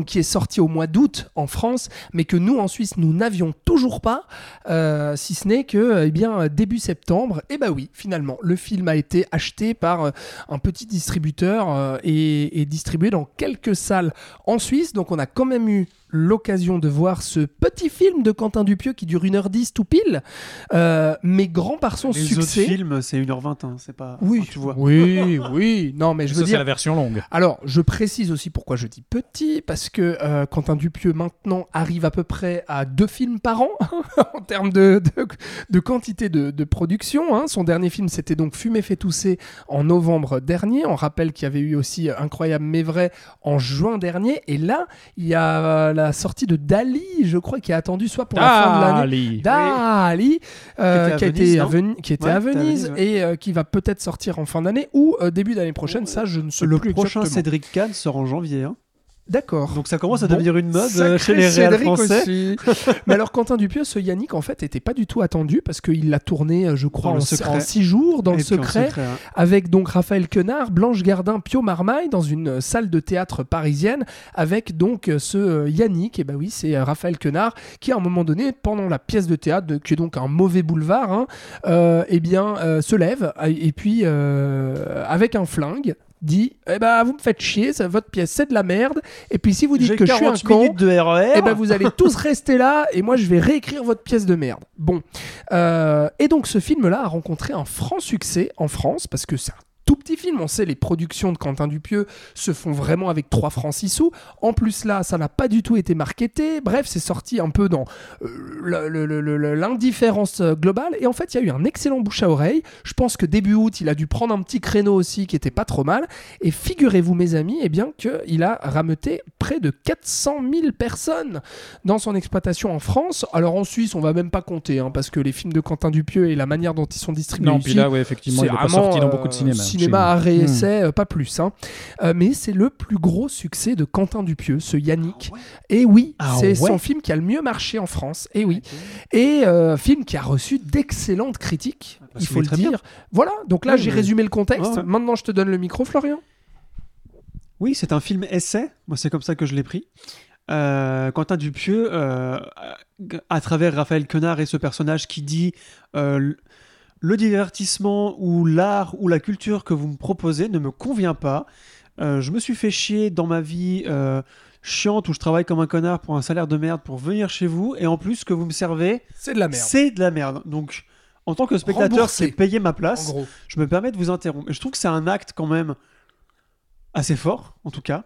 qui est sorti au mois d'août en France, mais que nous en Suisse nous n'avions toujours pas, euh, si ce n'est que eh début septembre. Et bah oui, finalement, le film a été acheté par euh, un petit distributeur et, et distribué dans quelques salles en Suisse. Donc on a quand même eu l'occasion de voir ce petit film de Quentin Dupieux qui dure 1h10 tout pile, euh, mais grand par son Les succès. autres films, c'est 1h20, hein, c'est pas. Oui, enfin, tu vois. oui, oui. Non, mais je Ça, veux c'est dire. la version longue. Alors, je précise aussi pourquoi je dis petit, parce que euh, Quentin Dupieux maintenant arrive à peu près à deux films par an [LAUGHS] en termes de, de, de quantité de, de production. hein. Son dernier film, c'était donc Fumer fait tousser en novembre dernier. On rappelle qu'il y avait eu aussi Incroyable mais vrai en juin dernier. Et là, il y a la sortie de Dali, je crois, qui est attendue soit pour la fin de l'année. Ali. Dali, euh, Qui était à Venise, Veni- qui était Ouais, à qui était à Venise Venise, ouais. et euh, qui va peut-être sortir en fin d'année ou euh, début d'année prochaine. Ça, je ne sais Le plus prochain exactement. Cédric Kahn sort en janvier. hein. D'accord. Donc ça commence à Bon, devenir une mode euh, chez les Cédric français. aussi. [LAUGHS] Mais alors Quentin Dupieux, ce Yannick en fait était pas du tout attendu parce qu'il l'a tourné, euh, je crois, en, en six jours dans Et le secret, secret, hein. avec donc Raphaël Quenard, Blanche Gardin, Pio Marmaille dans une euh, salle de théâtre parisienne, avec donc ce Yannick. Et bah oui, c'est Raphaël Quenard qui à un moment donné, pendant la pièce de théâtre, qui est donc un mauvais boulevard, hein, euh, eh bien euh, se lève et puis avec un flingue dit eh ben vous me faites chier ça, votre pièce c'est de la merde et puis si vous dites que je suis un 40 con de RER. eh ben vous allez tous rester là et moi je vais réécrire votre pièce de merde. Bon. Euh, et donc ce film-là a rencontré un franc succès en France parce que c'est un tout petit film. On sait les productions de Quentin Dupieux se font vraiment avec 3 francs 6 sous. En plus là, ça n'a pas du tout été marketé. Bref, c'est sorti un peu dans euh, l'indifférence euh, globale. Et en fait, il y a eu un excellent bouche à oreille. Je pense que début août, il a dû prendre un petit créneau aussi qui était pas trop mal. Et figurez-vous, mes amis, eh bien qu'il a rameuté près de 400 000 personnes dans son exploitation en France. Alors en Suisse, on va même pas compter, hein, parce que les films de Quentin Dupieux et la manière dont ils sont distribués Non, ici, puis là, ouais, effectivement, il n'est pas sorti dans euh, beaucoup de cinéma. Cinéma, nous. arrêt, Hmm. essai, euh, pas plus. hein. Euh, mais c'est le plus gros succès de Quentin Dupieux, ce Yannick. Et oui, Ah c'est ouais son film qui a le mieux marché en France. Et oui. Et euh, film qui a reçu d'excellentes critiques, Parce il faut le bien. dire. Voilà, donc là Oui, j'ai résumé le contexte. Ouais. Maintenant je te donne le micro, Florian. Oui, c'est un film essai. Moi, c'est comme ça que je l'ai pris. Euh, Quentin Dupieux, euh, à travers Raphaël Quenard et ce personnage qui dit euh, le divertissement ou l'art ou la culture que vous me proposez ne me convient pas. Euh, je me suis fait chier dans ma vie euh, chiante où je travaille comme un connard pour un salaire de merde pour venir chez vous et en plus ce que vous me servez, C'est de la merde. c'est de la merde. Donc, en tant que spectateur ai payé ma En place, gros. je me permets de vous interrompre. Et je trouve que c'est un acte quand même assez fort, en tout cas.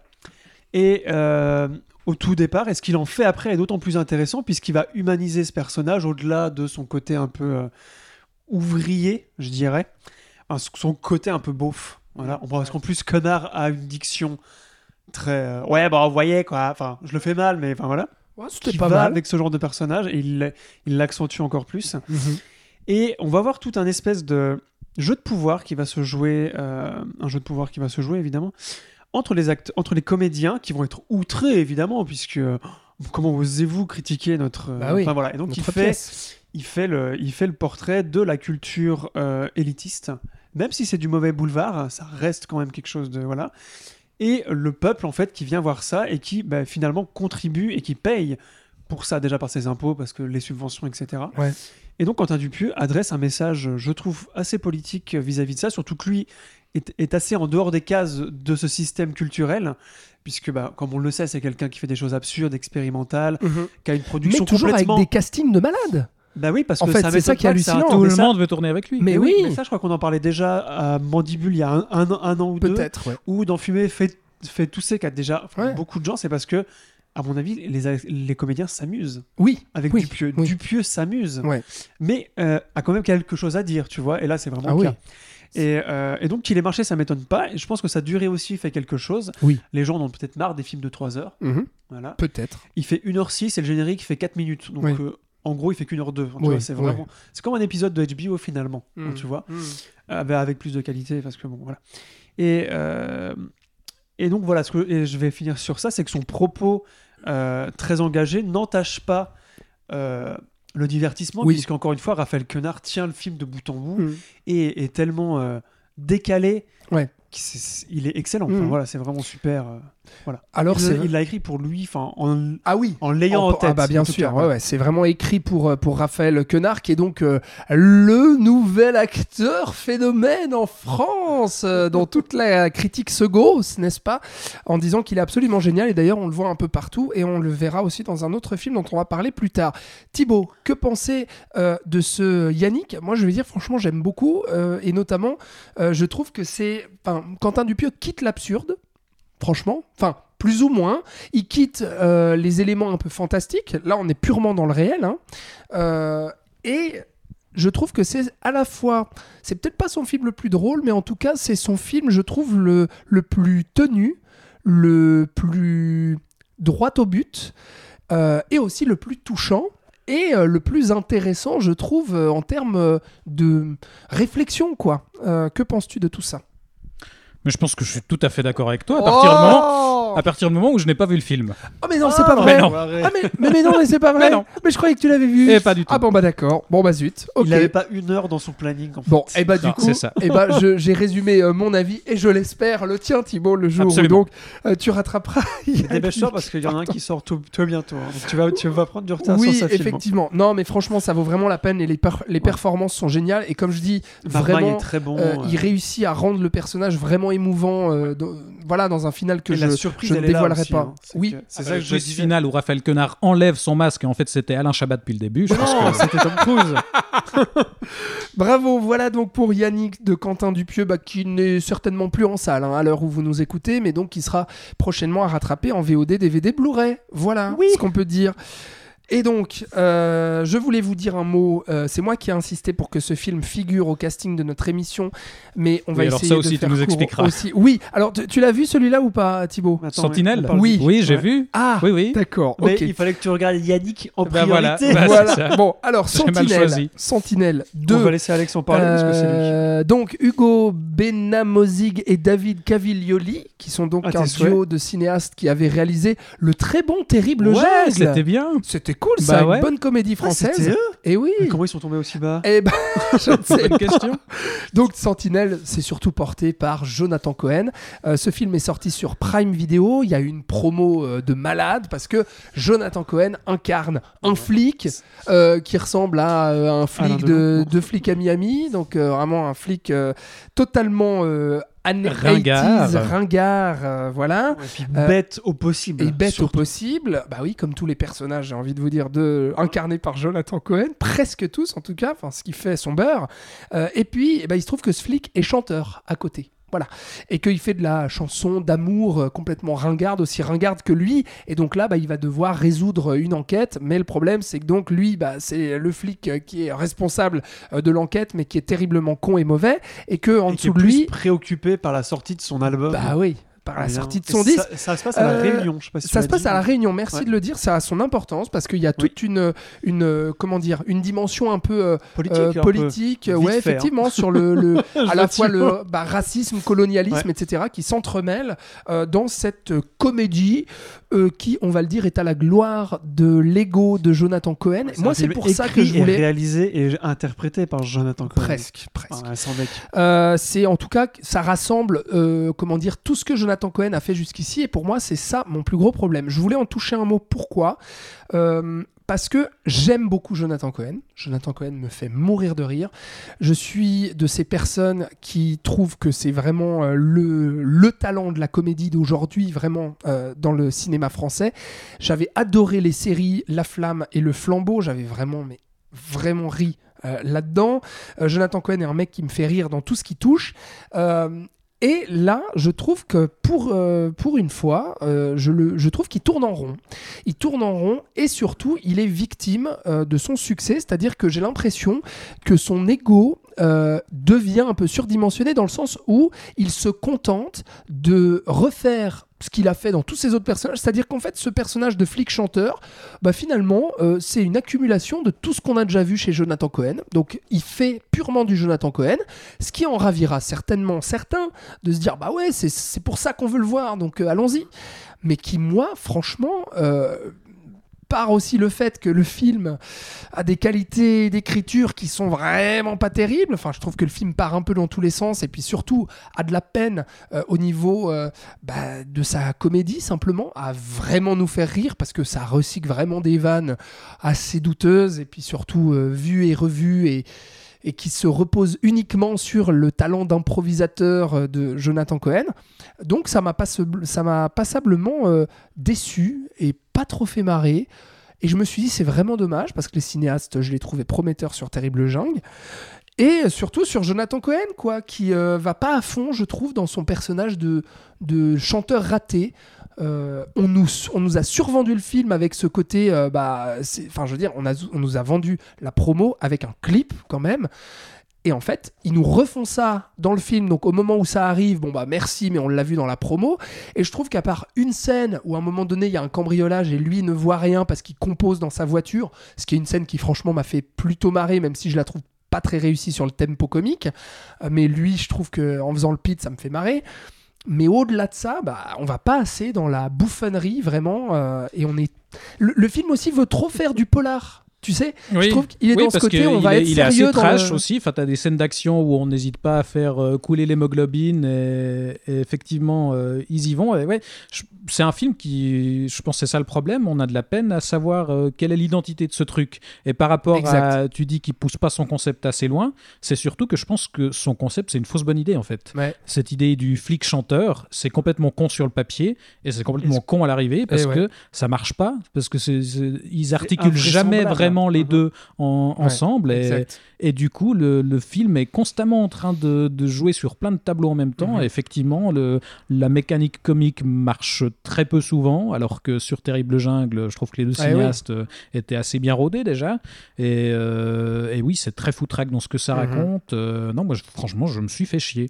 Et euh, au tout départ, et ce qu'il en fait après est d'autant plus intéressant puisqu'il va humaniser ce personnage au-delà de son côté un peu ouvrier, je dirais. son côté un peu beauf. Voilà. On parce qu'en plus, connard a une diction très. euh, ouais, bah, vous voyez quoi. Enfin, je le fais mal, mais enfin voilà. Ouais, C'était pas va mal. avec ce genre de personnage et il l'a- il l'accentue encore plus. Mhm. Et on va voir tout un espèce de jeu de pouvoir qui va se jouer, euh, un jeu de pouvoir qui va se jouer évidemment entre les actes, entre les comédiens qui vont être outrés évidemment puisque euh, comment osez-vous critiquer notre, euh, Bah oui, enfin voilà. Et donc il fait, pièce. Il fait le, il fait le portrait de la culture euh, élitiste, même si c'est du mauvais boulevard, ça reste quand même quelque chose de voilà. Et le peuple en fait qui vient voir ça et qui bah, finalement contribue et qui paye pour ça déjà par ses impôts parce que les subventions etc. Ouais. Et donc Quentin Dupieux adresse un message, je trouve, assez politique vis-à-vis de ça, surtout que lui est, est assez en dehors des cases de ce système culturel, puisque, bah, comme on le sait, c'est quelqu'un qui fait des choses absurdes, expérimentales, Mhm. qui a une Mais production toujours avec des castings de malades. Bah oui, parce En que fait, ça c'est ça qui est hallucinant. Tout le ça- monde veut tourner avec lui. Mais mais oui, mais ça, je crois qu'on en parlait déjà à Mandibule il y a un, un, un an ou deux, peut-être. ouais. ou dans Fumer fait, fait tousser, qui a déjà Ouais. beaucoup de gens, c'est parce que, à mon avis, les, les comédiens s'amusent Oui, avec Oui, Dupieux. oui. Dupieux s'amuse, Ouais. mais euh, a quand même quelque chose à dire, tu vois, et là, c'est vraiment Ah le oui. cas. Et, euh, et donc qu'il ait marché, ça m'étonne pas. Et je pense que sa durée aussi fait quelque chose. Oui. Les gens en ont peut-être marre des films de 3 heures. Mhm. Voilà. Peut-être. Il fait 1h06 et le générique fait 4 minutes. Donc Oui. euh, en gros, il fait qu'une heure 2. Oui, c'est ouais. vraiment. C'est comme un épisode de HBO finalement. hein, Mhm. tu vois. Mhm. Euh, bah, avec plus de qualité parce que bon voilà. Et, euh, et donc voilà, ce que, et je vais finir sur ça, c'est que son propos euh, très engagé n'entache pas euh, le divertissement, Oui. puisqu'encore une fois, Raphaël Quenard tient le film de bout en bout Mhm. et est tellement euh, décalé Ouais. qu'il c'est- il est excellent. Enfin, voilà, c'est vraiment super. Voilà. Alors, il l'a écrit pour lui, enfin en, Ah oui, en l'ayant en, En- tête. Ah bah bien sûr, cas, ouais, ouais, c'est vraiment écrit pour, euh, pour Raphaël Quenard, qui est donc euh, le nouvel acteur phénomène en France, euh, dont toute la critique se gausse, n'est-ce pas En disant qu'il est absolument génial, et d'ailleurs on le voit un peu partout, et on le verra aussi dans un autre film dont on va parler plus tard. Thibaut, que penser euh, de ce Yannick? Moi je vais dire franchement j'aime beaucoup, et notamment je trouve que c'est... Quentin Dupieux quitte l'absurde, franchement, enfin plus ou moins, il quitte euh, les éléments un peu fantastiques. Là, on est purement dans le réel. hein. Euh, et je trouve que c'est à la fois, c'est peut-être pas son film le plus drôle, mais en tout cas, c'est son film, je trouve, le, le plus tenu, le plus droit au but, euh, et aussi le plus touchant. Et le plus intéressant, je trouve, en termes de réflexion, quoi. Que penses-tu de tout ça? Mais je pense que je suis tout à fait d'accord avec toi. À partir, du moment, Oh à partir du moment où je n'ai pas vu le film. Oh, mais non, c'est pas vrai mais non. Ah mais, mais, mais non, mais c'est pas [LAUGHS] vrai. Mais non. Mais je croyais que tu l'avais vu. Eh, pas du tout. Ah bon bah d'accord. Bon bah zut. Ok. Il n'avait pas une heure dans son planning. En fait. Bon, et bah du Non, coup, c'est ça. et bah je- j'ai résumé euh, mon avis et je l'espère le tien Thibaut le jour Absolument. où donc euh, tu rattraperas. [LAUGHS] Dépêche-toi parce qu'il y en a un qui sort tout, tout bientôt. hein. Donc tu vas, tu vas prendre du retard Oui, sur sa film. hein. effectivement. Non, mais franchement, ça vaut vraiment la peine et les, per- les performances sont géniales. Et comme je dis, vraiment, est très bon. euh, il réussit à rendre le personnage vraiment émouvant. euh, dans- voilà, dans un final que et je, la surprise, je ne dévoilerai aussi, pas. hein. C'est Oui. que- c'est C'est ça que je le disais. final où Raphaël Quenard enlève son masque et en fait c'était Alain Chabat depuis le début. Je pense Non, que- c'était Tom Cruise. [LAUGHS] Bravo, voilà donc pour Yannick de Quentin Dupieux, bah, qui n'est certainement plus en salle hein, à l'heure où vous nous écoutez, mais donc qui sera prochainement à rattraper en VOD, DVD, Blu-ray. Voilà ce qu'on peut dire. Et donc, euh, je voulais vous dire un mot. euh, c'est moi qui ai insisté pour que ce film figure au casting de notre émission, mais on va Oui, alors essayer ça de aussi, tu faire nous expliqueras. Aussi. Oui. Alors, tu, tu l'as vu celui-là ou pas, Thibaut? Attends, Sentinelle Oui. Oui, j'ai Ouais. vu. Ah, Oui, oui. d'accord. Mais il fallait que tu regardes Yannick en Bah voilà, priorité. bah, voilà. ça. Bon, alors Sentinelle, choisi. Sentinelle 2. On va laisser Alex en parler parce que c'est lui. Euh, donc Hugo Benamozig et David Caviglioli, qui sont donc À un duo de cinéastes qui avaient réalisé le très bon Terrible Ouais, c'était bien. C'était cool, Bah ça, ouais. une bonne comédie Ah, française. eux et oui. Mais Comment ils sont tombés aussi bas Eh ben, [LAUGHS] je ne sais pas. question. Donc Sentinelle, c'est surtout porté par Jonathan Cohen. Euh, ce film est sorti sur Prime Video. Il y a eu une promo euh, de malade parce que Jonathan Cohen incarne un flic euh, qui ressemble à un flic de, de flic à Miami. Donc vraiment un flic totalement Ringard. 80s, ringard, euh, voilà. Euh, bête au possible. Et bête au possible, bah oui, comme tous les personnages, j'ai envie de vous dire, de, incarnés par Jonathan Cohen, presque tous en tout cas, enfin ce qui fait son beurre. Euh, et puis, ben, il se trouve que ce flic est chanteur à côté. Voilà. Et qu'il fait de la chanson d'amour euh, complètement ringarde, aussi ringarde que lui. Et donc là, bah, il va devoir résoudre une enquête. Mais le problème, c'est que donc lui, bah, c'est le flic euh, qui est responsable euh, de l'enquête, mais qui est terriblement con et mauvais. Et que en Et dessous est de lui. préoccupé par la sortie de son album. Bah oui, par la Bien. sortie de son disque. Ça, se passe à la Euh, Réunion, je sais pas si Ça se passe dit. à la Réunion, merci Ouais. de le dire, ça a son importance parce qu'il y a toute une, une, comment dire, une dimension un peu euh, Politique. euh, peu. politique, ouais, hein. effectivement, sur le, le- [LAUGHS] à la fois le bah, racisme, colonialisme, etc., qui s'entremêlent euh, dans cette comédie qui, on va le dire, est à la gloire de l'ego de Jonathan Cohen. Moi, c'est pour ça que je voulais. réalisé et interprété par Jonathan Cohen. Presque, presque. C'est en tout cas, ça rassemble, comment dire, tout ce que Jonathan Cohen a fait jusqu'ici. Et pour moi, c'est ça mon plus gros problème. Je voulais en toucher un mot. Pourquoi? Euh, Parce que j'aime beaucoup Jonathan Cohen. Jonathan Cohen me fait mourir de rire. Je suis de ces personnes qui trouvent que c'est vraiment euh, le, le talent de la comédie d'aujourd'hui, vraiment euh, dans le cinéma français. J'avais adoré les séries La Flamme et Le Flambeau. J'avais vraiment, mais vraiment ri là-dedans. Jonathan Cohen est un mec qui me fait rire dans tout ce qui touche. Et là, je trouve que pour, euh, pour une fois, euh, je, le, je trouve qu'il tourne en rond. Il tourne en rond et surtout, il est victime euh, de son succès. C'est-à-dire que j'ai l'impression que son ego euh, devient un peu surdimensionné dans le sens où il se contente de refaire ce qu'il a fait dans tous ses autres personnages. C'est-à-dire qu'en fait, ce personnage de flic chanteur, bah finalement, euh, c'est une accumulation de tout ce qu'on a déjà vu chez Jonathan Cohen. Donc, il fait purement du Jonathan Cohen, ce qui en ravira certainement certains de se dire bah ouais, c'est- pour ça qu'on veut le voir, donc euh, allons-y. Mais qui, moi, franchement, euh, par aussi le fait que le film a des qualités d'écriture qui sont vraiment pas terribles. Enfin, je trouve que le film part un peu dans tous les sens et puis surtout a de la peine euh, au niveau euh, bah, de sa comédie simplement à vraiment nous faire rire parce que ça recycle vraiment des vannes assez douteuses et puis surtout euh, vues et revues et et qui se repose uniquement sur le talent d'improvisateur euh, de Jonathan Cohen. Donc ça m'a passablement euh, déçu et pas trop fait marrer. Et je me suis dit, c'est vraiment dommage parce que les cinéastes, je les trouvais prometteurs sur Terrible Jungle. Et surtout sur Jonathan Cohen, quoi, qui euh, va pas à fond, je trouve, dans son personnage de, de chanteur raté. Euh, on, nous, on nous a survendu le film avec ce côté. euh, bah, Enfin, je veux dire, on, a, on nous a vendu la promo avec un clip quand même. Et en fait, ils nous refont ça dans le film. Donc au moment où ça arrive, bon bah merci, mais on l'a vu dans la promo. Et je trouve qu'à part une scène où à un moment donné il y a un cambriolage et lui ne voit rien parce qu'il compose dans sa voiture, ce qui est une scène qui franchement m'a fait plutôt marrer, même si je la trouve pas très réussie sur le tempo comique. Euh, Mais lui, je trouve que en faisant le pit, ça me fait marrer. Mais au-delà de ça, bah, on va pas assez dans la bouffonnerie vraiment. euh, et on est. Le film aussi veut trop faire du polar. Tu sais, Oui. je trouve qu'il est Oui, dans ce côté, on il va est, être il est assez sérieux dans trash le- aussi. Enfin, t'as des scènes d'action où on n'hésite pas à faire euh, couler l'hémoglobine et, et effectivement, euh, ils y vont. Et ouais, je- c'est un film qui, je pense, c'est ça le problème. On a de la peine à savoir euh, quelle est l'identité de ce truc. Et par rapport à, tu dis qu'il pousse pas son concept assez loin, c'est surtout que je pense que son concept, c'est une fausse bonne idée en fait. Ouais. Cette idée du flic chanteur, c'est complètement con sur le papier et c'est complètement con à l'arrivée parce Eh ouais. que ça marche pas, parce que c'est- ils articulent jamais invraisemblable. Vraiment les Mhm. deux en- Ouais, ensemble. Et, du coup, le, le film est constamment en train de, de jouer sur plein de tableaux en même temps. Mhm. Et effectivement, le, la mécanique comique marche très peu souvent, alors que sur Terrible Jungle, je trouve que les deux Ah oui. cinéastes euh, étaient assez bien rodés déjà. Et, euh, et oui, c'est très foutraque dans ce que ça Mhm. raconte. Euh, non, moi, je- franchement, je me suis fait chier.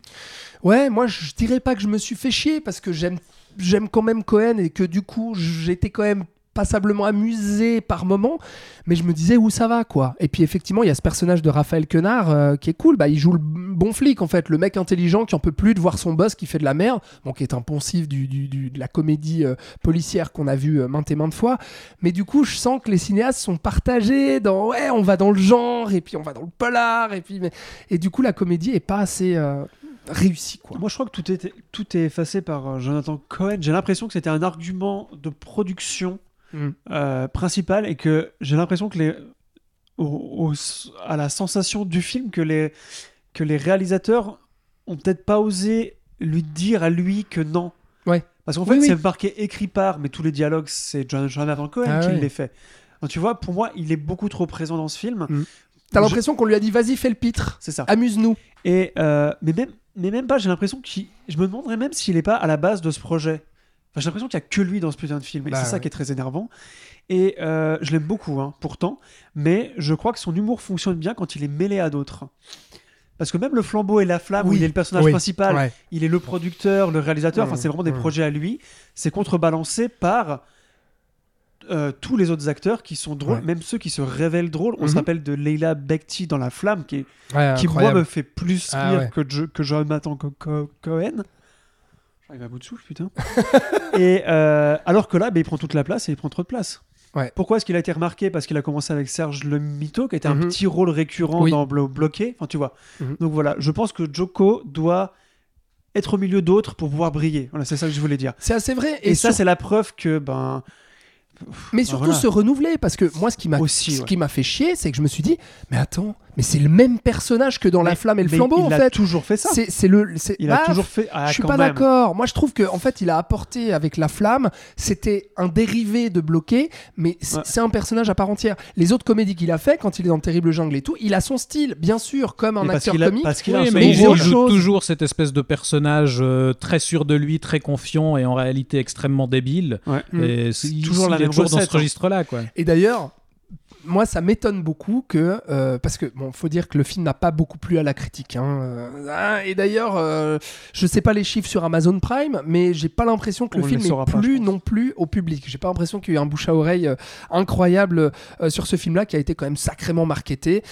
Ouais, moi je dirais pas que je me suis fait chier parce que j'aime j'aime quand même Cohen et que du coup j'étais quand même passablement amusé par moment, mais je me disais où ça va quoi. Et puis effectivement il y a ce personnage de Raphaël Quenard euh, qui est cool, bah il joue le bon flic en fait, le mec intelligent qui en peut plus de voir son boss qui fait de la merde, bon qui est un poncif du, du- du- de la comédie euh, policière qu'on a vu euh, maintes et maintes fois, mais du coup je sens que les cinéastes sont partagés dans ouais on va dans le genre et puis on va dans le polar et puis mais... et du coup la comédie est pas assez réussie quoi. Moi, je crois que tout est, tout est effacé par Jonathan Cohen. J'ai l'impression que c'était un argument de production Mm. euh, principal et que j'ai l'impression que les, au- au- à la sensation du film que les, que les réalisateurs ont peut-être pas osé lui dire à lui que non. Ouais. Parce qu'en Oui, fait, oui. c'est marqué écrit par, mais tous les dialogues, c'est Jon- Jonathan Cohen Ah qui ouais. les fait. Tu vois, pour moi, il est beaucoup trop présent dans ce film. Mm. T'as Je- l'impression qu'on lui a dit vas-y fais le pitre, C'est ça. amuse-nous. Et euh, mais même mais même pas, j'ai l'impression qu'il. Je me demanderais même s'il est pas à la base de ce projet. Enfin, j'ai l'impression qu'il y a que lui dans ce putain de film. Et Bah c'est ça ouais. qui est très énervant. Et euh, je l'aime beaucoup, hein, pourtant. Mais je crois que son humour fonctionne bien quand il est mêlé à d'autres. Parce que même le flambeau et la flamme, où il est le personnage oui, principal, ouais. il est le producteur, le réalisateur, enfin Mmh, c'est vraiment des mmh. projets à lui. C'est contrebalancé par euh, tous les autres acteurs qui sont drôles, Ouais. même ceux qui se révèlent drôles. On se Mhm. rappelle de Leila Bekti dans La Flamme, qui, est- Ouais, qui moi me fait plus Ah rire ouais. que, que Jonathan Co- Cohen. J'arrive à bout de souffle, putain. [LAUGHS] et euh, alors que là, bah, il prend toute la place et il prend trop de place. Ouais. Pourquoi est-ce qu'il a été remarqué? Parce qu'il a commencé avec Serge Le Mito, qui était un Mhm. petit rôle récurrent Oui. dans Blo- Bloqué. Enfin, tu vois. Mhm. Donc voilà, je pense que Joko doit être au milieu d'autres pour pouvoir briller. Voilà, c'est ça que je voulais dire. C'est assez vrai. Et, ça, sur- c'est la preuve que, ben, Mais surtout voilà. se renouveler, parce que moi, ce qui m'a ouais. qui m'a fait chier, c'est que je me suis dit, mais attends, mais c'est le même personnage que dans La Flamme et le Flambeau, il en a fait. toujours fait ça. C'est le. c'est- Il bah, a toujours fait. Ah, je suis pas d'accord. Moi, je trouve que en fait, il a apporté avec la flamme, c'était un dérivé de bloqué, mais Ouais. c'est un personnage à part entière. Les autres comédies qu'il a fait, quand il est dans Terrible Jungle et tout, il a son style, bien sûr, comme un Mais parce acteur a- comique. parce qu'il a Oui, mais il joue, il Chose. toujours cette espèce de personnage euh, très sûr de lui, très confiant et en réalité extrêmement débile. Ouais. Mm. Et c'est C'est toujours la il est même toujours dans ce hein. registre-là, quoi. Et d'ailleurs, moi, ça m'étonne beaucoup que. euh, parce que, bon, faut dire que le film n'a pas beaucoup plu à la critique. hein, ah, et d'ailleurs, euh, je sais pas les chiffres sur Amazon Prime, mais j'ai pas l'impression que On le film ait plu non plus au public. J'ai pas l'impression qu'il y a eu un bouche à oreille euh, incroyable euh, sur ce film-là qui a été quand même sacrément marketé.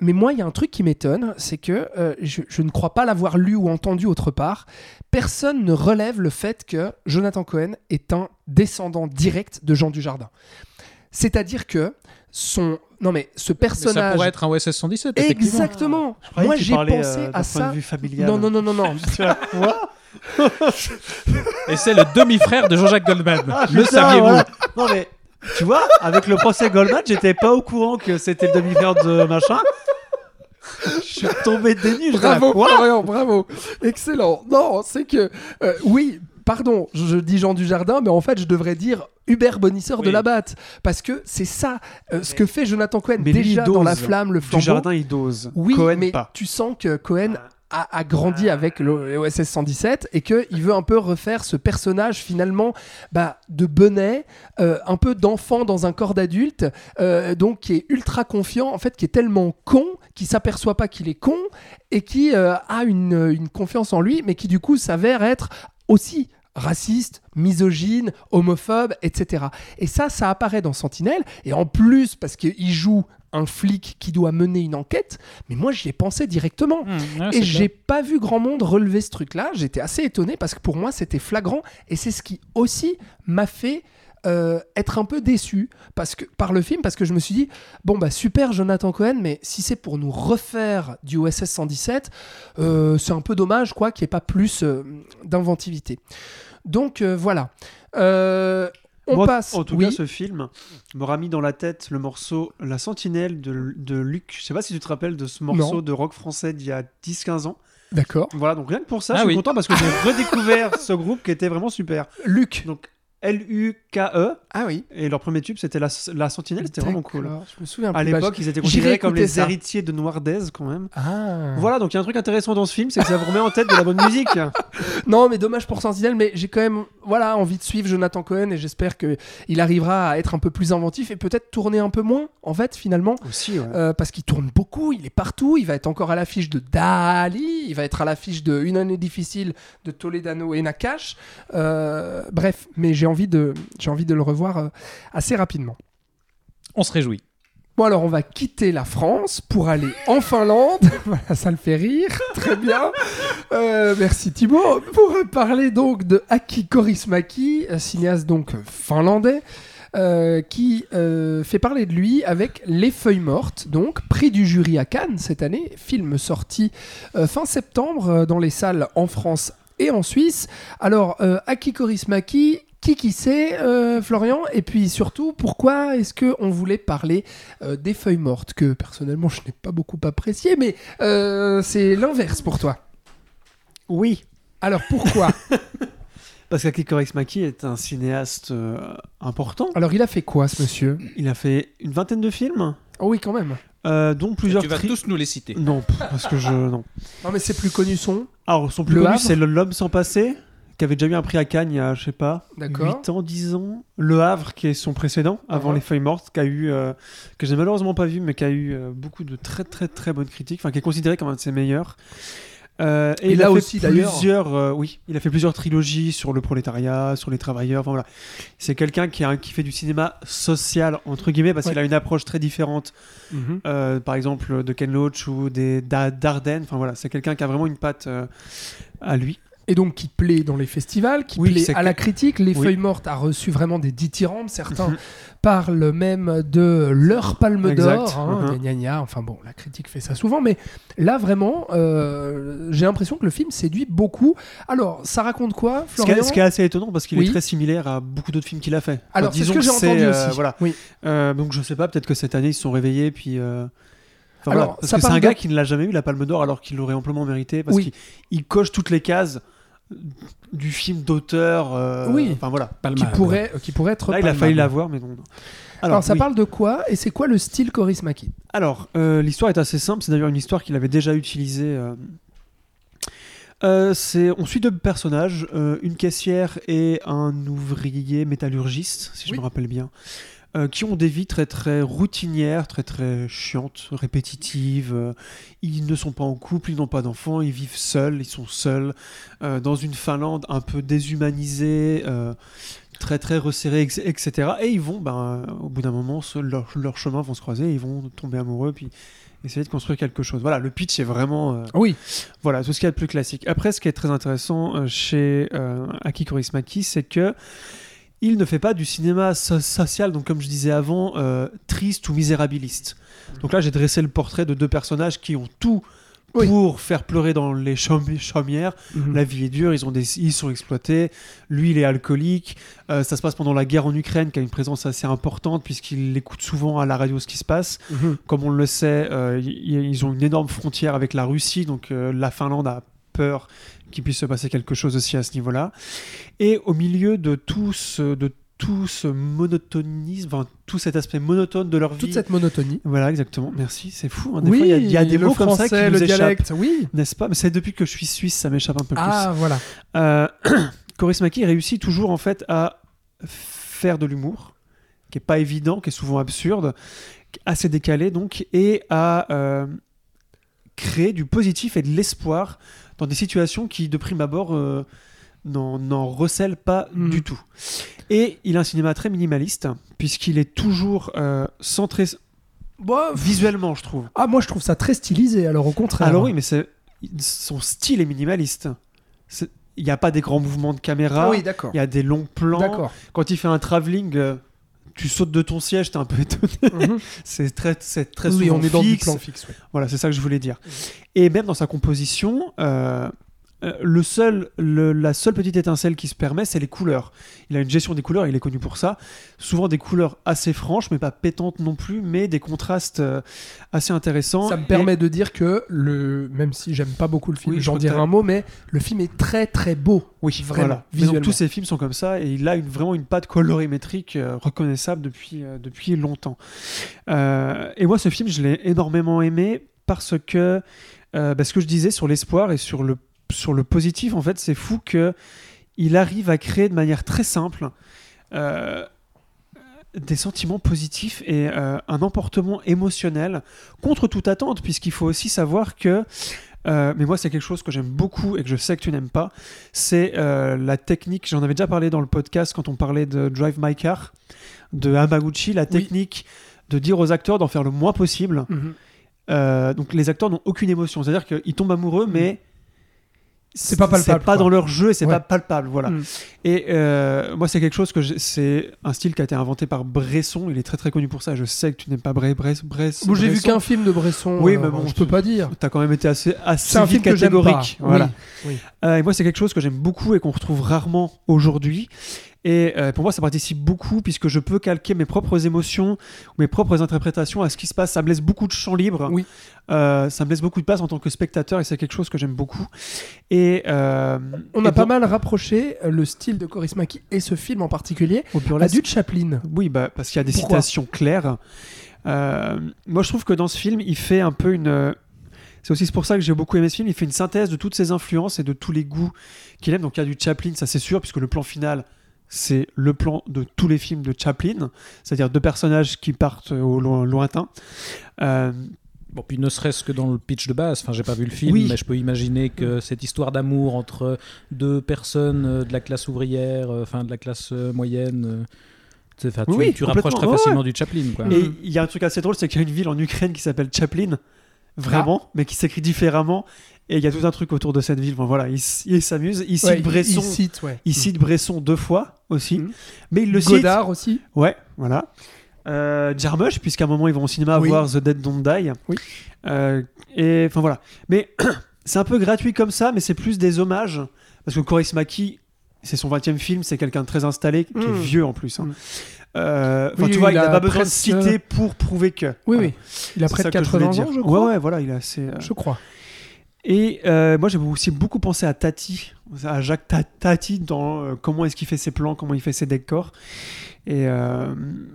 Mais moi, il y a un truc qui m'étonne, c'est que je, je ne crois pas l'avoir lu ou entendu autre part. Personne ne relève le fait que Jonathan Cohen est un descendant direct de Jean Dujardin. C'est-à-dire que son. Non, mais ce Mais ça personnage. pourrait être un OSS 117, effectivement. Exactement. Moi, j'ai pensé euh, à point ça. de vue familial. Non, non, non, non, non. [LAUGHS] Quoi Et c'est le demi-frère de Jean-Jacques Goldman. Ah, le saviez-vous ouais. Non mais tu vois, avec le procès Goldman, j'étais pas au courant que c'était le demi-frère de machin. Je suis tombé des nues. Bravo, Quoi Florian, bravo. Excellent. Non, c'est que. euh, oui, pardon, je, je dis Jean Dujardin, mais en fait, je devrais dire Hubert Bonisseur de la Batte. Parce que c'est ça, euh, ce que fait Jonathan Cohen Mais déjà dans La. Flamme, le Du flambeau. jardin, il dose. Oui, Cohen mais pas. tu sens que Cohen a, a grandi avec le OSS 117 et qu'il veut un peu refaire ce personnage finalement bah, de bonnet, euh, un peu d'enfant dans un corps d'adulte, euh, donc qui est ultra confiant, en fait qui est tellement con, qui s'aperçoit pas qu'il est con et qui euh, a une, une confiance en lui, mais qui du coup s'avère être aussi raciste, misogyne, homophobe, etc. Et ça, ça apparaît dans Sentinelle. Et en plus, parce qu'il joue un flic qui doit mener une enquête, mais moi j'y ai pensé directement. Mmh, ouais, Et j'ai pas vu grand monde relever ce truc-là. J'étais assez étonné parce que pour moi c'était flagrant et c'est ce qui aussi m'a fait euh, être un peu déçu parce que, par le film parce que je me suis dit bon bah super Jonathan Cohen mais si c'est pour nous refaire du OSS 117 euh, c'est un peu dommage quoi qu'il n'y ait pas plus euh, d'inventivité. Donc euh, voilà. Euh, on Moi, passe. En tout oui. cas, ce film m'aura mis dans la tête le morceau La Sentinelle de, de Luc. Je sais pas si tu te rappelles de ce morceau Non. de rock français d'il y a 10-15 ans. D'accord. Voilà, donc rien que pour ça, Ah je suis oui. content parce que j'ai [LAUGHS] redécouvert ce groupe qui était vraiment super. Luc. Donc L-U-K-E. Ah oui. Et leur premier tube, c'était La, la Sentinelle. C'était vraiment cool. Je me souviens À. Bah, l'époque, ils étaient considérés comme les ça. héritiers de Noirdez quand même. Ah. Voilà, donc il y a un truc intéressant dans ce film, c'est que ça vous remet en tête de la bonne musique. [LAUGHS] Non, mais dommage pour Sentinelle, mais j'ai quand même voilà, envie de suivre Jonathan Cohen et j'espère qu'il arrivera à être un peu plus inventif et peut-être tourner un peu moins, en fait, finalement. Aussi, ouais. Euh, parce qu'il tourne beaucoup, il est partout, il va être encore à l'affiche de Dali, il va être à l'affiche de Une année difficile de Toledano et Nakash. Euh, bref, mais j'ai envie de, j'ai envie de le revoir euh, assez rapidement. On se réjouit. Bon alors on va quitter la France pour aller en Finlande. [LAUGHS] voilà, ça le fait rire. Très bien. Euh, merci Thibaut. Pour parler donc de Aki Kaurismäki, un cinéaste donc finlandais. euh, qui euh, fait parler de lui avec Les Feuilles Mortes, donc prix du jury à Cannes cette année, film sorti euh, fin septembre euh, dans les salles en France et en Suisse. Alors, euh, Aki Kaurismäki, qui qui c'est, euh, Florian? Et puis surtout, pourquoi est-ce qu'on voulait parler euh, des feuilles mortes Que personnellement, je n'ai pas beaucoup apprécié, mais euh, c'est l'inverse pour toi. Oui, Alors pourquoi? [LAUGHS] Parce qu'Aki Kaurismäki est un cinéaste euh, important. Alors il a fait quoi ce monsieur? Il a fait une vingtaine de films. Oh oui, quand même. euh, dont plusieurs. Tu vas tri- tous nous les citer. Non, parce que je. Non. Non, mais c'est plus connu son? Alors, son plus Le connu, c'est le- L'homme sans passé, qui avait déjà eu un prix à Cannes il y a, je sais pas, D'accord. 8 ans, 10 ans. Le Havre, qui est son précédent, avant Uh-huh. Les Feuilles Mortes, qui a eu, euh, que j'ai malheureusement pas vu, mais qui a eu euh, beaucoup de très très très bonnes critiques, enfin, qui est considéré comme un de ses meilleurs. Euh, et, Et il là a fait aussi, d'ailleurs. oui, il a fait plusieurs trilogies sur le prolétariat, sur les travailleurs. Enfin voilà, c'est quelqu'un qui, a- qui fait du cinéma social entre guillemets parce Ouais. qu'il a une approche très différente Mhm. par exemple de Ken Loach ou des Da- Dardenne. Enfin voilà, c'est quelqu'un qui a vraiment une patte à lui. Et donc qui plaît dans les festivals, qui Oui, plaît à que- la critique. Les Oui. Feuilles Mortes a reçu vraiment des dithyrambes. Certains Mhm. parlent même de leur palme d'or. Hein, gna. Enfin bon, la critique fait ça souvent. Mais là, vraiment, euh, j'ai l'impression que le film séduit beaucoup. Alors, ça raconte quoi, Ce qui, Florian ce qui est assez étonnant parce qu'il Oui. est très similaire à beaucoup d'autres films qu'il a fait. Enfin, Alors, ce disons que j'ai c'est, entendu euh, aussi. Voilà. Euh, donc je sais pas, peut-être que cette année ils se sont réveillés puis. enfin, Alors, voilà. parce ça que c'est un gars qui ne l'a jamais eu la Palme d'Or alors qu'il l'aurait amplement mérité parce Oui. qu'il il coche toutes les cases du film d'auteur. euh, Oui. Enfin voilà. Qui pourrait, euh, qui pourrait être. Là il a failli l'avoir mais non. non. Alors, ça oui. parle de quoi Et c'est quoi le style Coris Maki? Alors, euh, l'histoire est assez simple. C'est d'ailleurs une histoire qu'il avait déjà utilisée. euh. Euh, c'est, on suit deux personnages, euh, une caissière et un ouvrier métallurgiste, si je me rappelle bien, euh, qui ont des vies très très routinières, très très chiantes, répétitives. euh, ils ne sont pas en couple, ils n'ont pas d'enfants, ils vivent seuls, ils sont seuls euh, dans une Finlande un peu déshumanisée. très très resserrée, etc. Et ils vont, ben, au bout d'un moment, se- leur- leurs chemins vont se croiser, ils vont tomber amoureux, puis essayer de construire quelque chose. Voilà, le pitch est vraiment, euh, Oui. voilà, tout ce qu'il y a de plus classique. Après, ce qui est très intéressant euh, chez euh, Aki Kaurismäki, c'est que il ne fait pas du cinéma so- social, donc comme je disais avant, euh, triste ou misérabiliste. Donc là, j'ai dressé le portrait de deux personnages qui ont tout Oui. pour faire pleurer dans les chaumi- chaumières. Mhm. La vie est dure, ils, ont des, ils sont exploités. Lui, il est alcoolique. Euh, ça se passe pendant la guerre en Ukraine, qui a une présence assez importante, puisqu'il écoute souvent à la radio ce qui se passe. Mhm. Comme on le sait, euh, ils ont une énorme frontière avec la Russie, donc euh, la Finlande a peur qu'il puisse se passer quelque chose aussi à ce niveau-là. Et au milieu de tout ce, de tout ce monotonisme, enfin, tout cet aspect monotone de leur vie. Toute cette monotonie. Voilà, exactement. Merci, c'est fou. hein. Des oui, fois, il y a- il y, a des mots comme ça français, qui le nous échappent, dialecte, oui. n'est-ce pas? Mais c'est depuis que je suis suisse, ça m'échappe un peu plus. Ah, voilà. Euh, [CLEARS THROAT] Kaurismäki réussit toujours en fait à faire de l'humour, qui est pas évident, qui est souvent absurde, assez décalé donc, et à euh, créer du positif et de l'espoir dans des situations qui, de prime abord, euh, n'en recèlent pas Mhm. du tout. Et il a un cinéma très minimaliste, puisqu'il est toujours euh, centré visuellement, je trouve. ah, moi je trouve ça très stylisé, alors au contraire. Alors oui, mais son style est minimaliste. Il n'y a pas des grands mouvements de caméra. Ah oui, d'accord. Il y a des longs plans. D'accord. Quand il fait un travelling, euh, tu sautes de ton siège, t'es un peu [LAUGHS] étonné. Mhm. C'est très, c'est très oui, souvent on est dans du plan fixe. Voilà, c'est ça que je voulais dire. Et même dans sa composition, euh, euh, le seul, le- la seule petite étincelle qui se permet, c'est les couleurs. Il a une gestion des couleurs, il est connu pour ça. Souvent des couleurs assez franches, mais pas pétantes non plus, mais des contrastes euh, assez intéressants. Ça me Et- permet de dire que, le, même si j'aime pas beaucoup le film, Oui, j'en dirai un mot, mais le film est très très beau. Oui, Vraiment, voilà. Visuellement. donc, tous ces films sont comme ça et il a une, vraiment une patte colorimétrique euh, reconnaissable depuis, depuis longtemps. Et moi, ce film, je l'ai énormément aimé parce que euh, bah, ce que je disais sur l'espoir et sur le, sur le positif, en fait, c'est fou que il arrive à créer de manière très simple euh, des sentiments positifs et euh, un emportement émotionnel contre toute attente, puisqu'il faut aussi savoir que euh, mais moi, c'est quelque chose que j'aime beaucoup et que je sais que tu n'aimes pas. C'est euh, la technique. J'en avais déjà parlé dans le podcast quand on parlait de Drive My Car de Hamaguchi. La technique de dire aux acteurs d'en faire le moins possible. Euh, donc, les acteurs n'ont aucune émotion. C'est-à-dire qu'ils tombent amoureux, mais C'est pas palpable, C'est pas quoi. dans leur jeu et c'est Ouais. pas palpable. Voilà. Mm. Et euh, moi, c'est quelque chose que c'est un style qui a été inventé par Bresson. Il est très très connu pour ça. Je sais que tu n'aimes pas Bre Bre Bresson. Bon, j'ai vu qu'un film de Bresson. Oui, alors, mais bon, je peux pas dire. T'as quand même été assez, assez un film que catégorique. Voilà. Oui, oui. Euh, et moi, c'est quelque chose que j'aime beaucoup et qu'on retrouve rarement aujourd'hui. Et euh, pour moi, ça participe beaucoup puisque je peux calquer mes propres émotions, mes propres interprétations à ce qui se passe. Ça me laisse beaucoup de champ libre. Oui. Euh, ça me laisse beaucoup de place en tant que spectateur et c'est quelque chose que j'aime beaucoup. Et euh, On et a pas donc, mal rapproché le style de Corismaki et ce film en particulier au à du Chaplin. Oui, bah, parce qu'il y a des Pourquoi citations claires. Moi, je trouve que dans ce film, il fait un peu une. C'est aussi pour ça que j'ai beaucoup aimé ce film. Il fait une synthèse de toutes ses influences et de tous les goûts qu'il aime. Donc, il y a du Chaplin, ça c'est sûr, puisque le plan final, c'est le plan de tous les films de Chaplin, c'est-à-dire deux personnages qui partent au lo- lointain. Euh, Bon, puis ne serait-ce que dans le pitch de base, enfin, j'ai pas vu le film, Oui. mais je peux imaginer que cette histoire d'amour entre deux personnes euh, de la classe ouvrière, euh, enfin, de la classe moyenne. tu Oui, rapproches très Ouais, facilement du Chaplin, quoi. Et il y a un truc assez drôle, c'est qu'il y a une ville en Ukraine qui s'appelle Chaplin, vraiment, mais qui s'écrit différemment. Et il y a tout un truc autour de cette ville. Bon, voilà, il, il s'amuse. Il cite Ouais, Bresson. il cite, ouais. Il cite Bresson deux fois aussi, Mhm. mais il le cite. Godard aussi. Ouais, voilà. Euh, Jarmusch, puisqu'à un moment ils vont au cinéma Oui. voir The Dead Don't Die. Oui. Euh, et enfin voilà. Mais [CLEARS THROAT] c'est un peu gratuit comme ça, mais c'est plus des hommages. Parce que Coris Maki, c'est son 20 e film, c'est quelqu'un de très installé, qui est Mm. vieux en plus. hein. Mm. Euh, Oui, tu vois, il n'a a pas besoin de citer pour prouver que. Oui, Voilà. oui. Il a près de ça que je voulais 80 ans, je crois. Ouais, ouais, voilà, il a assez. euh, Je crois. Et euh, moi, j'ai aussi beaucoup pensé à Tati, à Jacques Ta- Tati, dans euh, comment est-ce qu'il fait ses plans, comment il fait ses décors. Et euh,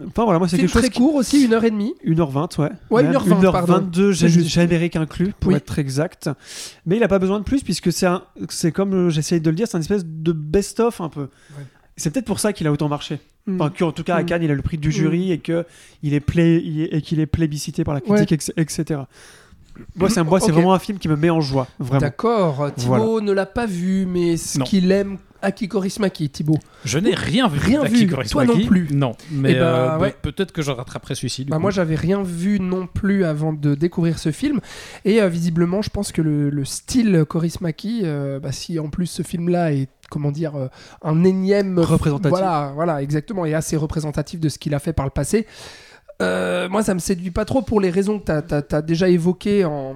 enfin, voilà, moi, c'est quelque chose. très qui- court aussi, une heure et demie. 1h20, ouais. Ouais, Même 1h20, pardon. 1h22, C'est juste. générique inclus, pour Oui. être exact. Mais il n'a pas besoin de plus, puisque c'est comme euh, j'essayais de le dire, c'est une espèce de best-of un peu. C'est peut-être pour ça qu'il a autant marché. Mm. Enfin, qu'en tout cas, à Mm. Cannes, il a le prix du jury et qu'il est, est- et qu'il est plébiscité par la critique, etc. Moi, c'est un- moi, c'est Ok. vraiment un film qui me met en joie, vraiment. D'accord. Thibaut ne l'a pas vu, mais ce qu'il aime Aki Korismaki, Thibaut. Je n'ai rien vu. Rien vu. Toi non plus. Non, mais Eh ben, euh, ouais. peut-être que je rattraperai celui-ci. Bah, moi, j'avais rien vu non plus avant de découvrir ce film. Et euh, visiblement, je pense que le, le style Korismaki, euh, bah, si en plus ce film-là est comment dire euh, un énième Représentatif. voilà voilà exactement et assez représentatif de ce qu'il a fait par le passé euh, moi ça me séduit pas trop pour les raisons que tu as, déjà évoquées en,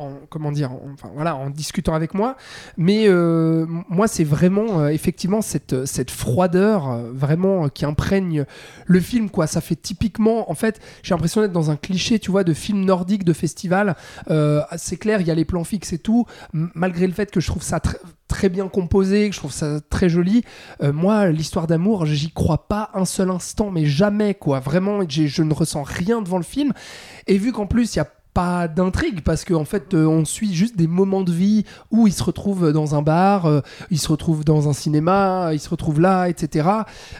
en- comment dire en- enfin voilà en discutant avec moi. Mais euh, moi c'est vraiment euh, effectivement cette cette froideur euh, vraiment euh, qui imprègne le film quoi. Ça fait typiquement en fait j'ai l'impression d'être dans un cliché tu vois de film nordique de festival. Euh, c'est clair il y a les plans fixes et tout. Malgré le fait que je trouve ça tr- très bien composé que je trouve ça très joli euh, moi l'histoire d'amour j'y crois pas un seul instant mais jamais quoi. Vraiment je ne ressens rien devant le film. Et vu qu'en plus il y a pas d'intrigue parce qu'en fait euh, on suit juste des moments de vie où il se retrouve dans un bar, euh, il se retrouve dans un cinéma, il se retrouve là, etc.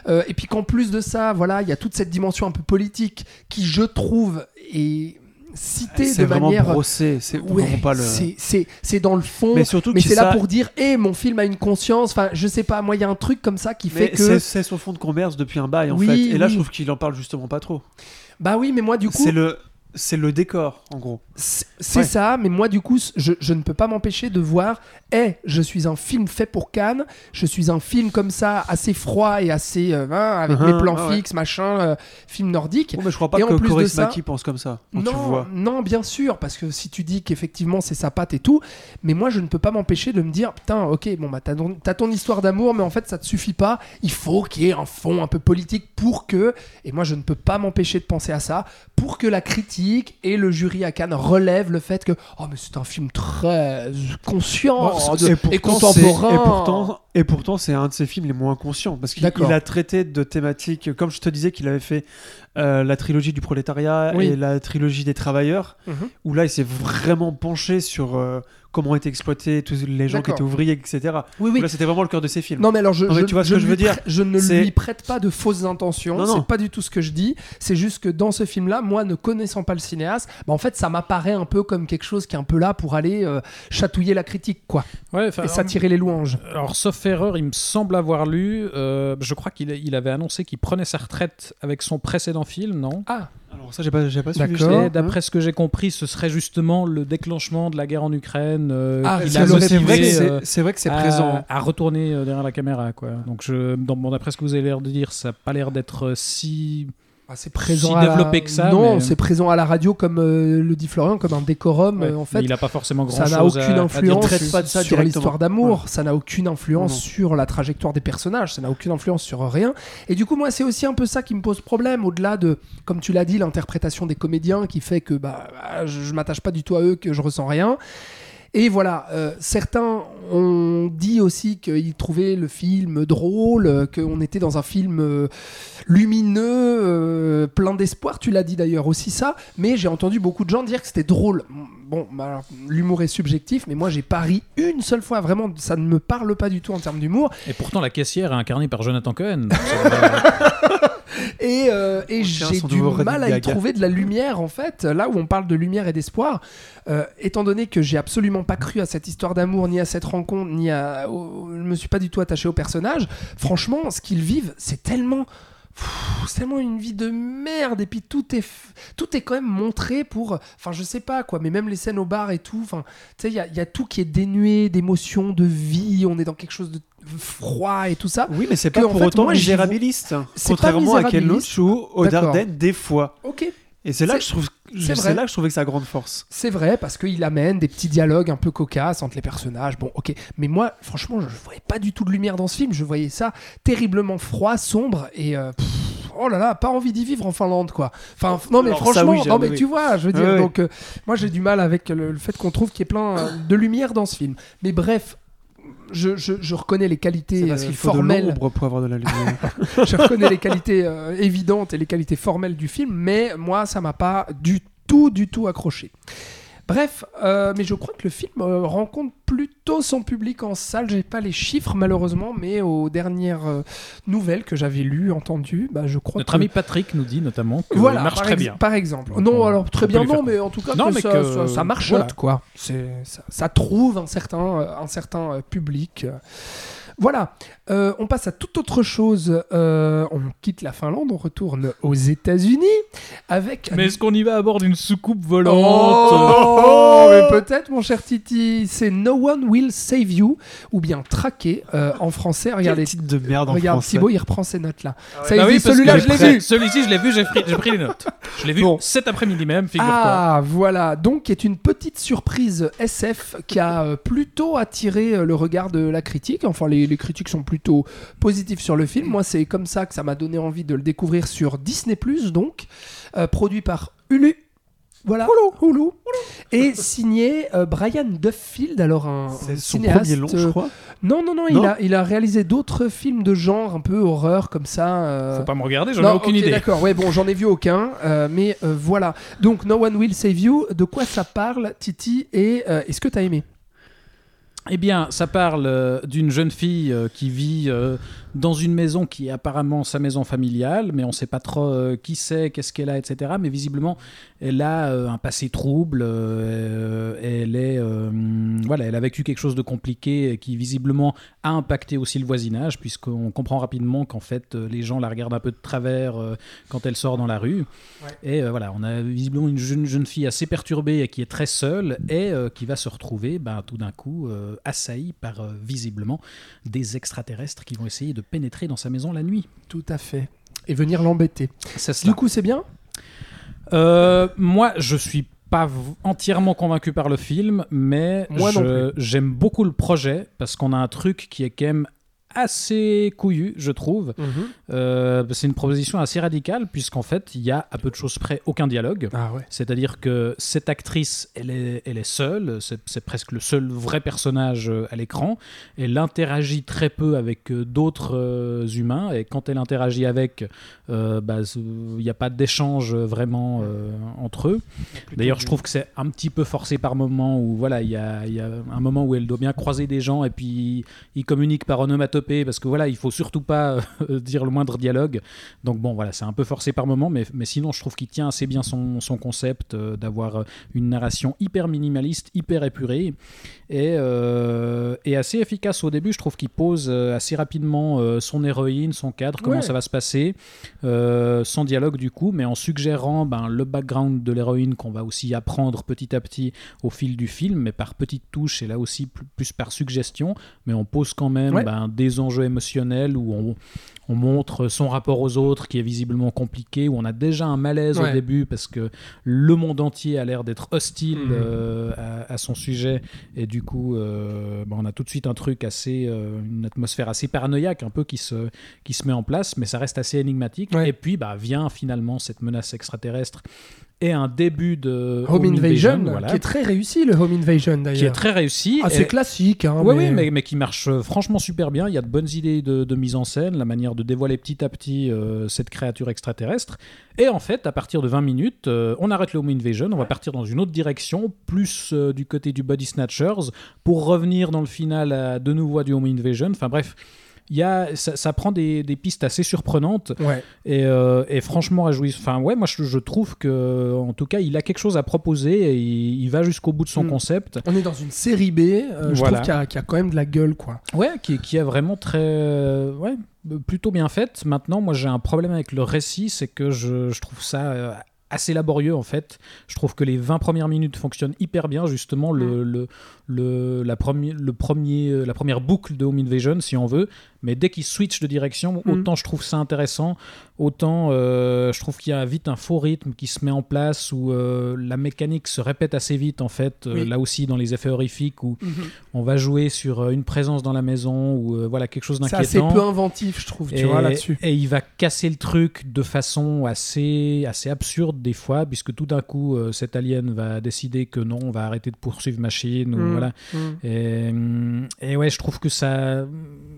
Euh, et puis qu'en plus de ça, voilà, il y a toute cette dimension un peu politique qui, je trouve, est citée C'est de manière. brossé, c'est Ouais, pas le. c'est- dans le fond, Mais surtout mais c'est là pour dire, hé, mon film a une conscience. Enfin, je sais pas, moi, il y a un truc comme ça qui fait que. c'est- c'est son fond de commerce depuis un bail en Oui, fait. Et là, oui. je trouve qu'il en parle justement pas trop. Bah oui, mais moi, du coup. C'est le, c'est le décor en gros. C'est Ouais. ça, mais moi du coup, je, je ne peux pas m'empêcher de voir, eh, je suis un film fait pour Cannes, je suis un film comme ça, assez froid et assez, euh, hein, avec mes plans ouais, ouais. fixes, machin, euh, film nordique. Bon, mais je crois pas Et en que plus de ça- pense comme ça. quand tu le Non, vois. non, bien sûr, parce que si tu dis qu'effectivement c'est sa patte et tout, mais moi je ne peux pas m'empêcher de me dire, putain, ok, bon bah t'as ton, t'as ton histoire d'amour, mais en fait ça te suffit pas, il faut qu'il y ait un fond un peu politique pour que, et moi je ne peux pas m'empêcher de penser à ça, pour que la critique et le jury à Cannes relèvent le fait que, oh mais c'est un film très conscient Oh, de- et, et, pourtant, contemporain. Et pourtant, et pourtant, c'est un de ses films les moins conscients parce qu'il a traité de thématiques, comme je te disais, qu'il avait fait euh, la trilogie du prolétariat Oui. et la trilogie des travailleurs, Mhm. où là, il s'est vraiment penché sur euh, comment étaient exploités tous les gens qui étaient ouvriers, etc. Oui, oui. Là, c'était vraiment le cœur de ses films. Non mais alors je, Non, mais je- tu vois ce que je veux dire Je ne lui prête pas de fausses intentions. Non, non. C'est pas du tout ce que je dis. C'est juste que dans ce film-là, moi, ne connaissant pas le cinéaste, bah, en fait, ça m'apparaît un peu comme quelque chose qui est un peu là pour aller euh, chatouiller la critique, quoi, Ouais, et s'attirer les louanges. Alors, sauf erreur, il me semble avoir lu, euh, je crois qu'il il avait annoncé qu'il prenait sa retraite avec son précédent film, non? Ah, Alors ça, j'ai pas, j'ai pas suivi. D'après ce que j'ai compris, ce serait justement le déclenchement de la guerre en Ukraine. euh, Ah, c'est vrai que c'est- euh, c'est vrai que c'est présent. À retourner euh, derrière la caméra, quoi. Donc, je, dans, bon, d'après ce que vous avez l'air de dire, ça n'a pas l'air d'être euh, si. Bah, c'est présent Si à la- développé que ça, Non, mais- c'est présent à la radio comme euh, le dit Florian, comme un décorum. Ouais, euh, en mais fait, il n'a pas forcément grand ça chose n'a aucune à, influence À traite dire pas de ça sur l'histoire d'amour, ça n'a aucune influence Non, sur la trajectoire des personnages, ça n'a aucune influence sur rien. Et du coup, moi, c'est aussi un peu ça qui me pose problème, au-delà de, comme tu l'as dit, l'interprétation des comédiens qui fait que bah, bah, je, je m'attache pas du tout à eux, que je ressens rien. Et voilà, euh, certains ont dit aussi qu'ils trouvaient le film drôle, euh, qu'on était dans un film euh, lumineux, euh, plein d'espoir. Tu l'as dit d'ailleurs aussi ça, mais j'ai entendu beaucoup de gens dire que c'était drôle. Bon, bah l'humour est subjectif, mais moi j'ai pas ri une seule fois. Vraiment, ça ne me parle pas du tout en termes d'humour. Et pourtant, la caissière est incarnée par Jonathan Cohen. [LAUGHS] [LAUGHS] Et, euh, et j'ai du mal à y trouver de la lumière en fait, là où on parle de lumière et d'espoir. Euh, étant donné que j'ai absolument pas cru à cette histoire d'amour, ni à cette rencontre, ni à. au- je me suis pas du tout attaché au personnage, franchement, ce qu'ils vivent, c'est tellement. C'est tellement une vie de merde et puis tout est tout est quand même montré pour enfin je sais pas quoi mais même les scènes au bar et tout enfin tu sais il y a, il y a tout qui est dénué d'émotions de vie on est dans quelque chose de froid et tout ça Oui, mais c'est pas pour fait, autant moi, misérabiliste. Pas Contrairement à Ken misérabiliste. Loach ou au D'accord. Dardenne, des fois. ok Et c'est là que je trouve, c'est vrai. là que je trouvais que sa grande force. C'est vrai, parce qu'il amène des petits dialogues un peu cocasses entre les personnages. Bon, ok. Mais moi, franchement, je voyais pas du tout de lumière dans ce film. Je voyais ça terriblement froid, sombre et. euh, pff, Oh là là, pas envie d'y vivre en Finlande, quoi. Enfin, non, mais Alors, franchement, oui, non, mais oui. tu vois, je veux dire, Ouais, ouais. donc, euh, moi j'ai du mal avec le, le fait qu'on trouve qu'il y ait plein euh, de lumière dans ce film. Mais bref, je, je- je reconnais les qualités parce qu'il faut de formelles l'ombre pour avoir de la lumière. [LAUGHS] [LAUGHS] je reconnais les qualités euh, évidentes et les qualités formelles du film, mais moi, ça m'a pas du tout, du tout accroché. Bref, euh, mais je crois que le film euh, rencontre plutôt son public en salle. J'ai pas les chiffres malheureusement, mais aux dernières euh, nouvelles que j'avais lues, entendues, bah, je crois Notre que ami Patrick nous dit notamment que voilà, il marche très bien. par exemple. Donc, non, on- alors très bien non, mais en tout cas Non, que mais ça, que- ça, ça marche voilà. quoi. Ça, ça trouve un certain un certain public. Voilà, Euh, on passe à toute autre chose. Euh, on quitte la Finlande, on retourne aux États-Unis avec. Mais est-ce qu'on y va à bord d'une soucoupe volante Oh, mais peut-être, mon cher Titi. C'est No One Will Save You, ou bien Traqué euh, en français. Regardez, Quel titre de merde en regarde, français. Thibaut, il reprend ses notes là. Ça Bah oui, celui-là, je l'ai vu. Celui-ci, je l'ai vu, j'ai pris, pris les notes. Je l'ai vu Bon. cet après-midi même, figure-toi. Ah, voilà. Donc, qui est une petite surprise SF qui a plutôt attiré le regard de la critique. Enfin, les, les critiques sont plutôt positives sur le film. Moi, c'est comme ça que ça m'a donné envie de le découvrir sur Disney+, donc, euh, produit par Hulu. Voilà, Hulu. Et signé euh, Brian Duffield, alors un, C'est un son cinéaste. premier long, je euh, crois. Non, non, non, il, Non a, il a réalisé d'autres films de genre, un peu horreur comme ça. euh, Faut pas me regarder, j'en ai aucune idée. D'accord, ouais, bon, j'en ai vu aucun, euh, mais euh, voilà. Donc, No One Will Save You, de quoi ça parle, Titi, et euh, est-ce que t'as aimé? Eh bien, ça parle euh, d'une jeune fille euh, qui vit euh, dans une maison qui est apparemment sa maison familiale, mais on ne sait pas trop euh, qui c'est, qu'est-ce qu'elle a, etc. Mais visiblement, elle a euh, un passé trouble. euh, elle est, voilà, elle a vécu quelque chose de compliqué qui visiblement a impacté aussi le voisinage, puisqu'on comprend rapidement qu'en fait, les gens la regardent un peu de travers quand elle sort dans la rue. Et voilà, on a visiblement une jeune, jeune fille assez perturbée et qui est très seule et qui va se retrouver ben, tout d'un coup assaillie par visiblement des extraterrestres qui vont essayer de pénétrer dans sa maison la nuit. Tout à fait. Et venir l'embêter. Du coup, c'est bien Euh, moi, je suis pas entièrement convaincu par le film, mais j'aime beaucoup le projet parce qu'on a un truc qui est quand même assez couillu, je trouve. Euh, c'est une proposition assez radicale puisqu'en fait, il y a à peu de choses près aucun dialogue. Ah ouais. C'est-à-dire que cette actrice, elle est, elle est seule, c'est presque le seul vrai personnage euh, à l'écran. Elle interagit très peu avec euh, d'autres euh, humains, et quand elle interagit avec, euh, bah, il n'y a pas d'échange vraiment euh, entre eux. D'ailleurs, je trouve que c'est un petit peu forcé par moment où voilà, il y a, y a un moment où elle doit bien croiser des gens et puis il communique par onomatopée parce que voilà, il faut surtout pas euh, [LAUGHS] dire le moindre dialogue. Donc bon, voilà, c'est un peu forcé par moment, mais, mais sinon, je trouve qu'il tient assez bien son, son concept euh, d'avoir euh, une narration hyper minimaliste, hyper épurée et, euh, et assez efficace au début. Je trouve qu'il pose assez rapidement son héroïne, son cadre, comment Ouais. ça va se passer, sans dialogue du coup, mais en suggérant ben, le background de l'héroïne qu'on va aussi apprendre petit à petit au fil du film, mais par petites touches et là aussi plus, plus par suggestion, mais on pose quand même Ouais. ben, des des enjeux émotionnels où on, on montre son rapport aux autres qui est visiblement compliqué, où on a déjà un malaise Ouais. au début parce que le monde entier a l'air d'être hostile Mhm. euh, à, à son sujet et du coup euh, bah, on a tout de suite un truc assez, euh, une atmosphère assez paranoïaque un peu qui se, qui se met en place, mais ça reste assez énigmatique. Ouais. Et puis bah, vient finalement cette menace extraterrestre et un début de Home Invasion, voilà, qui est très réussi, le Home Invasion d'ailleurs. qui est très réussi. Ah, Et- c'est classique. Hein, oui, mais... oui, mais, mais qui marche franchement super bien. Il y a de bonnes idées de, mise en scène, la manière de dévoiler petit à petit euh, cette créature extraterrestre. Et en fait, à partir de 20 minutes, euh, on arrête le Home Invasion, on va partir dans une autre direction, plus euh, du côté du Body Snatchers, pour revenir dans le final à de nouveau à du Home Invasion. Enfin bref. Il y a, ça, ça prend des, des pistes assez surprenantes Ouais. et, euh, et franchement réjouissant. Enfin ouais, moi je, je trouve que en tout cas il a quelque chose à proposer et il, il va jusqu'au bout de son Mm. concept. On est dans une série B. euh, je trouve qu'il y, a- y a quand même de la gueule, quoi. Ouais, qui, qui est vraiment très. euh, ouais, plutôt bien faite. Maintenant, moi, j'ai un problème avec le récit, c'est que je, je trouve ça euh, assez laborieux, en fait. Je trouve que les 20 premières minutes fonctionnent hyper bien, justement. Le, le, le, la, première le premier, euh, la première boucle de Home Invasion, si on veut. Mais dès qu'il switch de direction, Mm. autant je trouve ça intéressant, autant euh, je trouve qu'il y a vite un faux rythme qui se met en place, où euh, la mécanique se répète assez vite, en fait. euh. Là aussi, dans les effets horrifiques, où on va jouer sur une présence dans la maison ou voilà quelque chose C'est assez d'inquiétant. peu inventif, je trouve, tu Et, vois, là-dessus. et il va casser le truc de façon assez, assez absurde des fois, puisque tout d'un coup, cet alien va décider que non, on va arrêter de poursuivre machine. Ou, Mm. voilà. Mm. et, et ouais, je trouve que ça.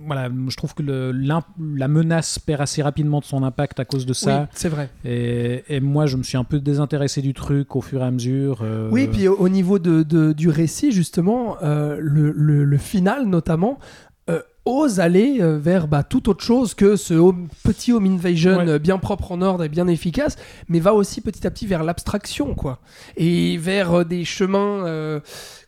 Voilà, je trouve que le- la menace perd assez rapidement de son impact à cause de Oui, ça. c'est vrai. Et, et moi, je me suis un peu désintéressé du truc au fur et à mesure. euh, Oui, puis au, au niveau de, de- du récit, justement, euh, le, le- le final, notamment, euh, ose aller vers bah, tout autre chose que ce home- petit home invasion Ouais. bien propre en ordre et bien efficace, mais va aussi petit à petit vers l'abstraction, quoi. Et vers des chemins,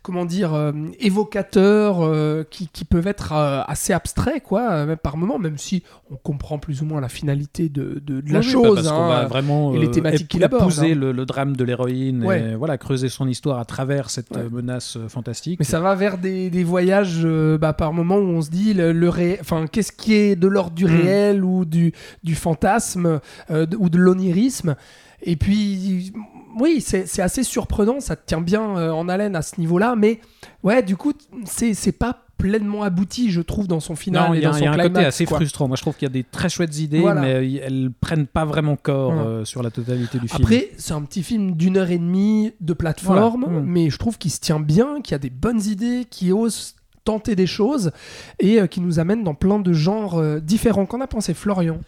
comment dire, euh, évocateurs euh, qui, qui peuvent être euh, assez abstraits, quoi, même par moment, même si on comprend plus ou moins la finalité de, de- de la Oui, chose. parce qu'on hein. va vraiment et les thématiques qu'il aborde, hein. le, le drame de l'héroïne Ouais. et voilà creuser son histoire à travers cette Ouais. menace fantastique. Mais ça va vers des, des voyages bah, par moment où on se dit le, le ré- enfin qu'est-ce qui est de l'ordre du Mm. réel ou du, du fantasme ou de l'onirisme? Et puis oui, c'est assez surprenant, ça te tient bien euh, en haleine à ce niveau-là, mais ouais, du coup, c'est pas pleinement abouti, je trouve, dans son final non, et il y a, dans y un côté assez quoi. frustrant. Moi, je trouve qu'il y a des très chouettes idées, Voilà. mais elles prennent pas vraiment corps Ouais. euh, sur la totalité du film. Après, c'est un petit film d'une heure et demie de plateforme, Voilà. Mm. mais je trouve qu'il se tient bien, qu'il y a des bonnes idées, qu'il ose tenter des choses et euh, qui nous amène dans plein de genres euh, différents. Qu'en a pensé Florian?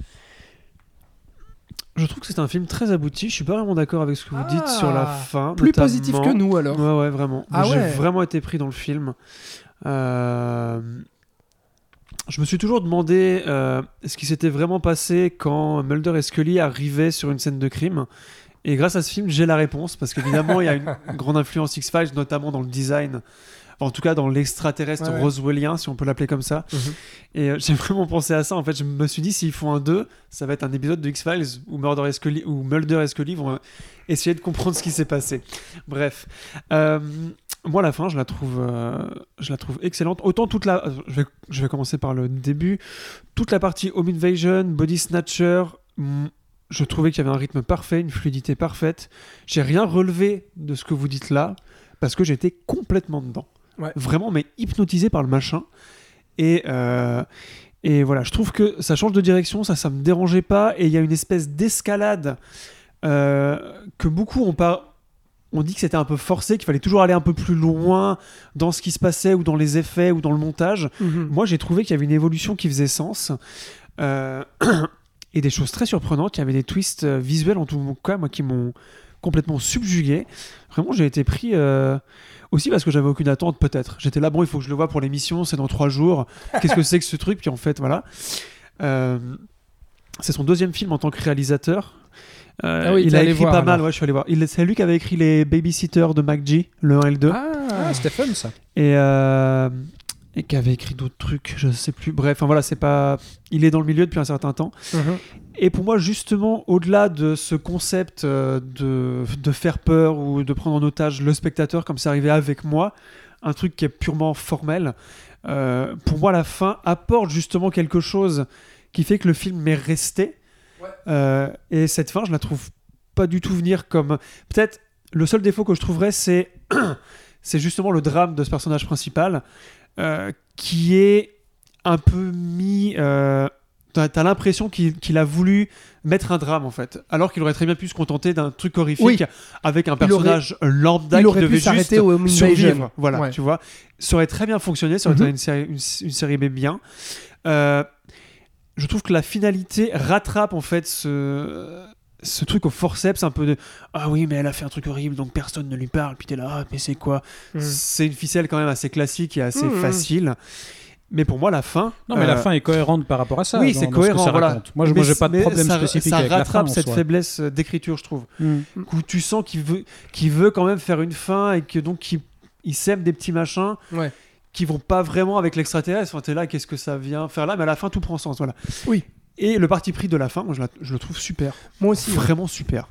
Je trouve que c'est un film très abouti. Je suis pas vraiment d'accord avec ce que vous Ah, dites sur la fin. Plus notamment. positif que nous alors. Ouais, ouais, vraiment. Ah J'ai ouais. vraiment été pris dans le film. Euh, Je me suis toujours demandé euh, ce qui s'était vraiment passé quand Mulder et Scully arrivaient sur une scène de crime. Et grâce à ce film, j'ai la réponse parce qu'évidemment, il y a une [LAUGHS] grande influence X-Files, notamment dans le design. En tout cas, dans l'extraterrestre Ouais, roswellien, si on peut l'appeler comme ça. Mhm. Et euh, [LAUGHS] j'ai vraiment pensé à ça. En fait, je me suis dit, s'ils font un 2, ça va être un épisode de X-Files où, Mulder et Scully- où Mulder et Scully vont euh, essayer de comprendre ce qui s'est passé. Bref. Euh, moi, la fin, je la trouve, euh, je la trouve excellente. Autant toute la. Je vais, je vais commencer par le début. Toute la partie Home Invasion, Body Snatcher. mm, Je trouvais qu'il y avait un rythme parfait, une fluidité parfaite. J'ai rien relevé de ce que vous dites là parce que j'étais complètement dedans. Ouais. Vraiment, mais hypnotisé par le machin. Et, euh, et voilà, je trouve que ça change de direction, ça, ça me dérangeait pas. Et il y a une espèce d'escalade euh, que beaucoup ont pas. On dit que c'était un peu forcé, qu'il fallait toujours aller un peu plus loin dans ce qui se passait, ou dans les effets, ou dans le montage. Mhm. Moi, j'ai trouvé qu'il y avait une évolution qui faisait sens. Euh, [CLEARS THROAT] et des choses très surprenantes. Il y avait des twists visuels, en tout cas, moi, qui m'ont complètement subjugué. Vraiment, j'ai été pris. euh, Aussi parce que j'avais aucune attente, peut-être. J'étais là, bon, il faut que je le vois pour l'émission, c'est dans trois jours. Qu'est-ce que c'est que ce [LAUGHS] truc? Puis en fait, voilà. Euh, c'est son deuxième film en tant que réalisateur. Euh, Ah oui, il a écrit voir, pas mal, ouais, je suis allé voir. C'est lui qui avait écrit les Babysitters de MacG, le 1 et le 2. Ah, c'était fun ça. Et, euh, et qui avait écrit d'autres trucs, je sais plus. Bref, enfin voilà, c'est pas. Il est dans le milieu depuis un certain temps. mhm. Et pour moi, justement, au-delà de ce concept euh, de, de faire peur ou de prendre en otage le spectateur, comme c'est arrivé avec moi, un truc qui est purement formel, euh, pour moi, la fin apporte justement quelque chose qui fait que le film m'est resté. Euh, et cette fin, je la trouve pas du tout venir comme. Peut-être le seul défaut que je trouverais, c'est [CLEARS THROAT] c'est justement le drame de ce personnage principal euh, qui est un peu mis. Euh, T'as l'impression qu'il a voulu mettre un drame en fait, alors qu'il aurait très bien pu se contenter d'un truc horrifique Oui. avec un Il aurait- personnage lambda il qui devait juste au survivre. Voilà, Ouais. tu vois. Ça aurait très bien fonctionné, ça aurait Mhm. été une série, une, une série B bien. Euh, je trouve que la finalité rattrape en fait ce, ce truc au forceps un peu de ah oui mais elle a fait un truc horrible donc personne ne lui parle puis t'es là ah mais c'est quoi Mhm. c'est une ficelle quand même assez classique et assez Mhm. facile mais pour moi la fin Non, mais la euh, fin est cohérente par rapport à ça. oui c'est dans ce que cohérent ça voilà. Moi, je j'ai pas de problème ça, spécifique ça avec la fin. rattrape en cette soi. faiblesse euh, d'écriture je trouve Mm. où tu sens qu'il veut qu'il veut quand même faire une fin et que donc il, il sème des petits machins Ouais. qui vont pas vraiment avec l'extraterrestre. Enfin, t'es là, qu'est-ce que ça vient faire là? Mais à la fin, tout prend sens. Voilà. Oui. Et le parti pris de la fin, moi, je, la- je le trouve super. Moi aussi. ouais. Vraiment super.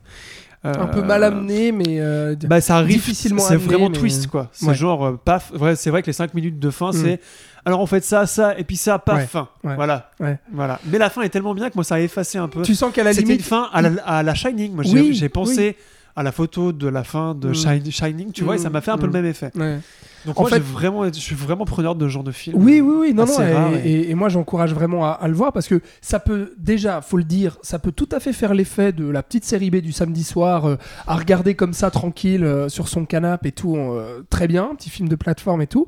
Un peu Euh, mal amené, mais. euh, Bah, ça arrive. difficilement C'est vraiment mais- twist, quoi. C'est Ouais. genre, euh, paf. vrai, c'est vrai que les 5 minutes de fin, Mm. c'est. Alors, on fait ça, ça, et puis ça, paf, Ouais. fin. Ouais. Voilà. Ouais. voilà. Mais la fin est tellement bien que moi, ça a effacé un peu. Tu sens qu'à la limite. une fin à la, à la Shining. Moi, j'ai Oui, j'ai pensé à la photo de la fin de Mm. Shining, tu vois, et ça Mm, m'a fait un peu mm. le même effet. Ouais. Donc, En moi, fait- vraiment, je suis vraiment preneur de ce genre de film. Oui, oui, oui, non, non, et, rare, et- et- et moi j'encourage vraiment à, à le voir parce que ça peut déjà, faut le dire, ça peut tout à fait faire l'effet de la petite série B du samedi soir euh, à regarder comme ça tranquille euh, sur son canapé et tout, euh, très bien, petit film de plateforme et tout.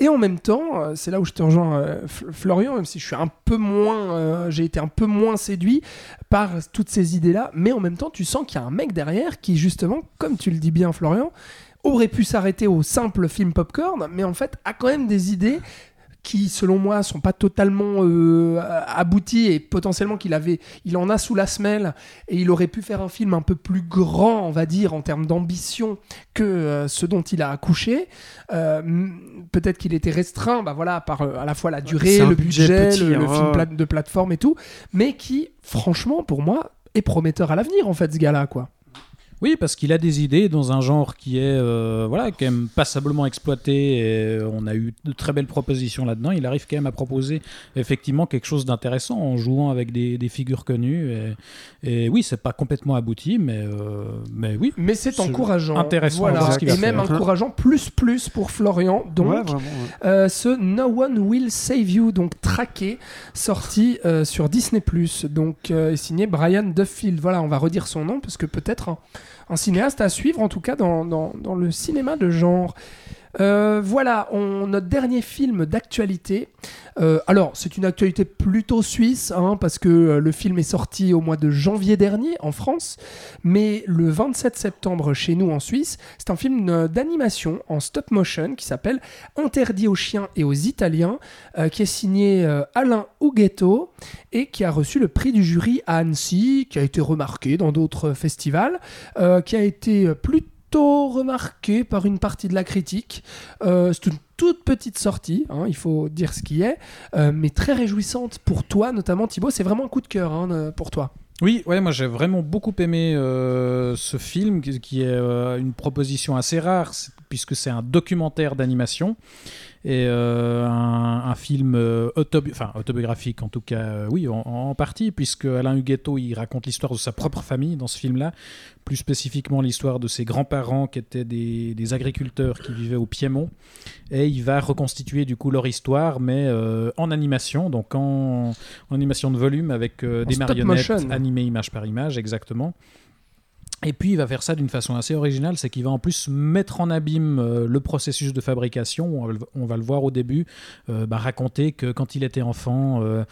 Et en même temps, euh, c'est là où je te rejoins, euh, Florian, même si je suis un peu moins, euh, j'ai été un peu moins séduit par toutes ces idées-là, mais en même temps, tu sens qu'il y a un mec derrière qui, justement, comme tu le dis bien, Florian, aurait pu s'arrêter au simple film popcorn, mais en fait a quand même des idées qui, selon moi, sont pas totalement euh, abouties et potentiellement qu'il avait, il en a sous la semelle et il aurait pu faire un film un peu plus grand, on va dire, en termes d'ambition que euh, ce dont il a accouché. Euh, Peut-être qu'il était restreint, bah voilà, par à la fois la durée, le budget budget, petit, le, le hein, film pla- de plateforme et tout, mais qui, franchement, pour moi, est prometteur à l'avenir en fait, ce gars-là, quoi. Oui, parce qu'il a des idées dans un genre qui est euh, voilà, quand même passablement exploité. Et on a eu de très belles propositions là-dedans. Il arrive quand même à proposer effectivement quelque chose d'intéressant en jouant avec des, des figures connues. Et, et oui, c'est pas complètement abouti, mais, euh, mais oui. Mais c'est encourageant. intéressant Voilà. ce Et même faire. encourageant plus plus pour Florian. Donc, Ouais, vraiment, ouais. euh, ce No One Will Save You, donc traqué, sorti euh, sur Disney+, donc euh, signé Brian Duffield. Voilà, on va redire son nom parce que peut-être un, un cinéaste à suivre, en tout cas dans, dans, le cinéma de genre. Euh, voilà, on, notre dernier film d'actualité. Euh, alors, c'est une actualité plutôt suisse, hein, parce que euh, le film est sorti au mois de janvier dernier en France, mais le 27 septembre chez nous en Suisse. C'est un film d'animation en stop motion qui s'appelle Interdit aux chiens et aux Italiens, qui est signé Alain Huguetto et qui a reçu le prix du jury à Annecy, qui a été remarqué dans d'autres festivals, qui a été euh, plutôt remarqué par une partie de la critique. Euh, c'est une toute petite sortie, hein, il faut dire ce qui est, euh, mais très réjouissante pour toi, notamment Thibaut. C'est vraiment un coup de cœur hein, euh, pour toi. Oui, ouais, moi j'ai vraiment beaucoup aimé euh, ce film qui, est une proposition assez rare puisque c'est un documentaire d'animation et euh, un, un film euh, autobi- autobiographique en tout cas, euh, oui, en, en partie puisque Alain Huguetto il raconte l'histoire de sa propre famille dans ce film-là, plus spécifiquement l'histoire de ses grands-parents qui étaient des, des agriculteurs qui vivaient au Piémont et il va reconstituer du coup leur histoire mais euh, en animation, donc en, en animation de volume avec euh, des marionnettes motion. animées image par image, exactement. Et puis il va faire ça d'une façon assez originale, c'est qu'il va en plus mettre en abîme euh, le processus de fabrication. On va, le- on va le voir au début, euh, bah, raconter que quand il était enfant, euh,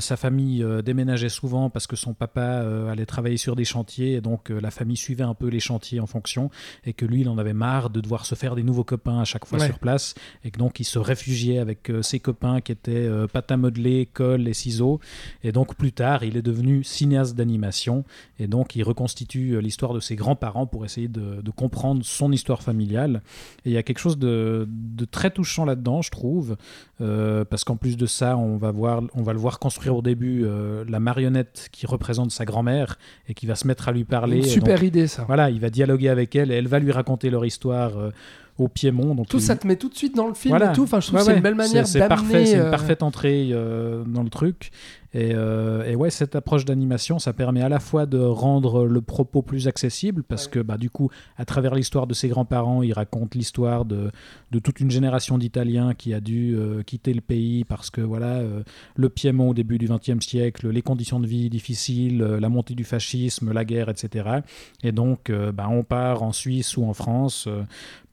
sa famille déménageait souvent parce que son papa allait travailler sur des chantiers et donc la famille suivait un peu les chantiers en fonction et que lui il en avait marre de devoir se faire des nouveaux copains à chaque fois Ouais. sur place et que donc il se réfugiait avec ses copains qui étaient pâte à modeler, colle et ciseaux et donc plus tard il est devenu cinéaste d'animation et donc, il reconstitue euh, l'histoire de ses grands-parents pour essayer de, de comprendre son histoire familiale. Et il y a quelque chose de, de très touchant là-dedans, je trouve, euh, parce qu'en plus de ça, on va, voir, on va le voir construire au début euh, la marionnette qui représente sa grand-mère et qui va se mettre à lui parler. Une super donc, idée ça. voilà, il va dialoguer avec elle et elle va lui raconter leur histoire euh, au Piémont. Donc Tout il- ça te met tout de suite dans le film Voilà. et tout. Enfin, je trouve Ouais, que c'est ouais. une belle manière C'est- c'est d'amener. parfait, c'est une euh, parfaite entrée euh, dans le truc. Et, euh, et ouais, cette approche d'animation, ça permet à la fois de rendre le propos plus accessible, parce que bah, du coup, à travers l'histoire de ses grands-parents, il raconte l'histoire de, de toute une génération d'Italiens qui a dû euh, quitter le pays parce que voilà, euh, le Piémont au début du XXe siècle, les conditions de vie difficiles, euh, la montée du fascisme, la guerre, etc. Et donc, bah, on part en Suisse ou en France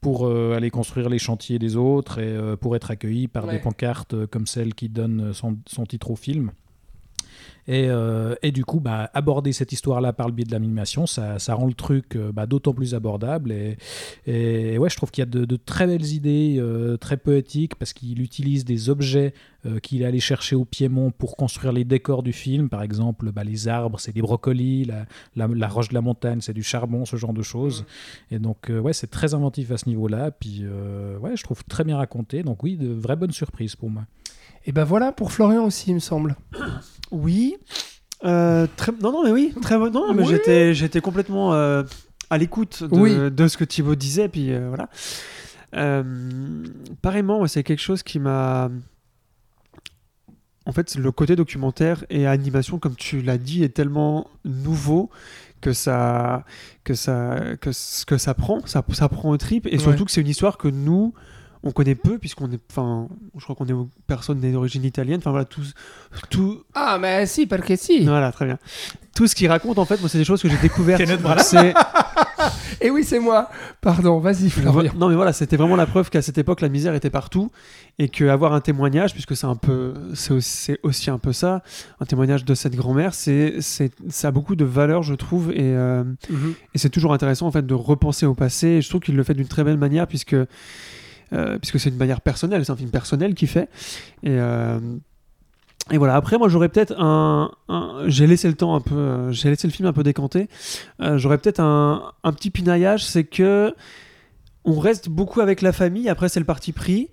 pour euh, aller construire les chantiers des autres et euh, pour être accueilli par Ouais. des pancartes euh, comme celle qui donne son, son titre au film. Et, euh, et du coup, bah, aborder cette histoire-là par le biais de l'animation, ça, ça rend le truc euh, bah, d'autant plus abordable. Et, et ouais, je trouve qu'il y a de, de très belles idées, euh, très poétiques, parce qu'il utilise des objets euh, qu'il est allé chercher au Piémont pour construire les décors du film. Par exemple, bah, les arbres, c'est des brocolis, la, la, la roche de la montagne, c'est du charbon, ce genre de choses. Et donc, euh, ouais, c'est très inventif à ce niveau-là. Puis, euh, ouais, je trouve très bien raconté. Donc, oui, de vraies bonnes surprises pour moi. Et ben voilà pour Florian aussi, il me semble. Oui. Euh, très... Non, non, mais oui. Très... bon- Non, mais Oui. j'étais, j'étais complètement euh, à l'écoute de, Oui. de ce que Thibaut disait. Puis euh, voilà. Euh, pareillement, c'est quelque chose qui m'a. En fait, le côté documentaire et animation, comme tu l'as dit, est tellement nouveau que ça, que ça, que, ce que ça prend, ça, ça prend au trip. Et surtout Ouais. que c'est une histoire que nous, on connaît peu, puisqu'on est, enfin, je crois qu'on est personne n'est d'origine italienne. Enfin voilà, tout, tout, Ah, mais si, parce que si. voilà, très bien. Tout ce qu'il raconte, en fait, moi, c'est des choses que j'ai découvertes. C'est- [LAUGHS] Et oui, c'est moi. Pardon, vas-y, Florian. Non, mais voilà, c'était vraiment la preuve qu'à cette époque, la misère était partout et qu'avoir un témoignage, puisque c'est un peu, c'est aussi, c'est aussi un peu ça, un témoignage de cette grand-mère, c'est, c'est, ça a beaucoup de valeur, je trouve, et, euh, Mhm. et c'est toujours intéressant en fait de repenser au passé. Et je trouve qu'il le fait d'une très belle manière, puisque puisque c'est une manière personnelle, c'est un film personnel qu'il fait. Et euh, et voilà. Après, moi, j'aurais peut-être un, un- j'ai laissé le temps un peu, euh, j'ai laissé le film un peu décanté. Euh, j'aurais peut-être un, un petit pinaillage, c'est que on reste beaucoup avec la famille. Après, c'est le parti pris.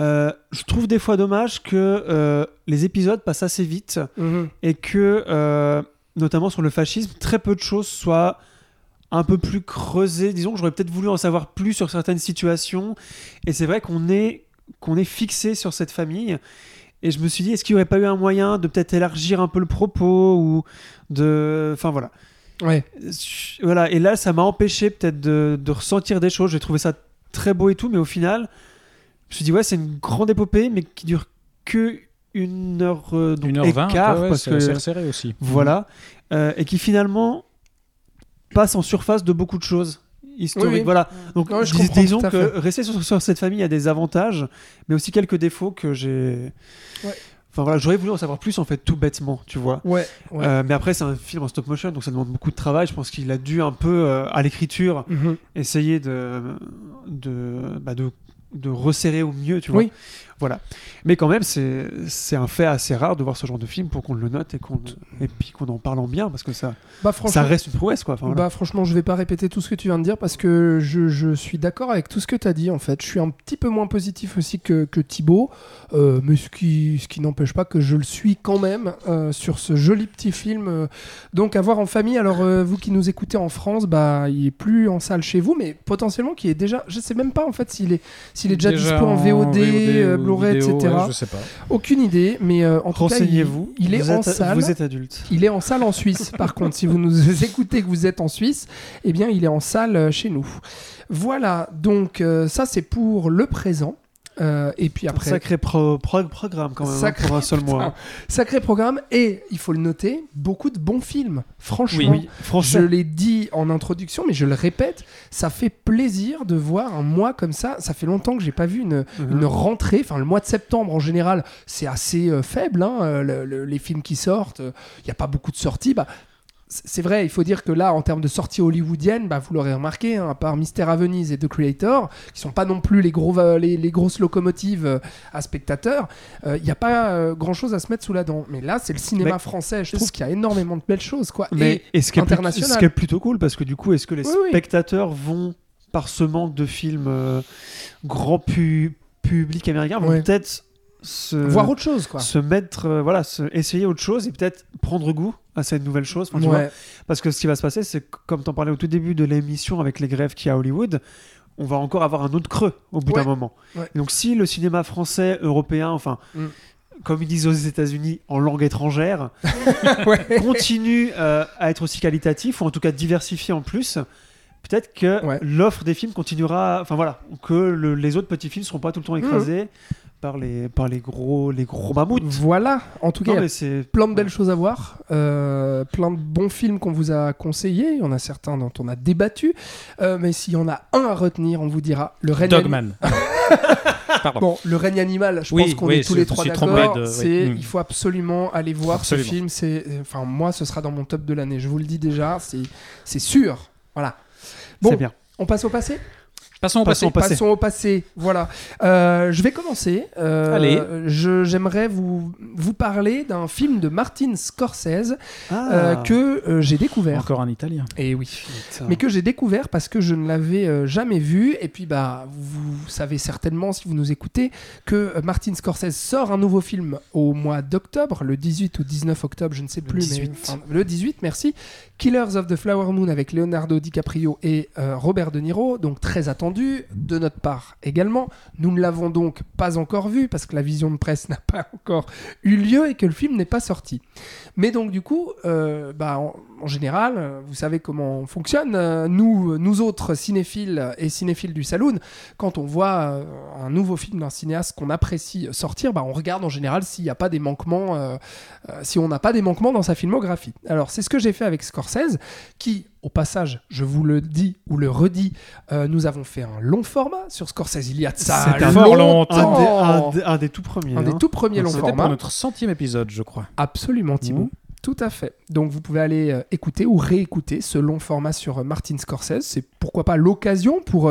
Euh, je trouve des fois dommage que euh, les épisodes passent assez vite Mhm. et que, euh, notamment sur le fascisme, très peu de choses soient un peu plus creusées. Disons que j'aurais peut-être voulu en savoir plus sur certaines situations. Et c'est vrai qu'on est, qu'on est fixé sur cette famille. Et je me suis dit, est-ce qu'il n'y aurait pas eu un moyen de peut-être élargir un peu le propos ou de... Enfin voilà. Ouais. Voilà, et là, ça m'a empêché peut-être de, de ressentir des choses. J'ai trouvé ça très beau et tout, mais au final, je me suis dit, ouais, c'est une grande épopée, mais qui dure que une heure, euh, donc, Une heure et vingt, quart, ouais, ouais, parce que c'est resserré aussi. voilà, Euh, et qui finalement passe en surface de beaucoup de choses historiques. Oui, oui. Voilà. Donc, je dis- disons que rester sur, sur cette famille a des avantages, mais aussi quelques défauts que j'ai. Ouais. Enfin voilà, j'aurais voulu en savoir plus en fait, tout bêtement, tu vois. Ouais. ouais. Euh, mais après, c'est un film en stop motion, donc ça demande beaucoup de travail. Je pense qu'il a dû un peu, euh, à l'écriture, Mhm. essayer de, de, bah, de, de resserrer au mieux, tu vois. Oui. Voilà. Mais quand même, c'est c'est un fait assez rare de voir ce genre de film pour qu'on le note et, qu'on et puis qu'on en parle en bien, parce que ça, Bah, ça reste une prouesse, quoi. Enfin, voilà. Bah franchement, je vais pas répéter tout ce que tu viens de dire parce que je, je suis d'accord avec tout ce que tu as dit en fait. Je suis un petit peu moins positif aussi que, que Thibaut, euh, mais ce qui, ce qui n'empêche pas que je le suis quand même euh, sur ce joli petit film. euh, donc à voir en famille. Alors euh, vous qui nous écoutez en France, bah il est plus en salle chez vous, mais potentiellement qui est déjà, je sais même pas en fait s'il est, s'il est déjà, dispo en VOD, euh, Blu-ray, etc. ouais, je sais pas. Aucune idée, mais euh, en tout cas, il, Renseignez-vous. il est vous en êtes, salle. Vous êtes adulte. Il est en salle en Suisse. Par [LAUGHS] contre, si vous nous écoutez que vous êtes en Suisse, eh bien, il est en salle euh, chez nous. Voilà. Donc, euh, ça, c'est pour le présent. Euh, et puis après, Sacré pro- pro- programme quand même, hein, Sacré- pour un seul [LAUGHS] Putain. mois. sacré programme. Et il faut le noter, beaucoup de bons films. Franchement, Oui, je l'ai dit en introduction, mais je le répète, ça fait plaisir de voir un mois comme ça. Ça fait longtemps que j'ai pas vu une, Mhm. une rentrée. Enfin, le mois de septembre en général, c'est assez euh, faible. hein, euh, le- le- les films qui sortent, il n'y a pas beaucoup de sorties. Bah, c'est vrai, il faut dire que là, en termes de sorties hollywoodiennes, bah, vous l'aurez remarqué, hein, à part Mystère à Venise et The Creator, qui sont pas non plus les, gros, va- les, les grosses locomotives euh, à spectateurs, il n'y a pas grand chose à se mettre sous la dent. Mais là, c'est le cinéma français. Je trouve qu'il y a énormément de belles choses. Quoi. Mais Et et ce qui plutôt- international. ce qui est plutôt cool, parce que du coup, est-ce que les Oui, oui. spectateurs vont, par ce manque de films euh, grand pu- public américain, vont Ouais. peut-être se, voir autre chose. Quoi. se mettre, euh, voilà, se, essayer autre chose et peut-être prendre goût à cette nouvelle chose. Enfin, tu vois, Ouais. Parce que ce qui va se passer, c'est comme tu en parlais au tout début de l'émission avec les grèves qu'il y a à Hollywood, on va encore avoir un autre creux au bout Ouais. d'un moment. Ouais. Donc si le cinéma français, européen, enfin, Mm. comme ils disent aux États-Unis, en langue étrangère, [LAUGHS] continue euh, à être aussi qualitatif, ou en tout cas diversifié en plus, peut-être que Ouais. l'offre des films continuera, enfin voilà, que le- les autres petits films ne seront pas tout le temps écrasés par, les, par les gros, les gros mammouths. Voilà, en tout cas, c'est plein de belles choses à voir, euh, plein de bons films qu'on vous a conseillés, il y en a certains dont on a débattu, euh, mais s'il y en a un à retenir, on vous dira le règne Dogman. [LAUGHS] Pardon. Bon, le règne animal, je Oui, pense qu'on oui, est tous je les trois d'accord. de- oui. C'est, Mm. il faut absolument aller voir Absolument. ce film. C'est, enfin, moi, ce sera dans mon top de l'année. Je vous le dis déjà, c'est, c'est sûr. Voilà. Bon, c'est bien. on passe au passé? Passons au Passons passé. Passons au passé. Voilà. Euh, je vais commencer. Euh, Allez. Je, j'aimerais vous vous parler d'un film de Martin Scorsese Ah, euh, que euh, j'ai découvert. Encore un italien. Et oui. putain. Mais que j'ai découvert parce que je ne l'avais euh, jamais vu. Et puis, bah, vous savez certainement, si vous nous écoutez, que Martin Scorsese sort un nouveau film au mois d'octobre, le 18 ou 19 octobre, je ne sais Le plus. 18. Mais, enfin, le 18, merci. Killers of the Flower Moon avec Leonardo DiCaprio et euh, Robert De Niro, donc très attendu de notre part également. Nous ne l'avons donc pas encore vu parce que la vision de presse [LAUGHS] n'a pas encore eu lieu et que le film n'est pas sorti. Mais donc du coup, euh, bah, en, général, euh, vous savez comment on fonctionne. nous, nous autres cinéphiles et cinéphiles du saloon, quand on voit un nouveau film d'un cinéaste qu'on apprécie sortir, bah, on regarde en général s'il n'y a pas des manquements, si on n'a pas des manquements dans sa filmographie. Alors c'est ce que j'ai fait avec Scorsese, qui, au passage, je vous le dis ou le redis, euh, nous avons fait un long format sur Scorsese. Il y a de ça fort longtemps. un, des, un des- un des tout premiers. Un des hein. tout premiers longs pour formats. notre centième épisode, je crois. Absolument, Thibaut. Mmh. Tout à fait. Donc vous pouvez aller euh, écouter ou réécouter ce long format sur euh, Martin Scorsese. C'est pourquoi pas l'occasion pour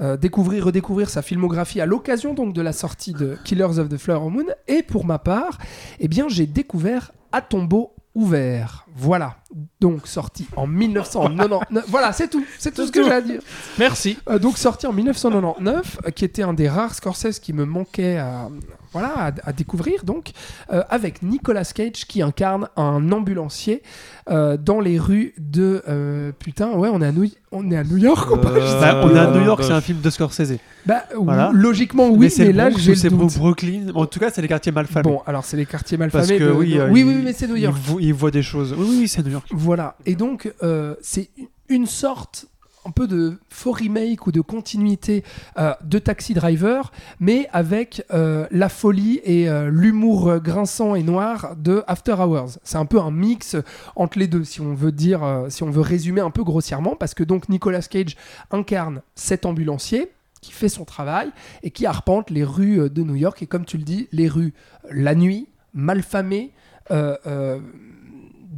euh, découvrir, redécouvrir sa filmographie à l'occasion donc de la sortie de Killers of the Flower Moon. Et pour ma part, eh bien j'ai découvert À tombeau ouvert. Voilà. Donc sorti en 1999. [LAUGHS] voilà, c'est tout. C'est tout ce que j'ai à dire. Merci. Euh, donc sorti en 1999, euh, qui était un des rares Scorsese qui me manquait à, voilà, à, à découvrir, donc, euh, avec Nicolas Cage qui incarne un ambulancier euh, dans les rues de... euh, putain, ouais, on est à New, on est à New York ou pas? Bah, on est à New York, c'est un film de Scorsese. Bah, Voilà. Logiquement, oui, mais, là, j'ai c'est doute. Brooklyn? En tout cas, c'est les quartiers mal famés. Bon, alors c'est les quartiers mal Parce famés que de- oui, de- euh, oui, il- oui, mais c'est New York. Il, vo- il voit des choses. Oui, oui, c'est New York. Voilà. Et donc, euh, c'est une sorte un peu de faux remake ou de continuité euh, de Taxi Driver, mais avec euh, la folie et l'humour grinçant et noir de After Hours. C'est un peu un mix entre les deux, si on veut dire, si on veut résumer un peu grossièrement, parce que donc Nicolas Cage incarne cet ambulancier qui fait son travail et qui arpente les rues de New York et comme tu le dis, les rues la nuit, malfamées.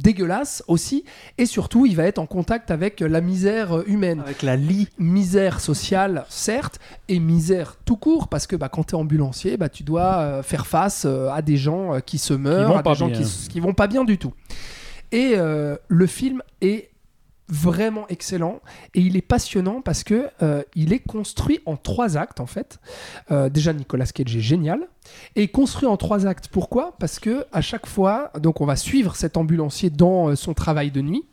Dégueulasse aussi et surtout il va être en contact avec la misère humaine Avec la lie. misère sociale certes et misère tout court parce que bah, quand tu es ambulancier bah, tu dois euh, faire face euh, à des gens euh, qui se meurent à des gens bien. qui, qui vont pas bien du tout et le film est vraiment excellent et il est passionnant parce que euh, il est construit en trois actes en fait. Euh, déjà Nicolas Cage est génial et construit en trois actes. Pourquoi? Parce que à chaque fois donc on va suivre cet ambulancier dans euh, son travail de nuit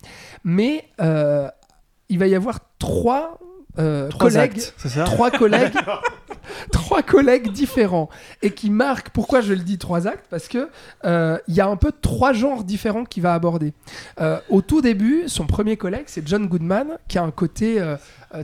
mais il va y avoir trois, euh, Trois collègues actes, c'est ça trois collègues [LAUGHS] [LAUGHS] trois collègues différents et qui marquent pourquoi je le dis trois actes parce que euh, il y a un peu trois genres différents qu'il va aborder Euh, au tout début son premier collègue c'est John Goodman qui a un côté euh,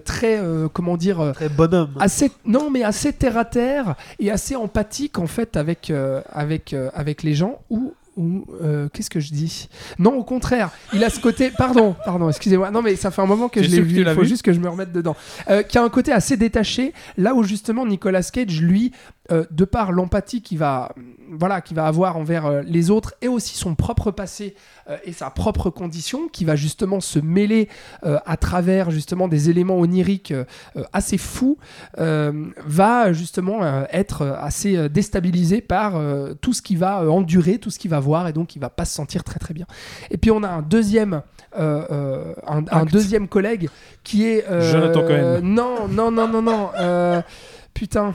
très comment dire Très bonhomme. assez non mais assez terre à terre et assez empathique en fait avec avec avec les gens ou ou euh, qu'est-ce que je dis? Non, au contraire, il a ce côté. Pardon, pardon, excusez-moi. Non, mais ça fait un moment que je l'ai vu. Il faut vu juste que je me remette dedans. Euh, qui a un côté assez détaché. Là où justement Nicolas Cage, lui, euh, de par l'empathie qu'il va, voilà, qu'il va avoir envers euh, les autres et aussi son propre passé euh, et sa propre condition, qui va justement se mêler à travers justement des éléments oniriques assez fous, va justement être assez déstabilisé par tout ce qu'il va endurer, tout ce qu'il va voir, et donc il va pas se sentir très très bien. Et puis on a un deuxième, un, deuxième collègue qui est Jonathan Cohen. Non, non, non, non, non. putain.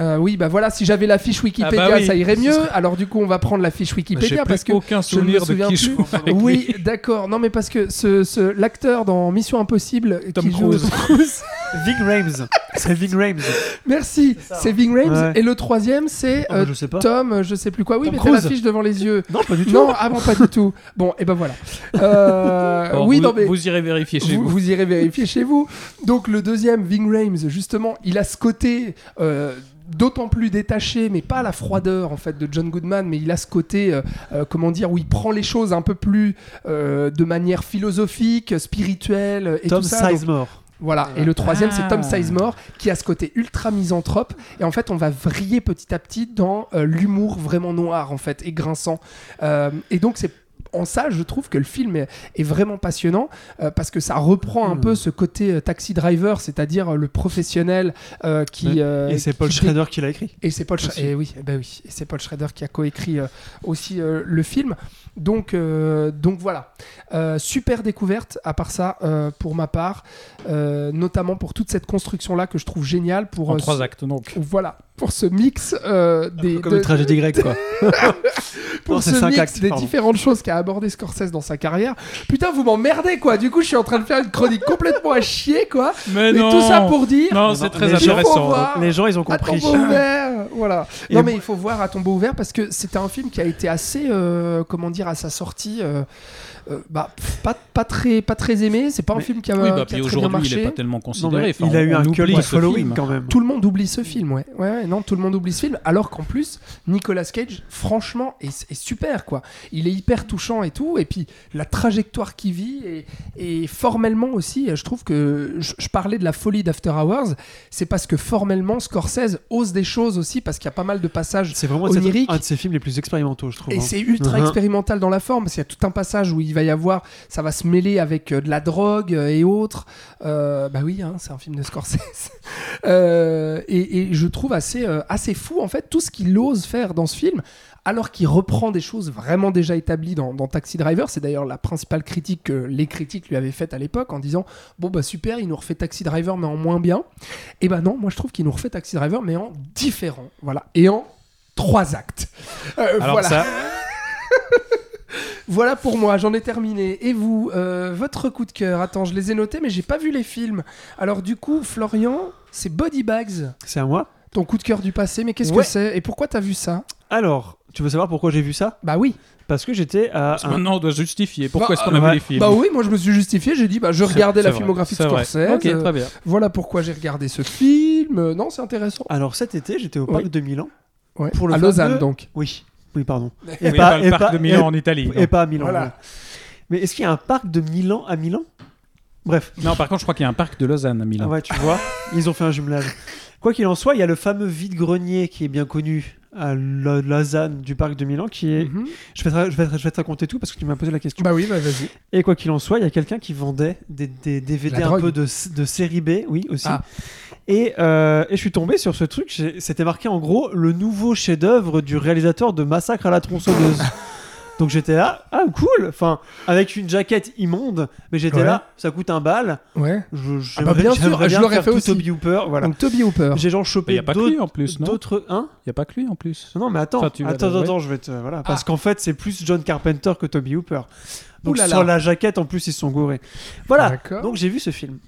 Euh, oui, bah voilà, si j'avais la fiche Wikipédia, Ah bah oui. ça irait mieux. serait- Alors du coup, on va prendre la fiche J'ai Wikipédia plus parce que aucun je ne me souvenir de souviens qui plus. joue avec oui, lui. d'accord. Non, mais parce que ce, ce- l'acteur dans Mission Impossible Tom qui joue Cruise. Cruise, [LAUGHS] Ving Rhames. C'est Ving Rhames. Merci, c'est Ving Rhames. Ouais. Et le troisième, c'est euh, je sais pas. Tom, euh, je sais plus quoi. Oui, Tom mais t'as Cruise. l'affiche devant les yeux. Non, pas du tout. Non, avant pas du tout. Bon, et ben voilà. [LAUGHS] Euh, oui, vous, non mais vous irez vérifier chez vous, vous. vous irez vérifier chez vous. Donc le deuxième, Ving Rhames, justement, il a ce côté euh, d'autant plus détaché, mais pas la froideur en fait de John Goodman, mais il a ce côté, euh, euh, comment dire, où il prend les choses un peu plus euh, de manière philosophique, spirituelle et Tom tout ça. Donc, Sizemore. voilà. Et le troisième, c'est Tom Ah. Sizemore, qui a ce côté ultra misanthrope. Et en fait, on va vriller petit à petit dans euh, l'humour vraiment noir, en fait, et grinçant. Euh, et donc, c'est en ça, je trouve que le film est, est vraiment passionnant euh, parce que ça reprend un Hmm. peu ce côté euh, taxi driver, c'est-à-dire euh, le professionnel euh, qui. Euh, Et c'est Paul qui- Schrader qui l'a écrit. et c'est Paul, et oui, eh ben oui, et c'est Paul Schrader qui a coécrit euh, aussi euh, le film. Donc, euh, donc voilà, Euh, super découverte. À part ça, euh, pour ma part, euh, notamment pour toute cette construction là que je trouve géniale pour En euh, trois actes, donc. Voilà, pour ce mix euh, des Comme de- une tragédie grecque, quoi. [LAUGHS] pour Non, ce mix actes, des pardon. différentes choses qu'a abordé Scorsese dans sa carrière. Putain, vous m'emmerdez quoi. Du coup, je suis en train de faire une chronique complètement à chier quoi. Mais Et non tout ça pour dire. Non, c'est très intéressant. Voir. Les gens, ils ont À compris. tombeau ouvert, voilà. Et non mais il faut voir à tombeau ouvert parce que c'était un film qui a été assez, euh, comment dire, à sa sortie, euh, euh, bah pff, pas, pas très, pas très aimé. C'est pas un Mais- film qui a, Oui, qui bah, a puis très bien il marché. est pas tellement Non, considéré. mais Enfin, il a eu un oublie cult ce following quand même. Tout le monde oublie ce film, ouais. ouais, ouais, non, tout le monde oublie ce film. Alors qu'en plus, Nicolas Cage, franchement, est, est super, quoi. Il est hyper touchant et tout. Et puis, la trajectoire qu'il vit et, et formellement aussi, je trouve que je, je parlais de la folie d'After Hours. C'est parce que formellement, Scorsese ose des choses aussi parce qu'il y a pas mal de passages C'est vraiment Onirique. un de ses films les plus expérimentaux, je trouve. Et hein. c'est ultra Mhm. expérimental dans la forme, parce qu'il y a tout un passage où il va y avoir, ça va se mêler avec euh, de la drogue euh, et autres. Euh, bah oui, hein, c'est un film de Scorsese. [LAUGHS] Et, et je trouve assez, assez fou, en fait, tout ce qu'il ose faire dans ce film, alors qu'il reprend des choses vraiment déjà établies dans, dans Taxi Driver. C'est d'ailleurs la principale critique que les critiques lui avaient faite à l'époque, en disant Bon, bah super, il nous refait Taxi Driver, mais en moins bien. Et bah non, moi je trouve qu'il nous refait Taxi Driver, mais en différent. Voilà. Et en trois actes. Euh, Alors voilà. ça, [LAUGHS] Voilà pour moi, j'en ai terminé. Et vous, euh, votre coup de cœur Attends, je les ai notés, mais j'ai pas vu les films. Alors du coup, Florian, c'est Body Bags, C'est à moi. ton coup de cœur du passé. Mais qu'est-ce Ouais. que c'est? Et pourquoi t'as vu ça? Alors, tu veux savoir pourquoi j'ai vu ça? Bah oui. Parce que j'étais à. parce que un- maintenant on doit justifier. Pourquoi Bah, est-ce qu'on a ouais. vu les films? Bah oui, moi je me suis justifié. J'ai dit, bah je regardais la vrai, filmographie de. Scorsese. Ok, euh, très bien. Voilà pourquoi j'ai regardé ce film. Non, c'est intéressant. Alors cet été, j'étais au Oui. parc de Milan. Ouais. Pour le à Lausanne donc. Oui, oui, pardon. [LAUGHS] Oui, pas, le parc de Milan et- en Italie. Et pas à Milan. Voilà. Mais est-ce qu'il y a un parc de Milan à Milan? Bref. Non. non, par contre, je crois qu'il y a un parc de Lausanne à Milan. Ah ouais, tu vois, ils ont fait un jumelage. Quoi qu'il en soit, il y a le fameux vide-grenier qui est bien connu à La- Lausanne du parc de Milan qui est. Mhm. Je vais, te, je, vais te- je vais te raconter tout parce que tu m'as posé la question. Bah oui, bah vas-y. Et quoi qu'il en soit, il y a quelqu'un qui vendait des, des DVD La un drogue. peu de, de série B, oui aussi. Ah. Et, euh, et je suis tombé sur ce truc. C'était marqué en gros le nouveau chef-d'œuvre du réalisateur de Massacre à la tronçonneuse. [LAUGHS] Donc j'étais là, ah cool, enfin avec une jaquette immonde, mais j'étais Ouais. là, ça coûte un bal. Ouais. Je, Ah bah bien sûr, j'aimerais je bien l'aurais fait tout aussi. Toby Hooper, voilà. Donc Toby Hooper. J'ai genre Il chopé d'autres, lui en plus, non d'autres, hein Il n'y a pas que lui en plus. Non mais attends, Enfin, tu vas attends, attends, je vais te, voilà, parce Ah. qu'en fait c'est plus John Carpenter que Toby Hooper. Donc sur la jaquette en plus ils se sont gourés. Voilà. D'accord. Donc j'ai vu ce film.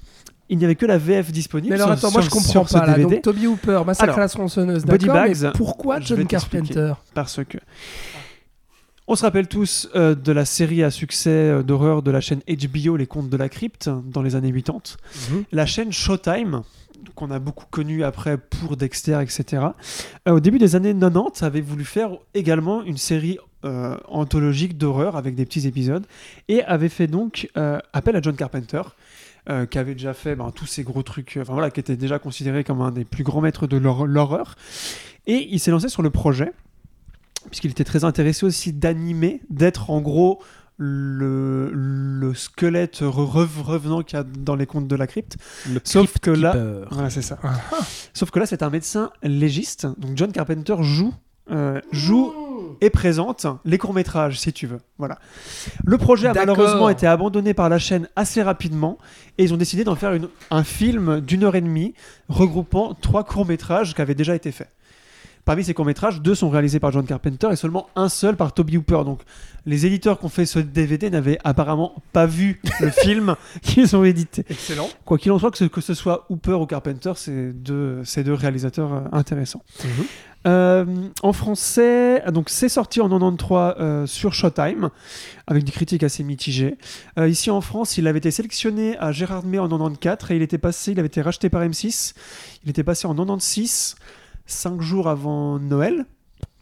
Il n'y avait que la VF disponible. Mais alors sur- attends, moi je comprends pas là. Donc Toby Hooper, Massacre Alors, à la tronçonneuse, Body d'accord. mais pourquoi je John. Carpenter parce que on se rappelle tous euh, de la série à succès euh, d'horreur de la chaîne HBO Les Contes de la Crypte dans les années 80. La chaîne Showtime qu'on a beaucoup connue après pour Dexter, etc. euh, au début des années 90, avait voulu faire également une série anthologique d'horreur avec des petits épisodes et avait fait donc appel à John Carpenter. euh, qui avait déjà fait ben, tous ces gros trucs, enfin voilà, qui était déjà considéré comme un des plus grands maîtres de l'hor- l'horreur. Et il s'est lancé sur le projet, puisqu'il était très intéressé aussi d'animer, d'être en gros le, le squelette re- re- revenant qu'il y a dans les contes de la crypte. Le Sauf que là- c'est ça. Sauf que là, c'est un médecin légiste. Donc John Carpenter joue, euh, joue et présente les courts-métrages, si tu veux. Voilà. Le projet a malheureusement été abandonné par la chaîne assez rapidement et ils ont décidé d'en faire une- un film d'une heure et demie regroupant trois courts-métrages qui avaient déjà été faits. Parmi ces courts-métrages, deux sont réalisés par John Carpenter et seulement un seul par Toby Hooper. Donc les éditeurs qui ont fait ce DVD n'avaient apparemment pas vu [LAUGHS] le film qu'ils ont édité. Excellent. Quoi qu'il en soit, que ce, que ce soit Hooper ou Carpenter, c'est deux, deux réalisateurs euh, intéressants. Euh, en français, donc c'est sorti en 93 euh, sur Showtime, avec des critiques assez mitigées. Euh, ici en France, il avait été sélectionné à Gérard May en 94 et il était passé, il avait été racheté par M6. Il était passé en 96, 5 jours avant Noël.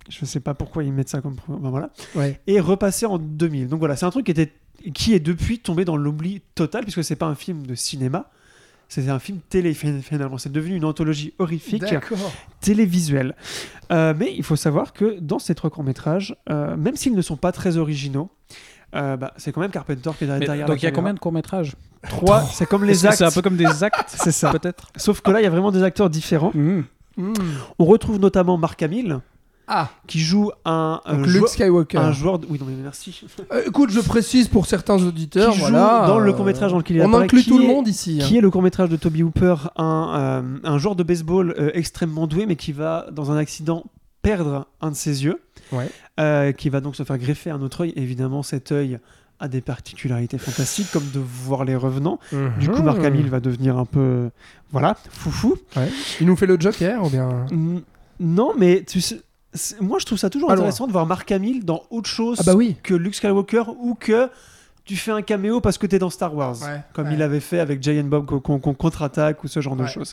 Je ne sais pas pourquoi ils mettent ça comme. ben voilà. Ouais. Et repassé en 2000. Donc voilà, c'est un truc qui, était, qui est depuis tombé dans l'oubli total, puisque c'est pas un film de cinéma. C'est un film télé fin- finalement. C'est devenu une anthologie horrifique D'accord. télévisuel. Euh, mais il faut savoir que dans ces trois courts-métrages, euh, même s'ils ne sont pas très originaux, euh, bah, c'est quand même Carpenter qui est Mais derrière donc il y a combien de courts-métrages Trois, c'est comme les actes. C'est un peu comme des actes [LAUGHS] C'est ça. Peut-être? Sauf que là, il y a vraiment des acteurs différents. Mhm. Hmm. On retrouve notamment Mark Hamill, Ah, qui joue un, un donc joueur- Luke Skywalker. un joueur. de- Oui, non, mais merci. Euh, écoute, je précise pour certains auditeurs, Qui joue voilà, dans le euh, court-métrage dans lequel il On apparaît, inclut qui tout le monde ici. hein. Qui est le court-métrage de Toby Hooper, un, euh, un joueur de baseball euh, extrêmement doué, mais qui va, dans un accident, perdre un de ses yeux. Ouais. Euh, qui va donc se faire greffer un autre œil. Évidemment, cet œil a des particularités fantastiques, comme de voir les revenants. Du coup, Mark Mhm. Hamill va devenir un peu. Voilà, foufou. Il nous fait le Joker ou bien? Non, mais tu sais, c'est- moi je trouve ça toujours intéressant de voir Mark Hamill dans autre chose Ah bah oui. que Luke Skywalker ou que tu fais un caméo parce que t'es dans Star Wars. Ouais, Comme ouais. il avait fait avec Jay and Bob qu'on contre-attaque ou ce genre de choses.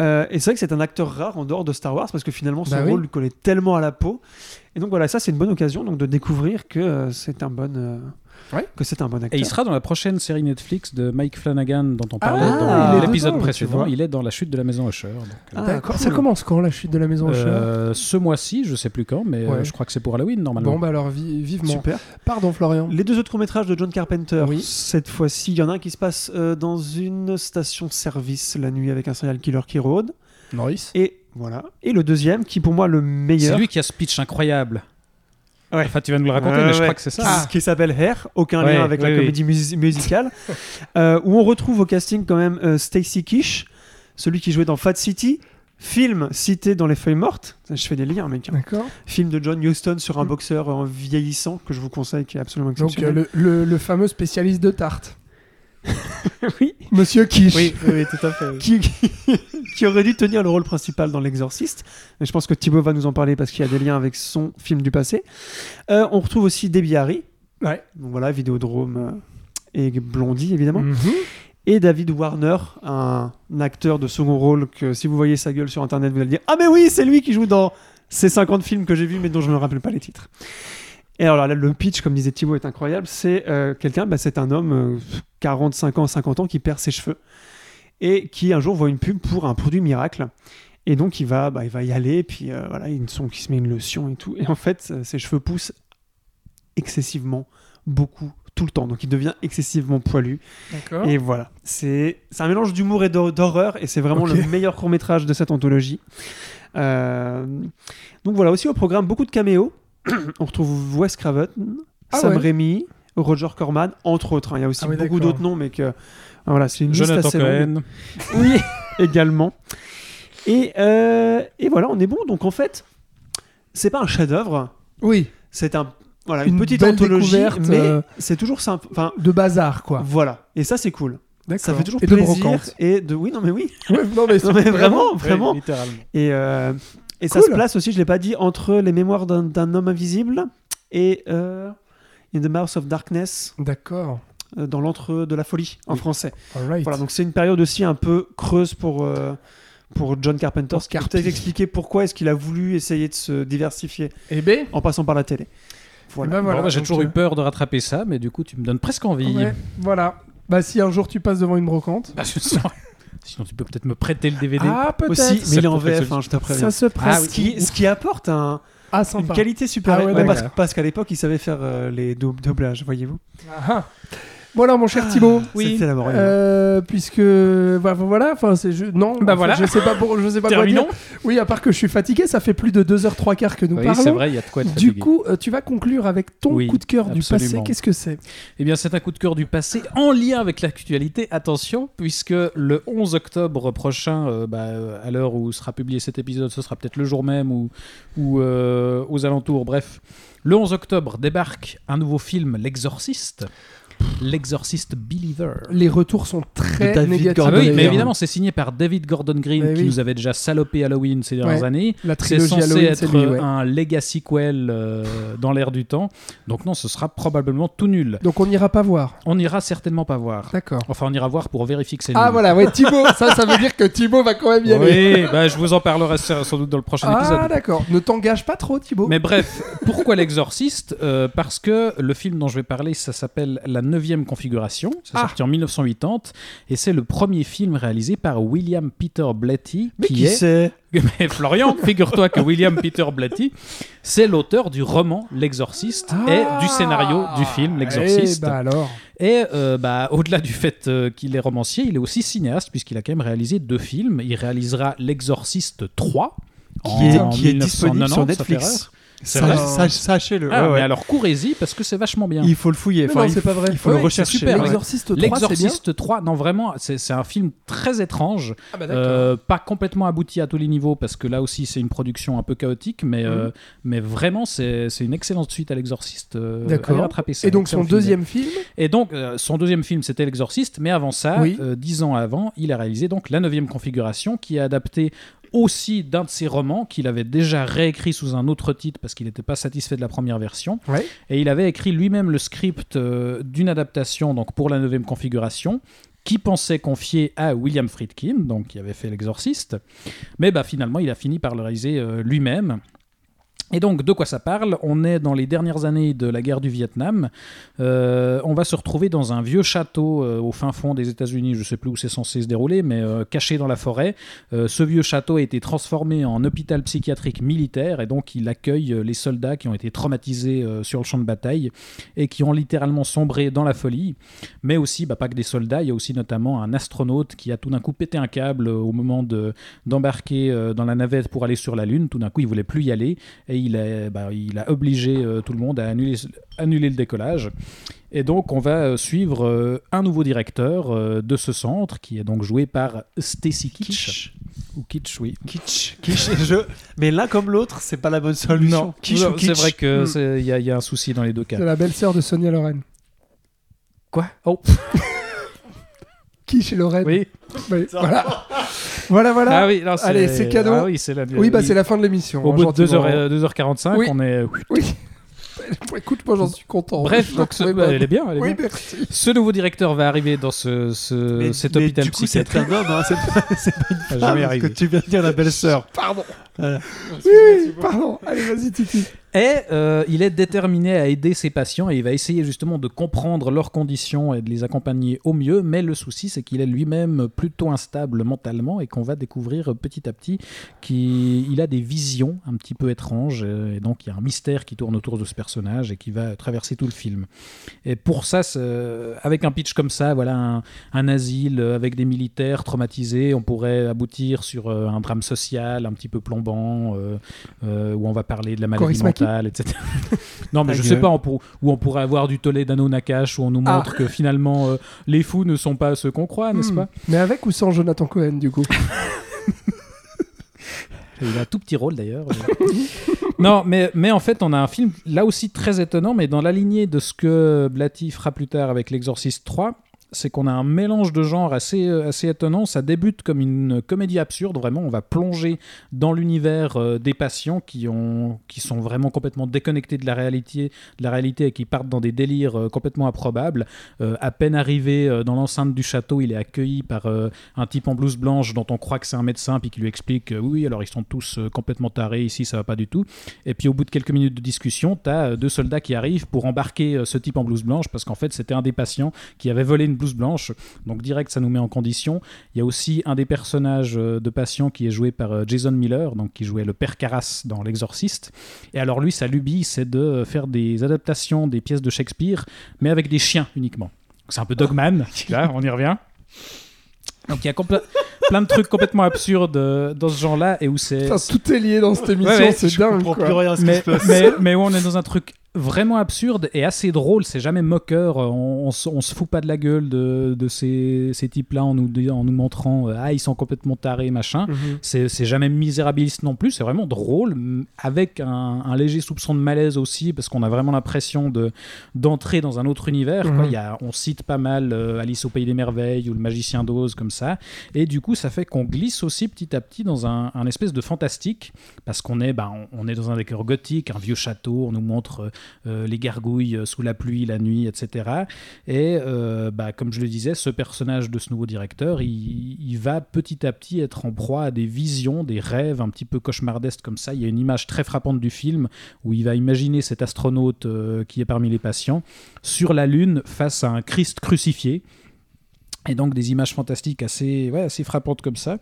Euh, et c'est vrai que c'est un acteur rare en dehors de Star Wars parce que finalement son Bah oui. rôle lui collait tellement à la peau. Et donc voilà, ça c'est une bonne occasion donc de découvrir que euh, c'est un bon euh, Ouais. que c'est un bon Et acteur. il sera dans la prochaine série Netflix de Mike Flanagan dont on parlait Ah, dans l'épisode précédent. Il est dans la chute de la maison Usher. donc, euh, Ah, D'accord. cool. Ça commence quand la chute de la maison Usher? Euh, ce mois-ci, je sais plus quand, mais euh, Ouais. je crois que c'est pour Halloween normalement. Bon bah alors vi- vivement. Super. Pardon Florian. Les deux autres courts-métrages de John Carpenter, Oui. cette fois-ci, il y en a un qui se passe euh, dans une station-service la nuit avec un serial killer qui rôde. Norris. Et voilà. Et le deuxième, qui pour moi le meilleur, c'est lui qui a ce pitch incroyable. Ouais. Enfin, tu vas nous le raconter, Ouais, mais je crois que c'est ça. qui, qui s'appelle Hair, aucun Ouais, lien avec la comédie mus- musicale, [LAUGHS] euh, où on retrouve au casting quand même euh, Stacy Kish, celui qui jouait dans Fat City, film cité dans Les Feuilles Mortes, je fais des liens mec. D'accord. film de John Huston sur un boxeur euh, vieillissant que je vous conseille, qui est absolument Donc exceptionnel. euh, le, le- le fameux spécialiste de tarte. [LAUGHS] oui, Monsieur Quiche. oui, tout à fait. qui, qui- qui aurait dû tenir le rôle principal dans L'Exorciste. Mais je pense que Thibaut va nous en parler parce qu'il y a des liens avec son film du passé. Euh, on retrouve aussi Debbie Harry. Ouais. Donc voilà, Vidéodrome euh, et Blondie, évidemment. Mhm. Et David Warner, un acteur de second rôle que si vous voyez sa gueule sur Internet, vous allez dire Ah mais oui, c'est lui qui joue dans ces 50 films que j'ai vus mais dont je ne me rappelle pas les titres. Et alors là, le pitch, comme disait Thibaut, est incroyable. C'est euh, quelqu'un, bah, c'est un homme, euh, 45 ans, 50 ans, qui perd ses cheveux et qui un jour voit une pub pour un produit miracle. Et donc il va, bah, il va y aller, puis euh, voilà, il son qui se met une lotion et tout. Et en fait, euh, ses cheveux poussent excessivement, beaucoup, tout le temps. Donc il devient excessivement poilu. D'accord. Et voilà, c'est un mélange d'humour et d'hor- d'horreur, et c'est vraiment le meilleur court métrage de cette anthologie. Euh, Donc voilà, aussi au programme, beaucoup de caméos. On retrouve Wes Craven, Ah Sam ouais. Raimi, Roger Corman, entre autres. hein. Il y a aussi Ah oui, beaucoup d'autres noms, mais que voilà, c'est une liste Jonathan assez longue. Oui, [LAUGHS] également. Et, euh, et voilà, on est bon. Donc en fait, c'est pas un chef-d'œuvre, Oui. c'est un voilà une, Une petite belle anthologie, découverte, mais euh, c'est toujours simple. Enfin, De bazar quoi. voilà. Et ça, c'est cool. D'accord. Ça fait toujours Et de plaisir. brocante. et de oui, non mais oui. Ouais, non mais, [LAUGHS] Non, mais vraiment, vraiment. Oui, littéralement. Et, euh, et ça se place aussi, je l'ai pas dit, entre les mémoires d'un- homme invisible et euh, In the Mouth of Darkness, D'accord. euh, dans l'entre de la folie en Oui. français. Alright. Voilà, donc c'est une période aussi un peu creuse pour, euh, pour John Carpenter. Pour Ce qui peut Carpi. peut-être expliquer pourquoi est-ce qu'il a voulu essayer de se diversifier Eh ben. en passant par la télé. Voilà. eh ben voilà. Bon, bah, J'ai toujours euh, eu peur de rattraper ça, mais du coup, tu me donnes presque envie. Ouais, voilà. Bah si un jour tu passes devant une brocante. Bah, je sens- Sinon, tu peux peut-être me prêter le DVD. Ah peut-être. Aussi, Ça mais il est en VF, hein, je te préviens. Ça se presse. ce, qui, ce qui apporte un, Ah une qualité supérieure. Ah ouais, Ouais, parce, qu'à l'époque, il savait faire euh, les doub- doublages, voyez-vous. Ah, ah. Bon alors, mon cher Thibaut. Oui. C'était la mort. Euh, puisque bah, voilà, enfin c'est je- non, Bah enfin, voilà. je sais pas pour, je sais pas quoi dire. Oui, à part que je suis fatigué, ça fait plus de 2h3 quarts que nous Oui, parlons. c'est vrai, il y a de quoi être Du fatigué. coup, euh, tu vas conclure avec ton Oui, coup de cœur du passé. Qu'est-ce que c'est? Eh bien, c'est un coup de cœur du passé en lien avec l'actualité. Attention, puisque le 11 octobre prochain, euh, bah, à l'heure où sera publié cet épisode, ce sera peut-être le jour même ou, ou euh, aux alentours. Bref, le 11 octobre débarque un nouveau film, L'Exorciste. L'Exorciste Believer. Les retours sont très David négatifs. Ah Gordon oui, mais évidemment, c'est signé par David Gordon Green, Mais qui oui. nous avait déjà salopé Halloween ces dernières Ouais. années. La C'est censé Halloween, c'est être lui, ouais. un legacy sequel euh, dans l'air du temps. Donc non, ce sera probablement tout nul. Donc on n'ira pas voir. On n'ira certainement pas voir. D'accord. Enfin, on ira voir pour vérifier que c'est Ah nul. voilà, ouais, Thibaut, [LAUGHS] ça, ça veut dire que Thibaut va quand même y aller. Oui, bah, je vous en parlerai sans doute dans le prochain Ah épisode. d'accord. Ne t'engage pas trop, Thibaut. Mais bref, pourquoi [LAUGHS] l'exorciste? Euh, Parce que le film dont je vais parler, ça s'appelle La Neuvième Configuration. Ça Ah. sorti en 1980 et c'est le premier film réalisé par William Peter Blatty, Mais qui, qui est. c'est [LAUGHS] Mais Florian, figure-toi que William Peter Blatty, c'est l'auteur du roman L'Exorciste et du scénario du film L'Exorciste. Eh bah alors. Et euh, bah, au-delà du fait euh, qu'il est romancier, il est aussi cinéaste, puisqu'il a quand même réalisé deux films. Il réalisera L'Exorciste 3. qui est, qui est disponible 1990, sur. Netflix. Sachez-le. Ah, ouais, mais ouais. alors courez-y parce que c'est vachement bien. Il faut le fouiller. Enfin, non, il c'est faut- pas vrai. Il faut Ouais, le rechercher. L'exorciste 3, c'est bien. L'Exorciste 3, non vraiment, c'est c'est un film très étrange, Ah bah euh, pas complètement abouti à tous les niveaux parce que là aussi c'est une production un peu chaotique, mais, Mhm. euh, mais vraiment c'est c'est une excellente suite à l'Exorciste. euh, D'accord. allez rattraper ça, Et donc excellent son film. deuxième film Et donc, euh, son deuxième film, c'était L'Exorciste, mais avant ça, Oui. euh, dix ans avant, il a réalisé donc La Neuvième Configuration, qui est adapté aussi d'un de ses romans qu'il avait déjà réécrit sous un autre titre parce qu'il n'était pas satisfait de la première version. Ouais. Et il avait écrit lui-même le script euh, d'une adaptation donc pour La Neuvième Configuration qui pensait confier à William Friedkin, donc qui avait fait L'Exorciste. Mais bah, finalement, il a fini par le réaliser euh, lui-même. Et donc, de quoi ça parle? On est dans les dernières années de la guerre du Vietnam. Euh, on va se retrouver dans un vieux château euh, au fin fond des États-Unis. Je ne sais plus où c'est censé se dérouler, mais euh, caché dans la forêt. Ce vieux château a été transformé en hôpital psychiatrique militaire et donc il accueille les soldats qui ont été traumatisés sur le champ de bataille et qui ont littéralement sombré dans la folie. Mais aussi, bah, pas que des soldats, il y a aussi notamment un astronaute qui a tout d'un coup pété un câble au moment de- d'embarquer dans la navette pour aller sur la Lune. Tout d'un coup, il voulait plus y aller il a, bah, il a obligé euh, tout le monde à annuler, annuler le décollage. Et donc, on va euh, suivre euh, un nouveau directeur euh, de ce centre, qui est donc joué par Stacy Kitsch. Kitsch. Ou Kitsch, oui. Kitsch. Kitsch. Je- Mais l'un comme l'autre, c'est pas la bonne solution. Kitsch Non, ou c'est vrai qu'il Hmm. y, a- y a un souci dans les deux cas. C'est la belle-sœur de Sonia Loren. Quoi? Oh, [LAUGHS] Qui chez Loren oui. Oui, Voilà. voilà, voilà. Ah oui, non, Allez, c'est cadeau. Ah oui, c'est la... Oui, bah c'est la fin de l'émission. Au hein, bout de gentiment. 2h, 2h45, Oui. on est... Oui. [LAUGHS] Écoute, moi j'en suis content. Bref, donc ce- bah, elle est bien, elle est Oui, bien. merci. Ce nouveau directeur va arriver dans ce, ce- Mais- cet mais hôpital du coup, c'est un homme, hein, c'est pas, une femme, jamais parce arriver. que tu viens de dire la belle-sœur. Pardon. Voilà. Oui, oui, pardon. Allez, vas-y, Titi. Et euh, il est déterminé à aider ses patients et il va essayer justement de comprendre leurs conditions et de les accompagner au mieux. Mais le souci, c'est qu'il est lui-même plutôt instable mentalement et qu'on va découvrir petit à petit qu'il a des visions un petit peu étranges. euh, Et donc il y a un mystère qui tourne autour de ce personnage et qui va traverser tout le film. Et pour ça, avec un pitch comme ça, voilà un, un asile avec des militaires traumatisés, on pourrait aboutir sur euh, un drame social un petit peu plombant euh, euh, où on va parler de la maladie Maki etc. [LAUGHS] non, mais Ta je gueule. sais pas on pour- où on pourrait avoir du tollé d'Ano Nakash où on nous Ah. montre que finalement euh, les fous ne sont pas ceux qu'on croit, n'est-ce Hmm. pas? Mais avec ou sans Jonathan Cohen, du coup? [LAUGHS] Il a un tout petit rôle d'ailleurs. [LAUGHS] non, mais, mais en fait, on a un film là aussi très étonnant, mais dans la lignée de ce que Blatty fera plus tard avec L'Exorciste 3. C'est qu'on a un mélange de genres assez, euh, assez étonnant. Ça débute comme une comédie absurde. Vraiment, on va plonger dans l'univers euh, des patients qui, ont, qui sont vraiment complètement déconnectés de la réalité, de la réalité et qui partent dans des délires euh, complètement improbables. À peine arrivé dans l'enceinte du château, il est accueilli par un type en blouse blanche dont on croit que c'est un médecin, puis qui lui explique oui, alors ils sont tous complètement tarés ici, ça va pas du tout. Et puis au bout de quelques minutes de discussion, tu as deux soldats qui arrivent pour embarquer ce type en blouse blanche parce qu'en fait c'était un des patients qui avait volé une blouse blanche. Donc direct, ça nous met en condition. Il y a aussi un des personnages euh, de patients qui est joué par euh, Jason Miller, donc qui jouait le père Carras dans L'Exorciste. Et alors lui, sa lubie, c'est de faire des adaptations des pièces de Shakespeare, mais avec des chiens uniquement. C'est un peu Dogman, [LAUGHS] là, on y revient. Donc il y a plein de trucs complètement absurdes euh, dans ce genre-là et où c'est Putain, tout est lié dans cette émission, Ouais, ouais, c'est dingue. quoi. plus rien à ce qui mais, se passe. mais, [LAUGHS] mais où on est dans un truc vraiment absurde et assez drôle, c'est jamais moqueur, on, on, se- on se fout pas de la gueule de, de ces, ces types-là en nous, en nous montrant euh, ah ils sont complètement tarés machin. Mhm. C'est c'est jamais misérabiliste non plus, c'est vraiment drôle, avec un, un léger soupçon de malaise aussi, parce qu'on a vraiment l'impression de d'entrer dans un autre univers. quoi. Mhm. Il y a, on cite pas mal euh, Alice au Pays des Merveilles ou Le Magicien d'Oz, comme ça. Et du coup, ça fait qu'on glisse aussi petit à petit dans un, un espèce de fantastique, parce qu'on est, bah, on, on est dans un décor gothique, un vieux château, on nous montre euh, euh, les gargouilles euh, sous la pluie, la nuit, etc. Et euh, bah, comme je le disais, ce personnage de ce nouveau directeur, il, il va petit à petit être en proie à des visions, des rêves un petit peu cauchemardesques comme ça. Il y a une image très frappante du film où il va imaginer cet astronaute qui est parmi les patients sur la Lune face à un Christ crucifié. Et donc des images fantastiques assez, ouais, assez frappantes comme ça.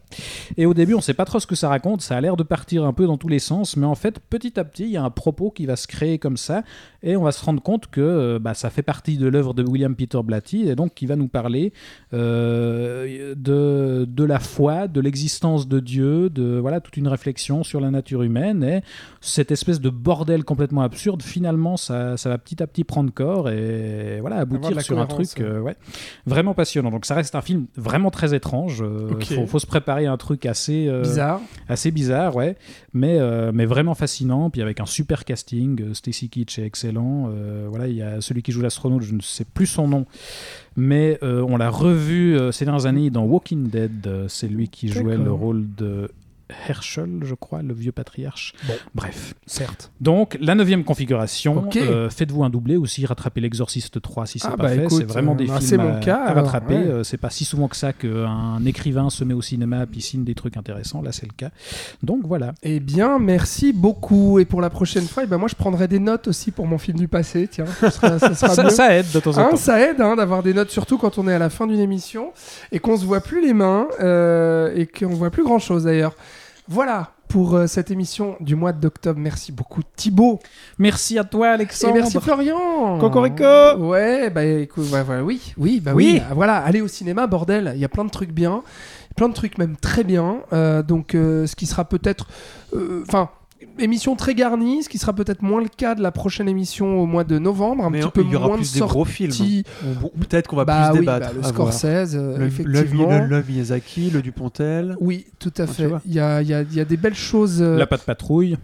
Et au début, on ne sait pas trop ce que ça raconte. Ça a l'air de partir un peu dans tous les sens, mais en fait, petit à petit, il y a un propos qui va se créer comme ça, et on va se rendre compte que euh, bah, ça fait partie de l'œuvre de William Peter Blatty, et donc qui va nous parler euh, de, de la foi, de l'existence de Dieu, de voilà toute une réflexion sur la nature humaine, et cette espèce de bordel complètement absurde. Finalement, ça, ça va petit à petit prendre corps et voilà aboutir sur un truc euh, ouais, vraiment passionnant. Donc ça reste un film vraiment très étrange. Euh, Ok. faut, faut se préparer à un truc assez euh, Bizarre. assez bizarre, ouais, mais, euh, mais vraiment fascinant. Puis avec un super casting, euh, Stacy Keach est excellent. Voilà, il y a celui qui joue l'astronaute, je ne sais plus son nom, mais on l'a revu ces dernières années dans Walking Dead. C'est lui qui jouait le rôle de Herschel, je crois, le vieux patriarche. Bon. Bref. Certes. Donc, la neuvième configuration, euh, faites-vous un doublé aussi, rattrapez l'Exorciste 3 si c'est Ah pas bah fait. C'est vraiment des bah, films mon à, cas, à alors, rattraper. ouais. Euh, c'est pas si souvent que ça qu'un écrivain se met au cinéma puis signe des trucs intéressants. Là, c'est le cas. Donc voilà. Eh bien, merci beaucoup. Et pour la prochaine fois, eh ben, moi, je prendrai des notes aussi pour mon film du passé. Tiens, ce sera, ce sera [LAUGHS] Ça, ça aide de temps en Hein, temps. ça aide hein, d'avoir des notes, surtout quand on est à la fin d'une émission et qu'on se voit plus les mains euh, et qu'on voit plus grand chose d'ailleurs. Voilà pour euh, cette émission du mois d'octobre. Merci beaucoup Thibaut Merci à toi, et Alexandre. merci Florian. Cocorico Ouais, bah écoute, ouais, ouais, oui, oui, bah Oui. oui. bah, voilà, allez au cinéma, bordel. Il y a plein de trucs bien, plein de trucs même très bien. Euh, donc, euh, ce qui sera peut-être, enfin. Émission très garnie, ce qui sera peut-être moins le cas de la prochaine émission au mois de novembre, un Mais petit peu il y aura moins plus de des gros films. Peut-être qu'on va bah plus oui, débattre. bah, le. Scorsese, Le, effectivement. le, le Miyazaki, le Dupontel. Oui, tout à Ah, fait. Il y a, il y a- il y a des belles choses. euh, La patte patrouille.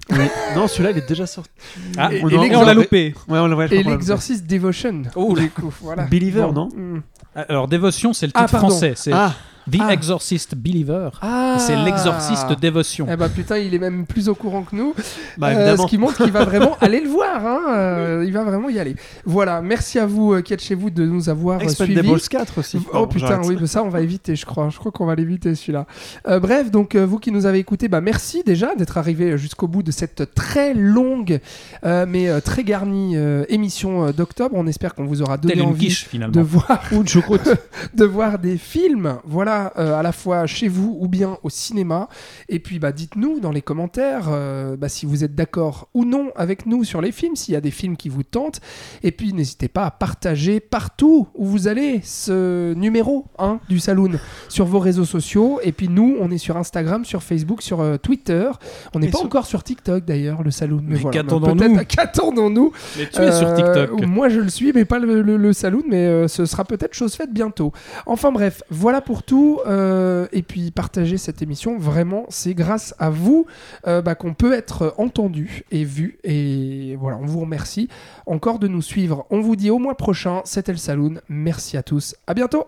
non, celui-là, il est déjà sorti. Ah, Et- on l'a loupé. Ouais, on je Et crois qu'on l'a l'Exorcist Devotion. Oh, du coup, voilà. Believer, Bon. non Mm. Alors, Dévotion, c'est le Ah, titre français. C'est Ah, The Ah. Exorcist Believer. Ah C'est l'exorciste Dévotion. Eh bah putain, il est même plus au courant que nous. bah Euh, ce qui montre qu'il va [LAUGHS] vraiment aller le voir. hein, euh, il va vraiment y aller. Voilà, merci à vous euh, qui êtes chez vous de nous avoir suivis. Expendables 4 aussi. Oh putain, oui, mais ça on va éviter, je crois. Je crois qu'on va l'éviter celui-là. Euh, bref, donc vous qui nous avez écoutés, bah merci déjà d'être arrivé jusqu'au bout de cette très longue euh, mais très garnie euh, émission d'octobre. On espère qu'on vous aura donné envie quiche, de voir [LAUGHS] de voir des films, voilà, euh, à la fois chez vous ou bien au cinéma. Et puis, bah, dites-nous dans les commentaires euh, bah, si vous êtes d'accord ou non avec nous sur les films, s'il y a des films qui vous tentent. Et puis, n'hésitez pas à partager partout où vous allez ce numéro 1 du Saloon sur vos réseaux sociaux. Et puis, nous, on est sur Instagram, sur Facebook, sur euh, Twitter. On n'est pas sur- encore sur TikTok d'ailleurs, le Saloon. Mais, Mais voilà, qu'attendons-nous Qu'attendons-nous Mais tu es sur TikTok. Moi, je le suis, mais pas le, le, le saloon, mais ce sera peut-être chose faite bientôt. Enfin bref, voilà pour tout. Euh, et puis, partagez cette émission. Vraiment, c'est grâce à vous euh, bah, qu'on peut être entendu et vu. Et voilà, on vous remercie encore de nous suivre. On vous dit au mois prochain. C'était le saloon. Merci à tous. À bientôt.